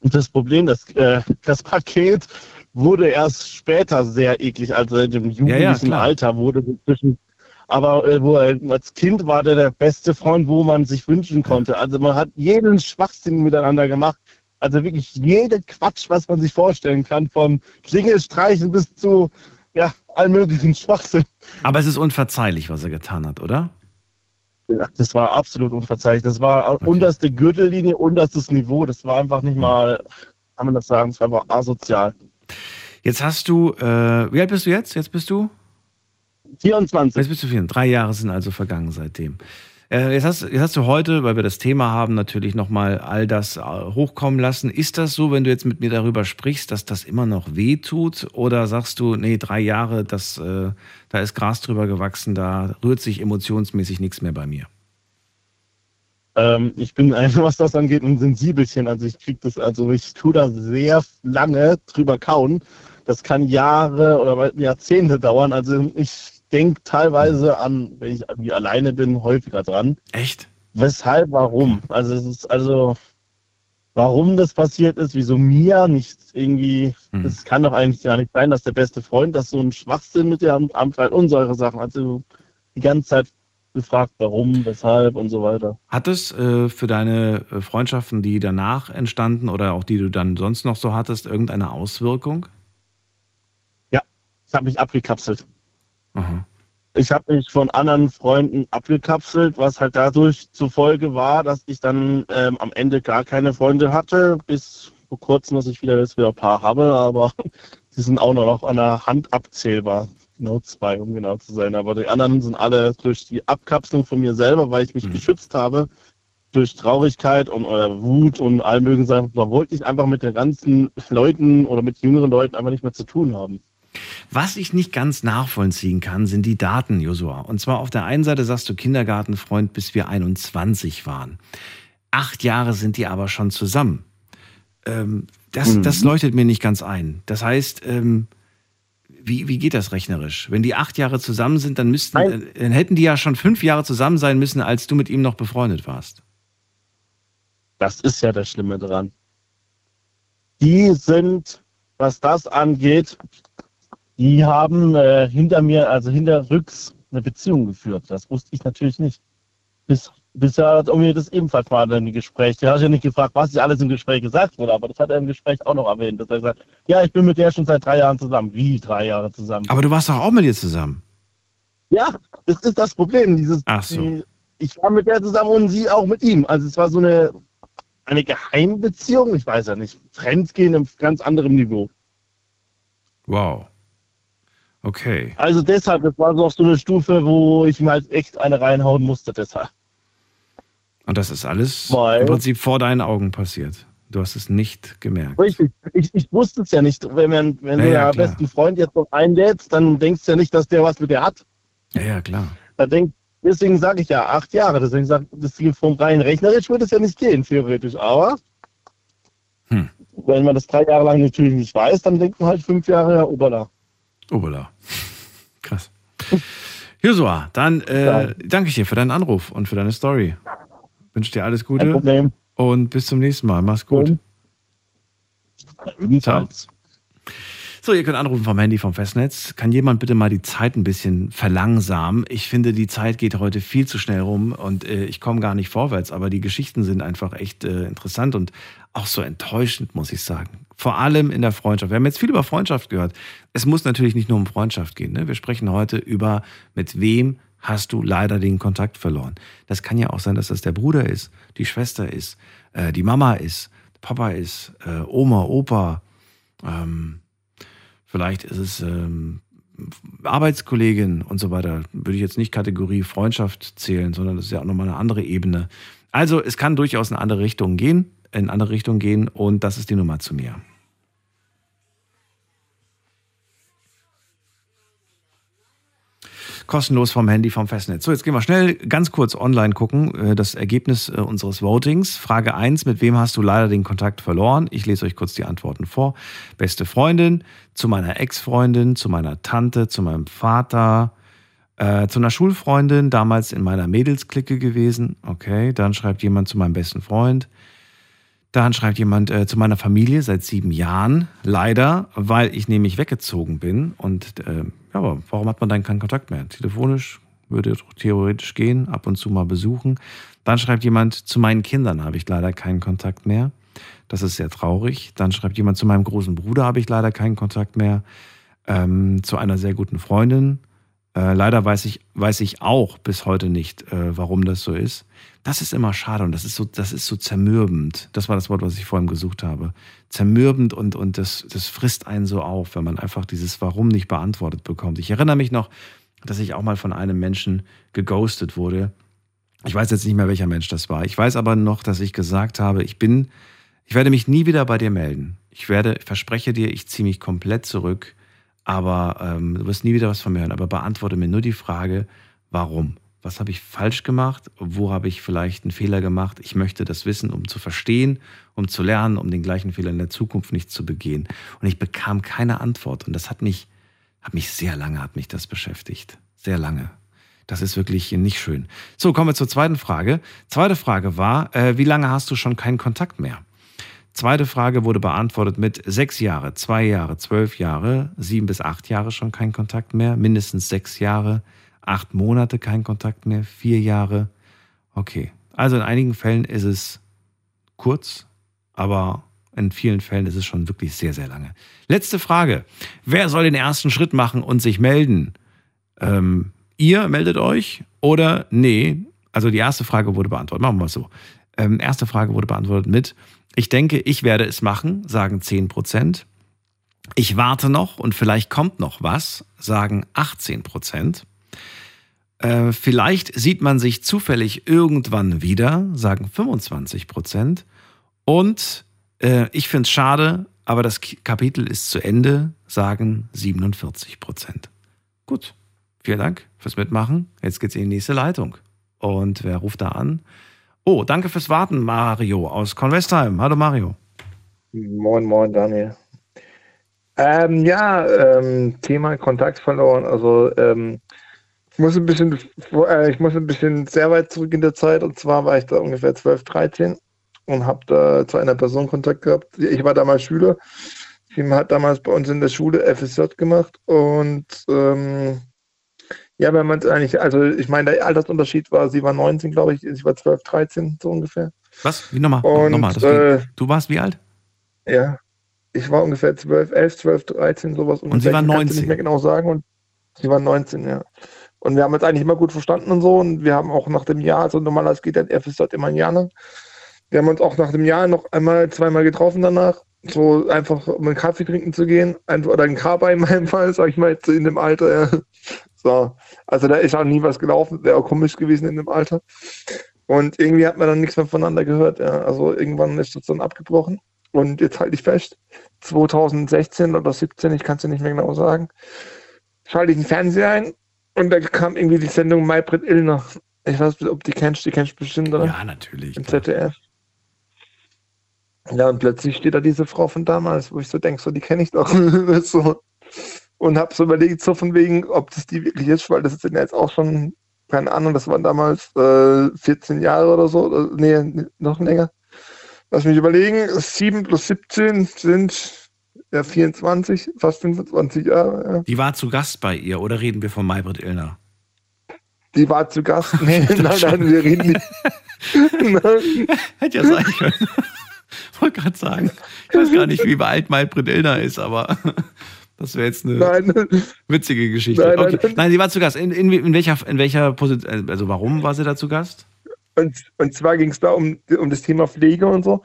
Das Problem, das, äh, das Paket wurde erst später sehr eklig, also in dem jugendlichen klar. Alter wurde zwischen. Aber äh, wo er, als Kind war der der beste Freund, wo man sich wünschen konnte. Also man hat jeden Schwachsinn miteinander gemacht. Also wirklich jede Quatsch, was man sich vorstellen kann, vom Klingelstreichen bis zu ja, allen möglichen Schwachsinn. Aber es ist unverzeihlich, was er getan hat, oder? Ja, das war absolut unverzeihlich. Das war unterste Gürtellinie, unterstes Niveau. Das war einfach nicht mal, kann man das sagen, das war einfach asozial. Jetzt hast du, äh, wie alt bist du jetzt? Jetzt bist du? 24. Jetzt bist du 24. Drei Jahre sind also vergangen seitdem. Äh, jetzt, hast, jetzt hast du heute, weil wir das Thema haben, natürlich nochmal all das äh, hochkommen lassen. Ist das so, wenn du jetzt mit mir darüber sprichst, dass das immer noch weh tut? Oder sagst du, nee, drei Jahre, das, äh, da ist Gras drüber gewachsen, da rührt sich emotionsmäßig nichts mehr bei mir? Ähm, ich bin einfach, was das angeht, ein Sensibelchen. Also ich krieg das, also ich tue da sehr lange drüber kauen. Das kann Jahre oder Jahrzehnte dauern. Also ich denke teilweise an, wenn ich irgendwie alleine bin, häufiger dran. Echt? Weshalb, warum? Also es ist also, warum das passiert ist, wieso mir nicht irgendwie, Hm. es kann doch eigentlich gar nicht sein, dass der beste Freund das so ein Schwachsinn mit dir anfällt und solche Sachen. Also die ganze Zeit gefragt, warum, weshalb und so weiter. Hat es äh, für deine äh, Freundschaften, die danach entstanden oder auch die du dann sonst noch so hattest, irgendeine Auswirkung? Ich habe mich abgekapselt. Aha. Ich habe mich von anderen Freunden abgekapselt, was halt dadurch zur Folge war, dass ich dann ähm, am Ende gar keine Freunde hatte, bis vor kurzem, dass ich wieder jetzt wieder ein paar habe, aber die sind auch noch an der Hand abzählbar. Genau zwei, um genau zu sein. Aber die anderen sind alle durch die Abkapselung von mir selber, weil ich mich Mhm. geschützt habe, durch Traurigkeit und oder Wut und all möglichen Sachen, da wollte ich einfach mit den ganzen Leuten oder mit jüngeren Leuten einfach nicht mehr zu tun haben. Was ich nicht ganz nachvollziehen kann, sind die Daten, Josua. Und zwar auf der einen Seite sagst du Kindergartenfreund, bis wir 21 waren. Acht Jahre sind die aber schon zusammen. Ähm, das, Mhm. das leuchtet mir nicht ganz ein. Das heißt, ähm, wie, wie geht das rechnerisch? Wenn die acht Jahre zusammen sind, dann müssten, Nein. äh, dann hätten die ja schon fünf Jahre zusammen sein müssen, als du mit ihm noch befreundet warst. Das ist ja das Schlimme dran. Die sind, was das angeht, die haben äh, hinter mir, also hinterrücks, eine Beziehung geführt. Das wusste ich natürlich nicht. Bis, bisher hat er mir das ebenfalls mal in dem Gespräch. Der hat ja nicht gefragt, was hier alles im Gespräch gesagt wurde, aber das hat er im Gespräch auch noch erwähnt. Dass er gesagt ja, ich bin mit der schon seit drei Jahren zusammen. Wie drei Jahre zusammen? Aber du warst doch auch mit ihr zusammen. Ja, das ist das Problem. Dieses, Ach so. die, ich war mit der zusammen und sie auch mit ihm. Also es war so eine, eine Geheimbeziehung, ich weiß ja nicht. Fremdgehen auf ganz anderem Niveau. Wow. Okay. Also deshalb, das war so auf so eine Stufe, wo ich mir halt echt eine reinhauen musste deshalb. Und das ist alles Weil- im Prinzip vor deinen Augen passiert. Du hast es nicht gemerkt. Richtig. Ich, ich wusste es ja nicht. Wenn, man, wenn Ja, du ja, klar. besten Freund jetzt noch einlädst, dann denkst du ja nicht, dass der was mit dir hat. Ja, ja, klar. Da denk, deswegen sage ich ja acht Jahre. Deswegen sage das geht vom rein rechnerisch würde es ja nicht gehen, theoretisch. Aber Hm. wenn man das drei Jahre lang natürlich nicht weiß, dann denkt man halt fünf Jahre, ja, obala. Obala. Krass. Josua, dann äh, danke ich dir für deinen Anruf und für deine Story. Wünsche dir alles Kein Gute Problem. und bis zum nächsten Mal. Mach's gut. Ebenfalls. So, ihr könnt anrufen vom Handy vom Festnetz. Kann jemand bitte mal die Zeit ein bisschen verlangsamen? Ich finde, die Zeit geht heute viel zu schnell rum und äh, ich komme gar nicht vorwärts, aber die Geschichten sind einfach echt äh, interessant und auch so enttäuschend, muss ich sagen. Vor allem in der Freundschaft. Wir haben jetzt viel über Freundschaft gehört. Es muss natürlich nicht nur um Freundschaft gehen. Ne? Wir sprechen heute über, mit wem hast du leider den Kontakt verloren. Das kann ja auch sein, dass das der Bruder ist, die Schwester ist, äh, die Mama ist, Papa ist, äh, Oma, Opa, ähm, Vielleicht ist es ähm, Arbeitskollegin und so weiter. Würde ich jetzt nicht Kategorie Freundschaft zählen, sondern das ist ja auch nochmal eine andere Ebene. Also es kann durchaus in andere Richtungen gehen, in andere Richtungen gehen und das ist die Nummer zu mir. Kostenlos vom Handy, vom Festnetz. So, jetzt gehen wir schnell ganz kurz online gucken, äh, das Ergebnis äh, unseres Votings. Frage 1, mit wem hast du leider den Kontakt verloren? Ich lese euch kurz die Antworten vor. Beste Freundin, zu meiner Ex-Freundin, zu meiner Tante, zu meinem Vater, äh, zu einer Schulfreundin, damals in meiner Mädelsklicke gewesen. Okay, dann schreibt jemand zu meinem besten Freund. Dann schreibt jemand äh, zu meiner Familie seit sieben Jahren. Leider, weil ich nämlich weggezogen bin. Und äh, ja, aber warum hat man dann keinen Kontakt mehr? Telefonisch würde theoretisch gehen, ab und zu mal besuchen. Dann schreibt jemand, zu meinen Kindern habe ich leider keinen Kontakt mehr. Das ist sehr traurig. Dann schreibt jemand, zu meinem großen Bruder habe ich leider keinen Kontakt mehr. Ähm, zu einer sehr guten Freundin. Äh, leider weiß ich, weiß ich auch bis heute nicht, äh, warum das so ist. Das ist immer schade und das ist so, das ist so zermürbend. Das war das Wort, was ich vorhin gesucht habe. Zermürbend und, und das, das frisst einen so auf, wenn man einfach dieses Warum nicht beantwortet bekommt. Ich erinnere mich noch, dass ich auch mal von einem Menschen geghostet wurde. Ich weiß jetzt nicht mehr, welcher Mensch das war. Ich weiß aber noch, dass ich gesagt habe, ich bin, ich werde mich nie wieder bei dir melden. Ich werde, verspreche dir, ich ziehe mich komplett zurück, aber ähm, du wirst nie wieder was von mir hören. Aber beantworte mir nur die Frage, warum? was habe ich falsch gemacht, wo habe ich vielleicht einen Fehler gemacht. Ich möchte das wissen, um zu verstehen, um zu lernen, um den gleichen Fehler in der Zukunft nicht zu begehen. Und ich bekam keine Antwort. Und das hat mich, hat mich sehr lange, hat mich das beschäftigt. Sehr lange. Das ist wirklich nicht schön. So, kommen wir zur zweiten Frage. Zweite Frage war, äh, wie lange hast du schon keinen Kontakt mehr? Zweite Frage wurde beantwortet mit sechs Jahre, zwei Jahre, zwölf Jahre, sieben bis acht Jahre schon kein Kontakt mehr, mindestens sechs Jahre, acht Monate kein Kontakt mehr, vier Jahre. Okay. Also in einigen Fällen ist es kurz, aber in vielen Fällen ist es schon wirklich sehr, sehr lange. Letzte Frage. Wer soll den ersten Schritt machen und sich melden? Ähm, ihr meldet euch oder nee? Also die erste Frage wurde beantwortet. Machen wir mal so. Ähm, erste Frage wurde beantwortet mit, ich denke, ich werde es machen, sagen 10 Prozent. Ich warte noch und vielleicht kommt noch was, sagen 18 Prozent. Äh, vielleicht sieht man sich zufällig irgendwann wieder, sagen 25 Prozent. Und äh, ich finde es schade, aber das Kapitel ist zu Ende, sagen 47 Prozent. Gut, vielen Dank fürs Mitmachen. Jetzt geht's in die nächste Leitung. Und wer ruft da an? Oh, danke fürs Warten, Mario aus Convestheim. Hallo Mario. Moin, moin, Daniel. Ähm, ja, ähm, Thema Kontakt verloren. Also ähm, ich muss ein bisschen, äh, ich muss ein bisschen sehr weit zurück in der Zeit. Und zwar war ich da ungefähr 12, 13 und habe da zu einer Person Kontakt gehabt. Ich war damals Schüler. Sie hat damals bei uns in der Schule FSJ gemacht und ähm, ja, wenn man es eigentlich, also ich meine, der Altersunterschied war, sie war 19, glaube ich, ich war 12, 13, so ungefähr. Was? Wie nochmal? Und, nochmal äh, du warst wie alt? Ja, ich war ungefähr 12, 11, 12, 13, sowas. Und sie war 19? nicht mehr genau sagen. Und sie war 19, ja. Und wir haben uns eigentlich immer gut verstanden und so. Und wir haben auch nach dem Jahr, also normalerweise geht der FSJ immer ein Jahr lang. Wir haben uns auch nach dem Jahr noch einmal, zweimal getroffen danach. So einfach, um einen Kaffee trinken zu gehen. Oder einen Kaba in meinem Fall, sag ich mal, jetzt in dem Alter. Ja. So. Also da ist auch nie was gelaufen. Wäre auch komisch gewesen in dem Alter. Und irgendwie hat man dann nichts mehr voneinander gehört. Ja. Also irgendwann ist das dann abgebrochen. Und jetzt halte ich fest, 2016 oder 17, ich kann es ja nicht mehr genau sagen, schalte ich den Fernseher ein und da kam irgendwie die Sendung Maybrit Illner. Ich weiß nicht, ob die kennst, die kennst du bestimmt, oder? Ja, natürlich. Im ZDF. Ja, und plötzlich steht da diese Frau von damals, wo ich so denke, so, die kenne ich doch. so. Und habe so überlegt, so von wegen, ob das die wirklich ist, weil das sind ja jetzt auch schon, keine Ahnung, das waren damals äh, 14 Jahre oder so, oder, nee, noch länger. Lass mich überlegen, 7 plus 17 sind ja, 24, fast 25 Jahre. Ja. Die war zu Gast bei ihr oder reden wir von Maybrit Illner? Die war zu Gast. Nee, nein, nein, wir reden nicht. Hätte ja sein können. Wollte gerade sagen. Ich weiß gar nicht, wie alt Maybrit Illner ist, aber das wäre jetzt eine nein. witzige Geschichte. Nein, okay. nein, nein, sie war zu Gast. In, in, in, welcher, in welcher Position, also warum war sie da zu Gast? Und, und zwar ging es da um, um das Thema Pflege und so.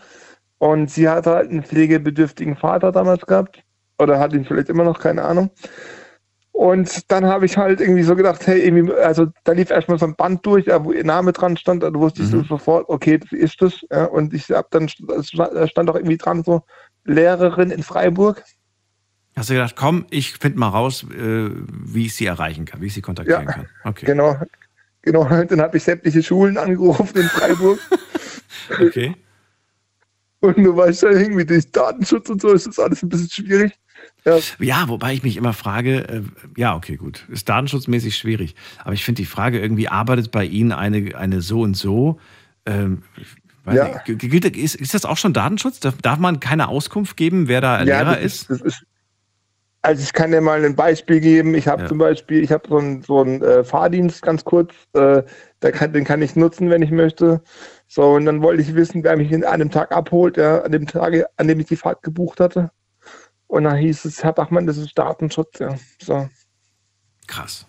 Und sie hatte halt einen pflegebedürftigen Vater damals gehabt. Oder hat ihn vielleicht immer noch, keine Ahnung. Und dann habe ich halt irgendwie so gedacht, hey, irgendwie, also da lief erstmal so ein Band durch, wo ihr Name dran stand, da wusste ich so sofort, okay, das ist das. Ja, und ich habe dann, es stand auch irgendwie dran, so Lehrerin in Freiburg. Hast du gedacht, komm, ich finde mal raus, äh, wie ich sie erreichen kann, wie ich sie kontaktieren Ja, kann. Okay. Genau, genau. Dann habe ich sämtliche Schulen angerufen in Freiburg. Okay. Und du weißt ja irgendwie durch Datenschutz und so ist das alles ein bisschen schwierig. Ja, Ja, wobei ich mich immer frage, äh, ja, okay, gut, ist datenschutzmäßig schwierig. Aber ich finde die Frage irgendwie, arbeitet bei Ihnen eine, eine so und so? Ähm, Ja. nicht, ist, ist das auch schon Datenschutz? Darf, darf man keine Auskunft geben, wer da Lehrer das ist? das ist? Also ich kann dir mal ein Beispiel geben. Ich habe Ja. zum Beispiel, ich habe so einen so einen, äh, Fahrdienst ganz kurz, äh, kann, den kann ich nutzen, wenn ich möchte. So, und dann wollte ich wissen, wer mich an einem Tag abholt, ja, an dem Tag, an dem ich die Fahrt gebucht hatte. Und dann hieß es, Herr Bachmann, das ist Datenschutz, ja. So. Krass.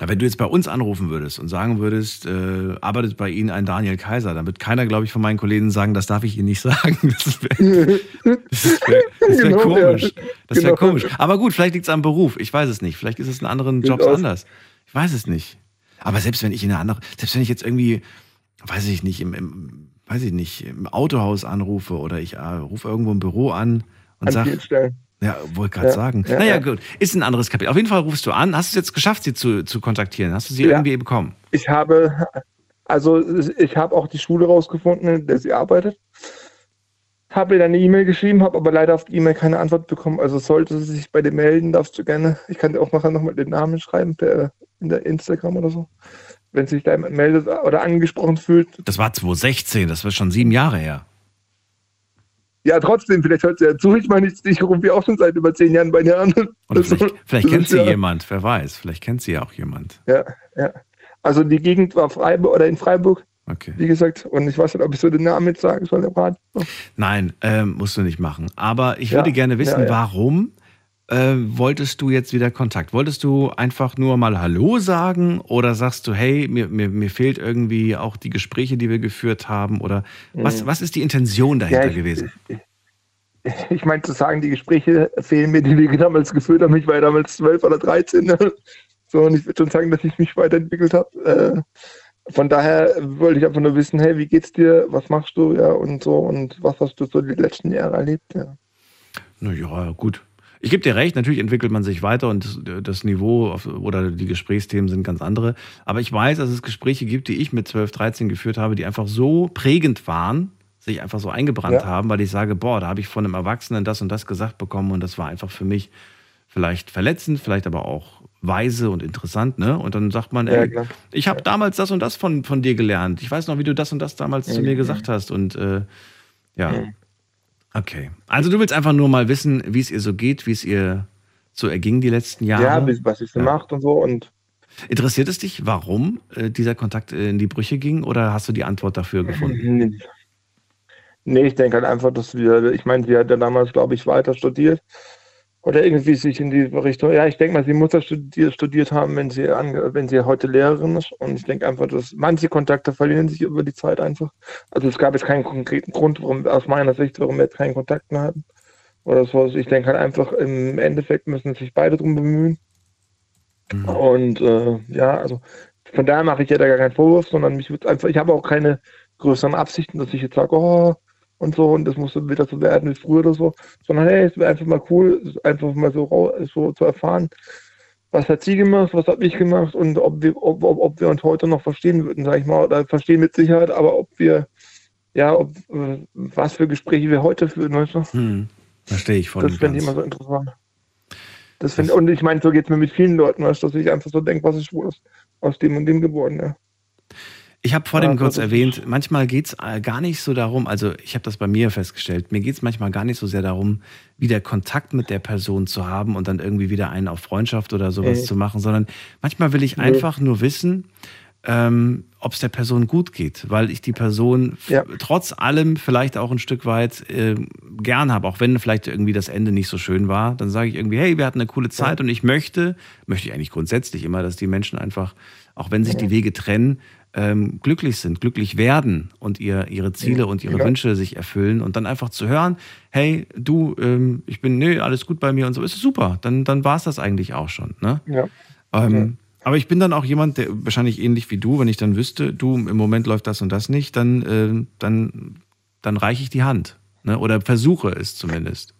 Na, wenn du jetzt bei uns anrufen würdest und sagen würdest, äh, arbeitet bei Ihnen ein Daniel Kaiser, dann wird keiner, glaube ich, von meinen Kollegen sagen, das darf ich Ihnen nicht sagen. Das wäre wär, wär Genau, komisch. Das wäre Genau. komisch. Aber gut, vielleicht liegt es am Beruf. Ich weiß es nicht. Vielleicht ist es in anderen Jobs Durchaus. anders. Ich weiß es nicht. Aber selbst wenn ich in einer anderen, selbst wenn ich jetzt irgendwie, weiß ich nicht, im, im weiß ich nicht, im Autohaus anrufe oder ich äh, rufe irgendwo im Büro an und sage. Ja, wollte gerade Ja, sagen. ja, naja, ja. gut, ist ein anderes Kapitel. Auf jeden Fall rufst du an. Hast du es jetzt geschafft, sie zu, zu kontaktieren? Hast du sie Ja. irgendwie bekommen? Ich habe, also ich habe auch die Schule rausgefunden, in der sie arbeitet. Habe ihr dann eine E-Mail geschrieben, habe aber leider auf die E-Mail keine Antwort bekommen. Also sollte sie sich bei dir melden, darfst du gerne, ich kann dir auch nachher nochmal den Namen schreiben, per, in der Instagram oder so. Wenn sich da jemand meldet oder angesprochen fühlt. Das war 2016, das war schon sieben Jahre her. Ja, trotzdem, vielleicht hört sie ja zu. Ich meine, ich, ich rufe ja auch schon seit über zehn Jahren bei dir an. Oder vielleicht, vielleicht kennt sie ja- jemand, wer weiß. Vielleicht kennt sie ja auch jemand. Ja, ja. Also die Gegend war Freiburg oder in Freiburg, Okay. wie gesagt. Und ich weiß nicht, ob ich so den Namen jetzt sagen soll. Nein, ähm, musst du nicht machen. Aber ich Ja, würde gerne wissen, ja. warum äh, wolltest du jetzt wieder Kontakt? Wolltest du einfach nur mal Hallo sagen oder sagst du, hey, mir, mir, mir fehlt irgendwie auch die Gespräche, die wir geführt haben? Oder was, Mhm. was ist die Intention dahinter Ja, ich- gewesen? Ich meine zu sagen, die Gespräche fehlen mir, die wir damals geführt haben. Ich war ja damals 12 oder 13. Ne? So, und ich würde schon sagen, dass ich mich weiterentwickelt habe. Äh, von daher wollte ich einfach nur wissen, hey, wie geht's dir? Was machst du? Ja, und so. Und was hast du so die letzten Jahre erlebt? Ja. Naja, gut. Ich gebe dir recht, natürlich entwickelt man sich weiter und das, das Niveau auf, oder die Gesprächsthemen sind ganz andere. Aber ich weiß, dass es Gespräche gibt, die ich mit 12, 13 geführt habe, die einfach so prägend waren, sich einfach so eingebrannt Ja. haben, weil ich sage, boah, da habe ich von einem Erwachsenen das und das gesagt bekommen und das war einfach für mich vielleicht verletzend, vielleicht aber auch weise und interessant, ne? Und dann sagt man, Ja, ey, ich habe damals das und das von, von dir gelernt. Ich weiß noch, wie du das und das damals zu mir Mhm. gesagt hast. Und äh, ja. Okay. Also du willst einfach nur mal wissen, wie es ihr so geht, wie es ihr so erging die letzten Jahre. Ja, was ich so Ja. macht und so. Und Interessiert es dich, warum äh, dieser Kontakt in die Brüche ging oder hast du die Antwort dafür gefunden? Nee. Nee, ich denke halt einfach, dass wir, ich meine, sie hat ja damals, glaube ich, weiter studiert. Oder irgendwie sich in die Richtung, ja, ich denke mal, sie muss das studiert, studiert haben, wenn sie, ange, wenn sie heute Lehrerin ist. Und ich denke einfach, dass manche Kontakte verlieren sich über die Zeit einfach. Also es gab jetzt keinen konkreten Grund, warum, aus meiner Sicht, warum wir jetzt keinen Kontakt mehr hatten. Oder so. Also ich denke halt einfach, im Endeffekt müssen sich beide drum bemühen. Mhm. Und äh, ja, also von daher mache ich ja da gar keinen Vorwurf, sondern mich wird einfach, ich habe auch keine größeren Absichten, dass ich jetzt sage, oh, und so, und das muss wieder so werden wie früher oder so, sondern hey, es wäre einfach mal cool, einfach mal so, so zu erfahren, was hat sie gemacht, was habe ich gemacht und ob wir, ob, ob, ob wir uns heute noch verstehen würden, sage ich mal, oder verstehen mit Sicherheit, aber ob wir, ja, ob, was für Gespräche wir heute führen, weißt du? Hm. Verstehe ich voll Das finde ich immer so interessant. Das find, und ich meine, so geht es mir mit vielen Leuten, weißt, du, dass ich einfach so denke, was ist wohl aus, aus dem und dem geworden, ja. Ich habe vor Ja, dem kurz erwähnt, manchmal geht es gar nicht so darum, also ich habe das bei mir festgestellt, mir geht es manchmal gar nicht so sehr darum, wieder Kontakt mit der Person zu haben und dann irgendwie wieder einen auf Freundschaft oder sowas Mhm. zu machen, sondern manchmal will ich Nö. einfach nur wissen, ähm, ob es der Person gut geht, weil ich die Person Ja. trotz allem vielleicht auch ein Stück weit äh, gern habe, auch wenn vielleicht irgendwie das Ende nicht so schön war. Dann sage ich irgendwie, hey, wir hatten eine coole Zeit und ich möchte, möchte ich eigentlich grundsätzlich immer, dass die Menschen einfach, auch wenn sich die Wege trennen, ähm, glücklich sind, glücklich werden und ihr, ihre Ziele und ihre Ja. Wünsche sich erfüllen und dann einfach zu hören, hey, du, ähm, ich bin, nö, alles gut bei mir und so, ist super. Dann, dann war es das eigentlich auch schon. Ne? Ja. Ähm, Aber ich bin dann auch jemand, der wahrscheinlich ähnlich wie du, wenn ich dann wüsste, du, im Moment läuft das und das nicht, dann, ähm, dann, dann reiche ich die Hand. Ne? Oder versuche es zumindest.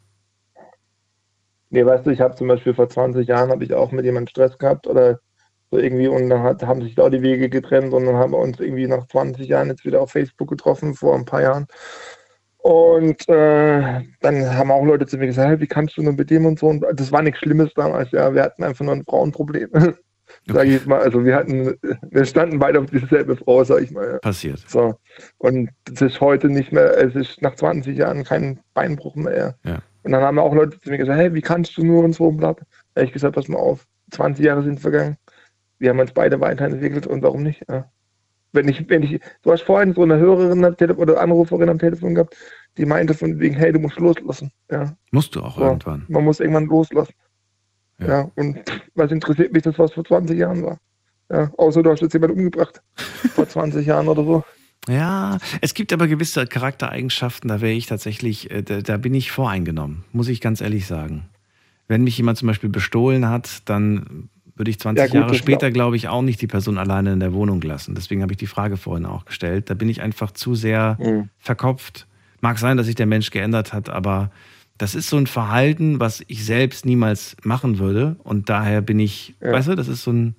Nee, weißt du, ich habe zum Beispiel vor 20 Jahren habe ich auch mit jemandem Stress gehabt oder so irgendwie und dann hat, haben sich da die Wege getrennt und dann haben wir uns irgendwie nach 20 Jahren jetzt wieder auf Facebook getroffen, vor ein paar Jahren. Und äh, dann haben auch Leute zu mir gesagt, hey, wie kannst du nur mit dem und so? Und das war nichts Schlimmes damals, ja, wir hatten einfach nur ein Frauenproblem. Sag ich mal, also wir hatten, wir standen beide auf dieselbe Frau, sag ich mal. Ja. Passiert. So. Und das ist heute nicht mehr, es ist nach 20 Jahren kein Beinbruch mehr. Ja. Und dann haben auch Leute zu mir gesagt, hey, wie kannst du nur und so und bla. Da habe ich gesagt, pass mal auf, 20 Jahre sind vergangen. Wir haben uns beide weiterentwickelt und warum nicht? Ja. Wenn ich, wenn ich, du hast vorhin so eine Hörerin am Telefon oder Anruferin am Telefon gehabt, die meinte von wegen, hey, du musst loslassen. Ja. Musst du auch So. irgendwann. Man muss irgendwann loslassen. Ja. Ja. und was interessiert mich das, was vor 20 Jahren war? Ja, außer du hast jetzt jemand umgebracht. vor 20 Jahren oder so. Ja, es gibt aber gewisse Charaktereigenschaften, da wäre ich tatsächlich, äh, da, da bin ich voreingenommen, muss ich ganz ehrlich sagen. Wenn mich jemand zum Beispiel bestohlen hat, dann würde ich 20 Ja, gut, Jahre später, glaub- glaube ich, auch nicht die Person alleine in der Wohnung lassen. Deswegen habe ich die Frage vorhin auch gestellt. Da bin ich einfach zu sehr Mhm. verkopft. Mag sein, dass sich der Mensch geändert hat, aber das ist so ein Verhalten, was ich selbst niemals machen würde. Und daher bin ich, Ja. weißt du, das ist so ein,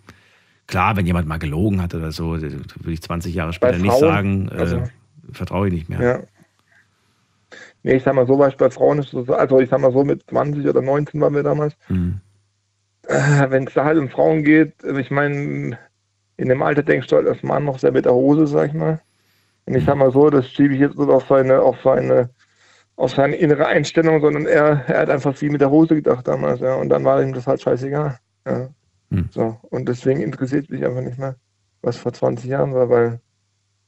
klar, wenn jemand mal gelogen hat oder so, würde ich 20 Jahre später nicht Frauen, sagen, äh, also- vertraue ich nicht mehr. Ja. Nee, ich sag mal so, bei Frauen ist so, also ich sag mal so, mit 20 oder 19 waren wir damals. Mhm. Äh, Wenn es da halt um Frauen geht, äh, ich meine, in dem Alter denkst du halt als Mann noch sehr mit der Hose, sag ich mal. Und ich sag mal so, das schiebe ich jetzt nicht auf seine, auf seine, auf seine innere Einstellung, sondern er, er hat einfach viel mit der Hose gedacht damals, ja. Und dann war ihm das halt scheißegal. Ja. Hm. So. Und deswegen interessiert mich einfach nicht mehr, was vor 20 Jahren war, weil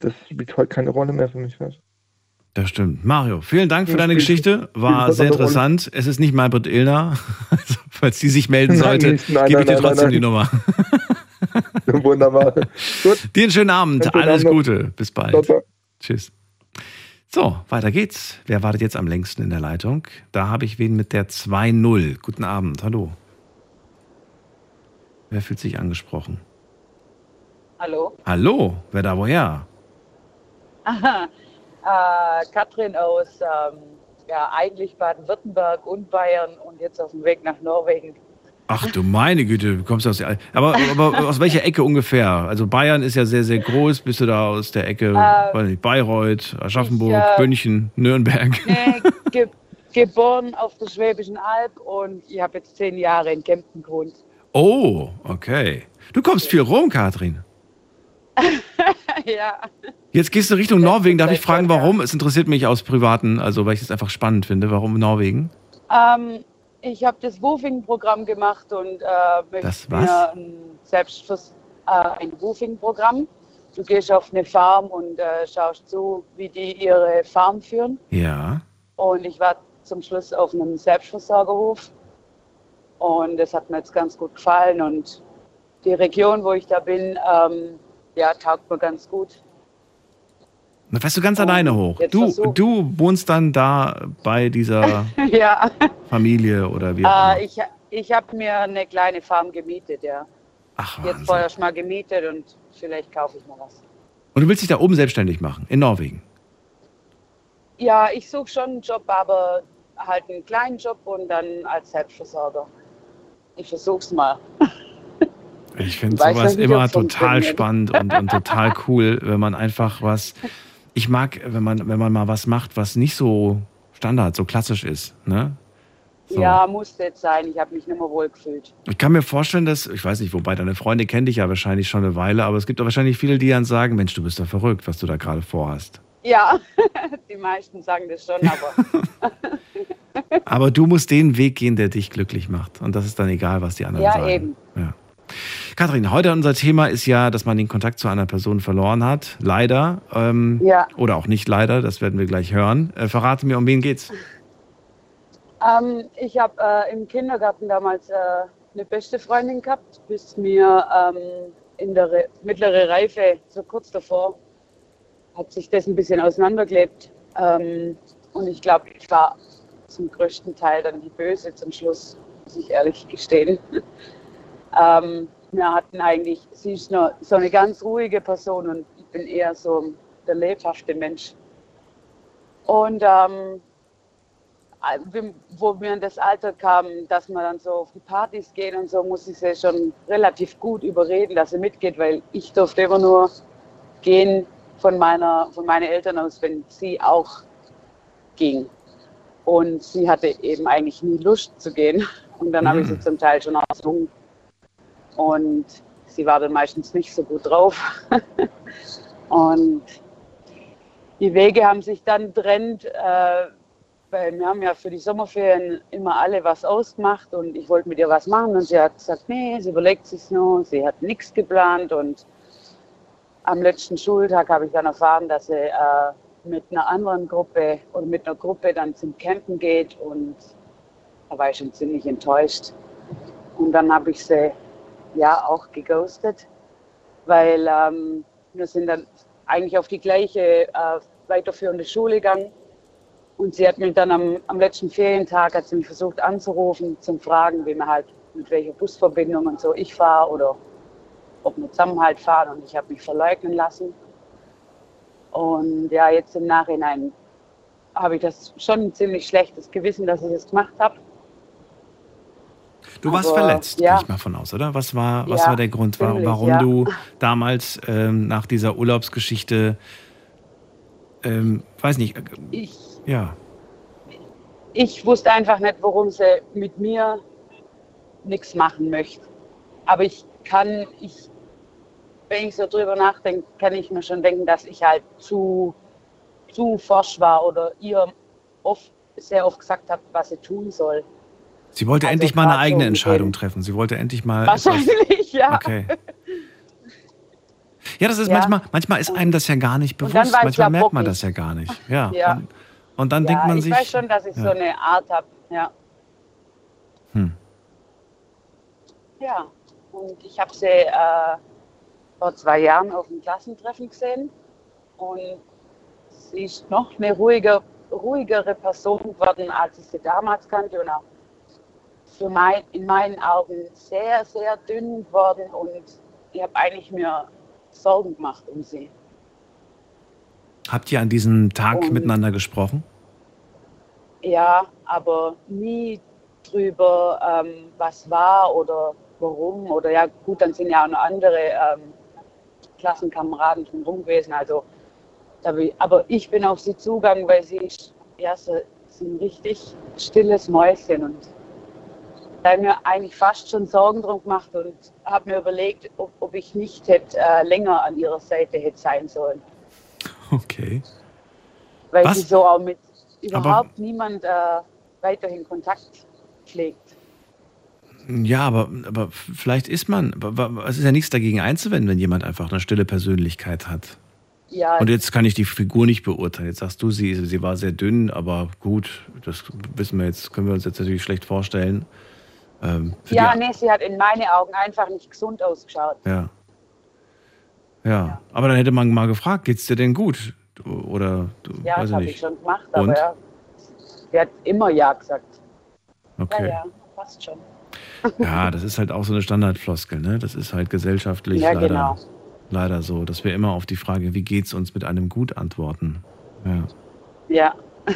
das spielt heute keine Rolle mehr für mich. Weißt? Das stimmt. Mario, vielen Dank für deine Geschichte. War sehr interessant. Es ist nicht Malbert Illner. Also, falls die sich melden sollte, gebe ich nein, dir nein, trotzdem nein, die. Nummer. Wunderbar. Gut, Dir einen schönen Abend. Einen schönen Alles Abend. Gute. Bis bald. ciao, ciao. Tschüss. So, weiter geht's. Wer wartet jetzt am längsten in der Leitung? Da habe ich wen mit der 2-0. Guten Abend. Hallo. Wer fühlt sich angesprochen? Hallo. Hallo. Wer da woher? Aha. Äh, Katrin aus ähm, ja, eigentlich Baden-Württemberg und Bayern und jetzt auf dem Weg nach Norwegen. Ach du meine Güte, du kommst aus der. Aber, aber aus welcher Ecke ungefähr? Also Bayern ist ja sehr, sehr groß. Bist du da aus der Ecke, weiß nicht, Bayreuth, Aschaffenburg, ich, äh, München, Nürnberg? Nee, ge geboren auf der Schwäbischen Alb und ich habe jetzt zehn Jahre in Kempten gewohnt. Oh, okay. Du kommst viel rum, Katrin. ja. Jetzt gehst du Richtung Norwegen. Darf ich fragen, warum? Es interessiert mich aus Privaten, also weil ich es einfach spannend finde. Warum Norwegen? Ähm, ich habe das Woofing-Programm gemacht und äh, möchte Das was? mir ein Selbstvers äh, ein Woofing-Programm. Du gehst auf eine Farm und äh, schaust zu, wie die ihre Farm führen. Ja. Und ich war zum Schluss auf einem Selbstversorgerhof. Und das hat mir jetzt ganz gut gefallen. Und die Region, wo ich da bin, ähm, ja, taugt mir ganz gut. Dann fährst du ganz alleine hoch. Du, versuch- du wohnst dann da bei dieser ja, Familie oder wie auch immer. äh, ich, ich habe mir eine kleine Farm gemietet, ja. Ach, Jetzt Wahnsinn. vorerst mal gemietet und vielleicht kaufe ich mal was. Und du willst dich da oben selbstständig machen, in Norwegen. Ja, ich suche schon einen Job, aber halt einen kleinen Job und dann als Selbstversorger. Ich versuch's mal. Ich finde sowas nicht, immer total spannend und, und total cool, wenn man einfach was. Ich mag, wenn man, wenn man mal was macht, was nicht so Standard, so klassisch ist. Ne? So. Ja, musste jetzt sein. Ich habe mich nicht mehr wohl gefühlt. Ich kann mir vorstellen, dass, ich weiß nicht, wobei deine Freunde kennen dich ja wahrscheinlich schon eine Weile, aber es gibt doch wahrscheinlich viele, die dann sagen, Mensch, du bist doch verrückt, was du da gerade vorhast. Ja, die meisten sagen das schon, aber Aber du musst den Weg gehen, der dich glücklich macht. Und das ist dann egal, was die anderen ja, sagen. eben. Ja. Kathrin, heute unser Thema ist ja, dass man den Kontakt zu einer Person verloren hat. Leider. Ähm, Ja. Oder auch nicht leider, das werden wir gleich hören. Äh, verrate mir, um wen geht's? Ähm, ich habe äh, im Kindergarten damals äh, eine beste Freundin gehabt, bis mir ähm, in der Re mittlere Reife, so kurz davor, hat sich das ein bisschen auseinandergelebt. Ähm, und ich glaube, ich war zum größten Teil dann die Böse zum Schluss, muss ich ehrlich gestehen. Ähm, wir hatten eigentlich, sie ist nur so eine ganz ruhige Person und ich bin eher so der lebhafte Mensch. Und ähm, wie- wo wir in das Alter kamen, dass wir dann so auf die Partys gehen und so, muss ich sie schon relativ gut überreden, dass sie mitgeht, weil ich durfte immer nur gehen von, meiner, von meinen Eltern aus, wenn sie auch ging. Und sie hatte eben eigentlich nie Lust zu gehen. Und dann habe ich sie zum Teil schon erzwungen. Und sie war dann meistens nicht so gut drauf. und die Wege haben sich dann getrennt, äh, weil wir haben ja für die Sommerferien immer alle was ausgemacht und ich wollte mit ihr was machen und sie hat gesagt, nee, sie überlegt sich nur, sie hat nichts geplant und am letzten Schultag habe ich dann erfahren, dass sie äh, mit einer anderen Gruppe oder mit einer Gruppe dann zum Campen geht und da war ich schon ziemlich enttäuscht. Und dann habe ich sie ja auch geghostet, weil ähm, wir sind dann eigentlich auf die gleiche äh, weiterführende Schule gegangen. Und sie hat mich dann am, am letzten Ferientag hat sie mich versucht anzurufen, zum Fragen, wie wir halt mit welcher Busverbindung und so ich fahre oder ob wir zusammen halt fahren. Und ich habe mich verleugnen lassen. Und ja, jetzt im Nachhinein habe ich das schon ein ziemlich schlechtes Gewissen, dass ich das gemacht habe. Du warst Aber, verletzt, ja. gehe ich mal von aus, oder? Was war, was Ja, war der Grund, ziemlich, warum ja. du damals ähm, nach dieser Urlaubsgeschichte, ähm, weiß nicht, äh, Ich, ja, ich wusste einfach nicht, warum sie mit mir nichts machen möchte. Aber ich kann, ich, wenn ich so drüber nachdenke, kann ich mir schon denken, dass ich halt zu, zu forsch war oder ihr oft, sehr oft gesagt habe, was sie tun soll. Sie wollte Also endlich mal eine so eigene mit Entscheidung treffen. Sie wollte endlich mal. Wahrscheinlich, ja. Okay. Ja, das ist Ja. manchmal, manchmal ist einem das ja gar nicht bewusst. ich Manchmal merkt man das ja gar nicht. Ja. Ja. Und, und dann ja, denkt man ich sich. weiß schon, dass ich ja. so eine Art habe. Ja. Hm. Ja, und ich habe sie äh, vor zwei Jahren auf dem Klassentreffen gesehen und sie ist noch eine ruhige, ruhigere Person geworden, als ich sie damals kannte und auch für mein, in meinen Augen sehr, sehr dünn geworden und ich habe eigentlich mir Sorgen gemacht um sie. Habt ihr an diesem Tag Und- miteinander gesprochen? Ja, aber nie drüber, ähm, was war oder warum. Oder ja, gut, dann sind ja auch noch andere ähm, Klassenkameraden schon rum gewesen. Also, aber ich bin auf sie zugegangen, weil sie ist, ja, so, so ein richtig stilles Mäuschen. Und da habe ich mir eigentlich fast schon Sorgen drum gemacht und habe mir überlegt, ob, ob ich nicht hätte, äh, länger an ihrer Seite hätte sein sollen. Okay. Weil Was? sie so auch mit überhaupt niemand äh, weiterhin Kontakt pflegt. Ja, aber, aber vielleicht ist man. aber- aber Es ist ja nichts dagegen einzuwenden, wenn jemand einfach eine stille Persönlichkeit hat. Ja, Und jetzt kann ich die Figur nicht beurteilen. Jetzt sagst du, sie, sie war sehr dünn, aber gut, das wissen wir jetzt, können wir uns jetzt natürlich schlecht vorstellen. Ähm, ja nee, sie hat in meinen Augen einfach nicht gesund ausgeschaut. ja. Ja, aber dann hätte man mal gefragt, geht's dir denn gut? Oder du, Ja, das habe ich schon gemacht, Und? aber ja, sie hat immer Ja gesagt. Okay. Ja, ja, passt schon. Ja, das ist halt auch so eine Standardfloskel, ne? Das ist halt gesellschaftlich Ja, leider, genau. leider so, dass wir immer auf die Frage, wie geht's uns mit einem Gut antworten. Ja. Ja,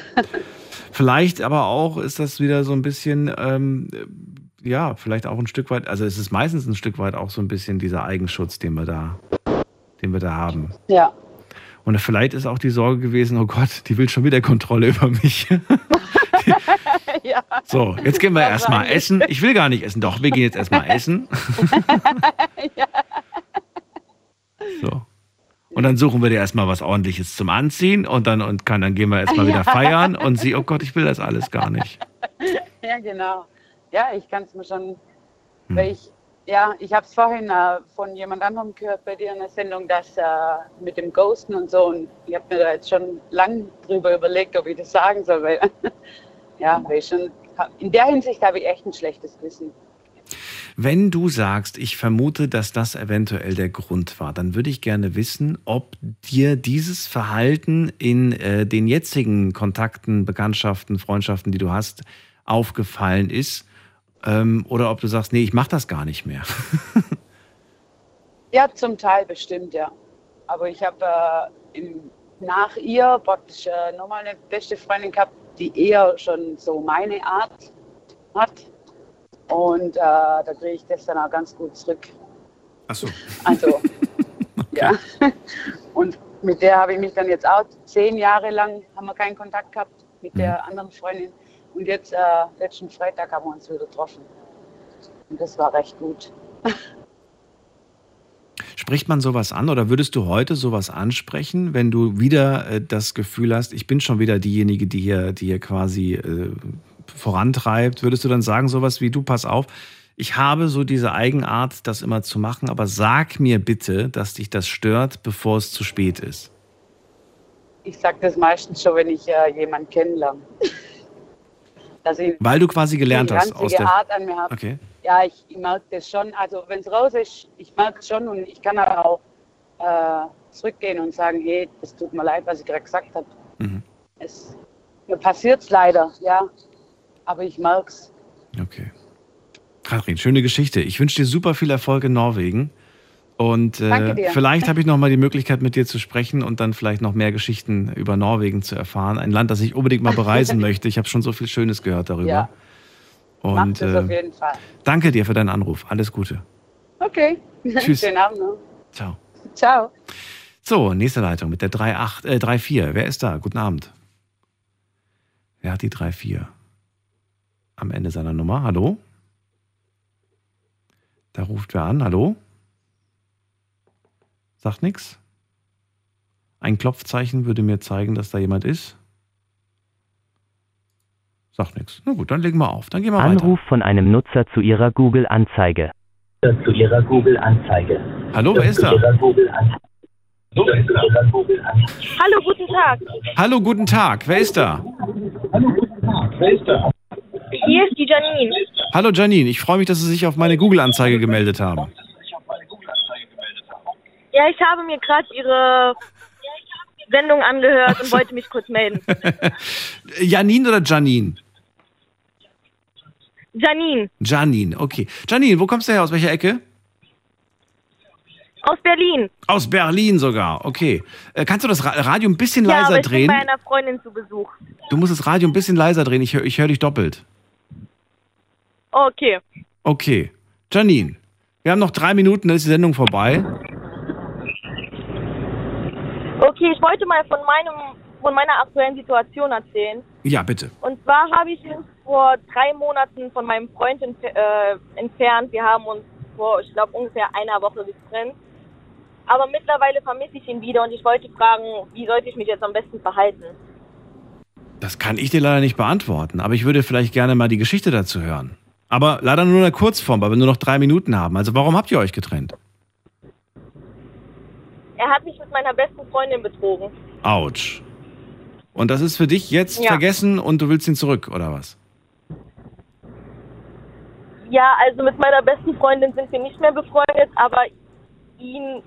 Vielleicht aber auch ist das wieder so ein bisschen, ähm, ja, vielleicht auch ein Stück weit, also es ist meistens ein Stück weit auch so ein bisschen dieser Eigenschutz, den wir da, den wir da haben. ja. Und vielleicht ist auch die Sorge gewesen, oh Gott, die will schon wieder Kontrolle über mich. ja. So, jetzt gehen wir erstmal essen. Ich will gar nicht essen, doch, wir gehen jetzt erstmal essen. So. Und dann suchen wir dir erstmal was ordentliches zum Anziehen und dann und kann, dann gehen wir erstmal wieder Ja. feiern und sie, oh Gott, ich will das alles gar nicht. ja, genau. Ja, ich kann es mir schon, Hm. weil ich, ja, ich habe es vorhin äh, von jemand anderem gehört bei dir in der Sendung, dass äh, mit dem Ghosten und so, und ich habe mir da jetzt schon lang drüber überlegt, ob ich das sagen soll, weil, ja, weil ich schon, in der Hinsicht habe ich echt ein schlechtes Gewissen. Wenn du sagst, ich vermute, dass das eventuell der Grund war, dann würde ich gerne wissen, ob dir dieses Verhalten in äh, den jetzigen Kontakten, Bekanntschaften, Freundschaften, die du hast, aufgefallen ist. Ähm, oder ob du sagst, nee, ich mache das gar nicht mehr. Ja, zum Teil bestimmt, ja. Aber ich habe äh, nach ihr praktisch äh, nochmal eine beste Freundin gehabt, die eher schon so meine Art hat. Und äh, da kriege ich das dann auch ganz gut zurück. Ach so. Also, ja. Und mit der habe ich mich dann jetzt auch zehn Jahre lang, haben wir keinen Kontakt gehabt mit der anderen Freundin. Und jetzt, äh, letzten Freitag haben wir uns wieder getroffen. Und das war recht gut. Spricht man sowas an oder würdest du heute sowas ansprechen, wenn du wieder äh, das Gefühl hast, ich bin schon wieder diejenige, die hier, die hier quasi äh, vorantreibt? Würdest du dann sagen sowas wie du, pass auf, ich habe so diese Eigenart, das immer zu machen, aber sag mir bitte, dass dich das stört, bevor es zu spät ist. Ich sage das meistens schon, wenn ich äh, jemanden kennenlerne. Ich Weil du quasi gelernt hast aus der. Art an mir habe. Okay. Ja, ich, ich merke das schon. Also wenn es raus ist, ich merke es schon und ich kann aber auch äh, zurückgehen und sagen, hey, es tut mir leid, was ich gerade gesagt habe. Mhm. Es, mir passiert es leider, ja. Aber ich merke es. Okay. Kathrin, schöne Geschichte. Ich wünsche dir super viel Erfolg in Norwegen. Und äh, vielleicht habe ich noch mal die Möglichkeit, mit dir zu sprechen und dann vielleicht noch mehr Geschichten über Norwegen zu erfahren. Ein Land, das ich unbedingt mal bereisen möchte. Ich habe schon so viel Schönes gehört darüber. Ja. Und Macht es auf äh, jeden Fall. danke dir für deinen Anruf. Alles Gute. Okay. Tschüss. Schönen Abend noch. Ciao. Ciao. So, nächste Leitung mit der 38, äh, 34. Wer ist da? Guten Abend. Wer hat die 34? Am Ende seiner Nummer. Hallo? Da ruft wer an. Hallo? Sagt nichts? Ein Klopfzeichen würde mir zeigen, dass da jemand ist. Sagt nichts. Na gut, dann legen wir auf. Dann gehen wir weiter. Anruf von einem Nutzer zu Ihrer Google-Anzeige. Zu Ihrer Google-Anzeige. Hallo, wer ist da? Hallo, guten Tag. Hallo, guten Tag. Wer ist da? Hier ist die Janine. Hallo Janine, ich freue mich, dass Sie sich auf meine Google-Anzeige gemeldet haben. Ja, ich habe mir gerade Ihre Sendung angehört und wollte mich kurz melden. Janine oder Janine? Janine Janine, okay. Janine, wo kommst du her? Aus welcher Ecke? aus Berlin. Aus Berlin sogar, okay. Äh, kannst du das Ra Radio ein bisschen ja, leiser aber ich bin drehen? bei einer Freundin zu Besuch. Du musst das Radio ein bisschen leiser drehen, ich höre ich hör dich doppelt. Okay. Okay. Janine, wir haben noch drei Minuten, dann ist die Sendung vorbei. Okay, ich wollte mal von meinem von meiner aktuellen Situation erzählen. Ja, bitte. Und zwar habe ich mich vor drei Monaten von meinem Freund entf äh, entfernt. Wir haben uns vor, ich glaube, ungefähr einer Woche getrennt. Aber mittlerweile vermisse ich ihn wieder und ich wollte fragen, wie sollte ich mich jetzt am besten verhalten? Das kann ich dir leider nicht beantworten, aber ich würde vielleicht gerne mal die Geschichte dazu hören. Aber leider nur in der Kurzform, weil wir nur noch drei Minuten haben. Also warum habt ihr euch getrennt? Er hat mich mit meiner besten Freundin betrogen. Autsch. Und das ist für dich jetzt Ja. vergessen und du willst ihn zurück, oder was? Ja, also mit meiner besten Freundin sind wir nicht mehr befreundet, aber ihn,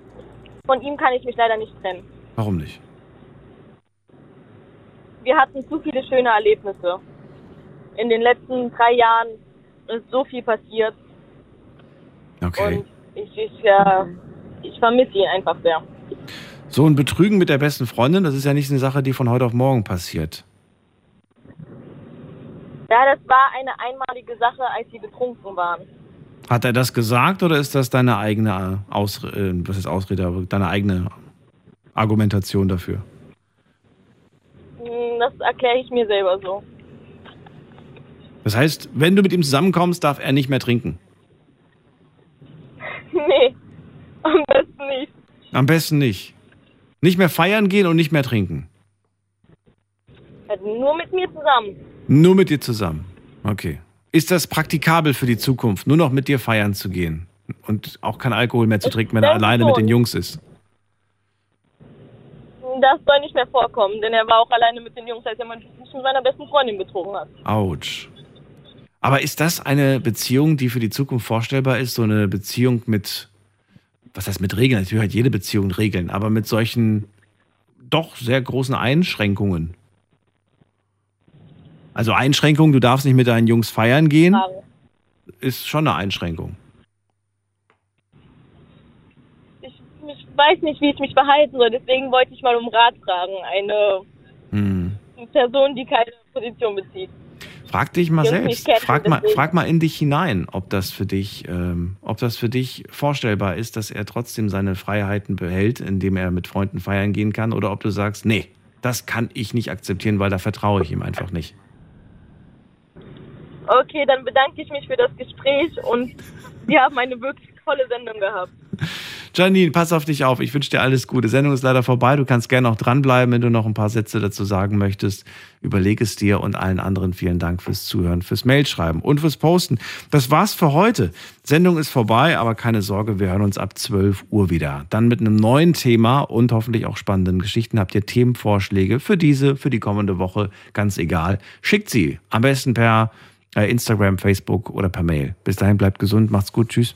von ihm kann ich mich leider nicht trennen. Warum nicht? Wir hatten zu viele schöne Erlebnisse. In den letzten drei Jahren ist so viel passiert Okay. und ich, ich, äh, ich vermisse ihn einfach sehr. So ein Betrügen mit der besten Freundin, das ist ja nicht eine Sache, die von heute auf morgen passiert. Ja, das war eine einmalige Sache, als sie betrunken waren. Hat er das gesagt oder ist das deine eigene Ausrede, äh, was ist Ausrede, aber deine eigene Argumentation dafür? Hm, Das erkläre ich mir selber so. Das heißt, wenn du mit ihm zusammenkommst, darf er nicht mehr trinken. nee, am besten nicht. Am besten nicht. Nicht mehr feiern gehen und nicht mehr trinken. Also nur mit mir zusammen. Nur mit dir zusammen. Okay. Ist das praktikabel für die Zukunft, nur noch mit dir feiern zu gehen? Und auch kein Alkohol mehr zu trinken, wenn er alleine mit schon. den Jungs ist? Das soll nicht mehr vorkommen, denn er war auch alleine mit den Jungs, als er mich mit seiner besten Freundin betrogen hat. Autsch. Aber ist das eine Beziehung, die für die Zukunft vorstellbar ist? So eine Beziehung mit, was heißt mit Regeln? Natürlich hat jede Beziehung Regeln, aber mit solchen doch sehr großen Einschränkungen. Also Einschränkung, du darfst nicht mit deinen Jungs feiern gehen, ist schon eine Einschränkung. Ich, ich weiß nicht, wie ich mich verhalten soll, deswegen wollte ich mal um Rat fragen. Eine Hm. Person, die keine Position bezieht. Frag dich mal selbst. kennen, Frag mal, frag mal in dich hinein, ob das für dich, ähm, ob das für dich vorstellbar ist, dass er trotzdem seine Freiheiten behält, indem er mit Freunden feiern gehen kann, oder ob du sagst, nee, das kann ich nicht akzeptieren, weil da vertraue ich ihm einfach nicht. Okay, dann bedanke ich mich für das Gespräch und Sie haben eine wirklich tolle Sendung gehabt. Janine, pass auf dich auf. Ich wünsche dir alles Gute. Sendung ist leider vorbei. Du kannst gerne noch dranbleiben, wenn du noch ein paar Sätze dazu sagen möchtest. Überleg es dir und allen anderen vielen Dank fürs Zuhören, fürs Mailschreiben und fürs Posten. Das war's für heute. Sendung ist vorbei, aber keine Sorge, wir hören uns ab 12 Uhr wieder. Dann mit einem neuen Thema und hoffentlich auch spannenden Geschichten. Habt ihr Themenvorschläge für diese, für die kommende Woche? Ganz egal. Schickt sie. Am besten per äh, Instagram, Facebook oder per Mail. Bis dahin bleibt gesund, macht's gut, tschüss.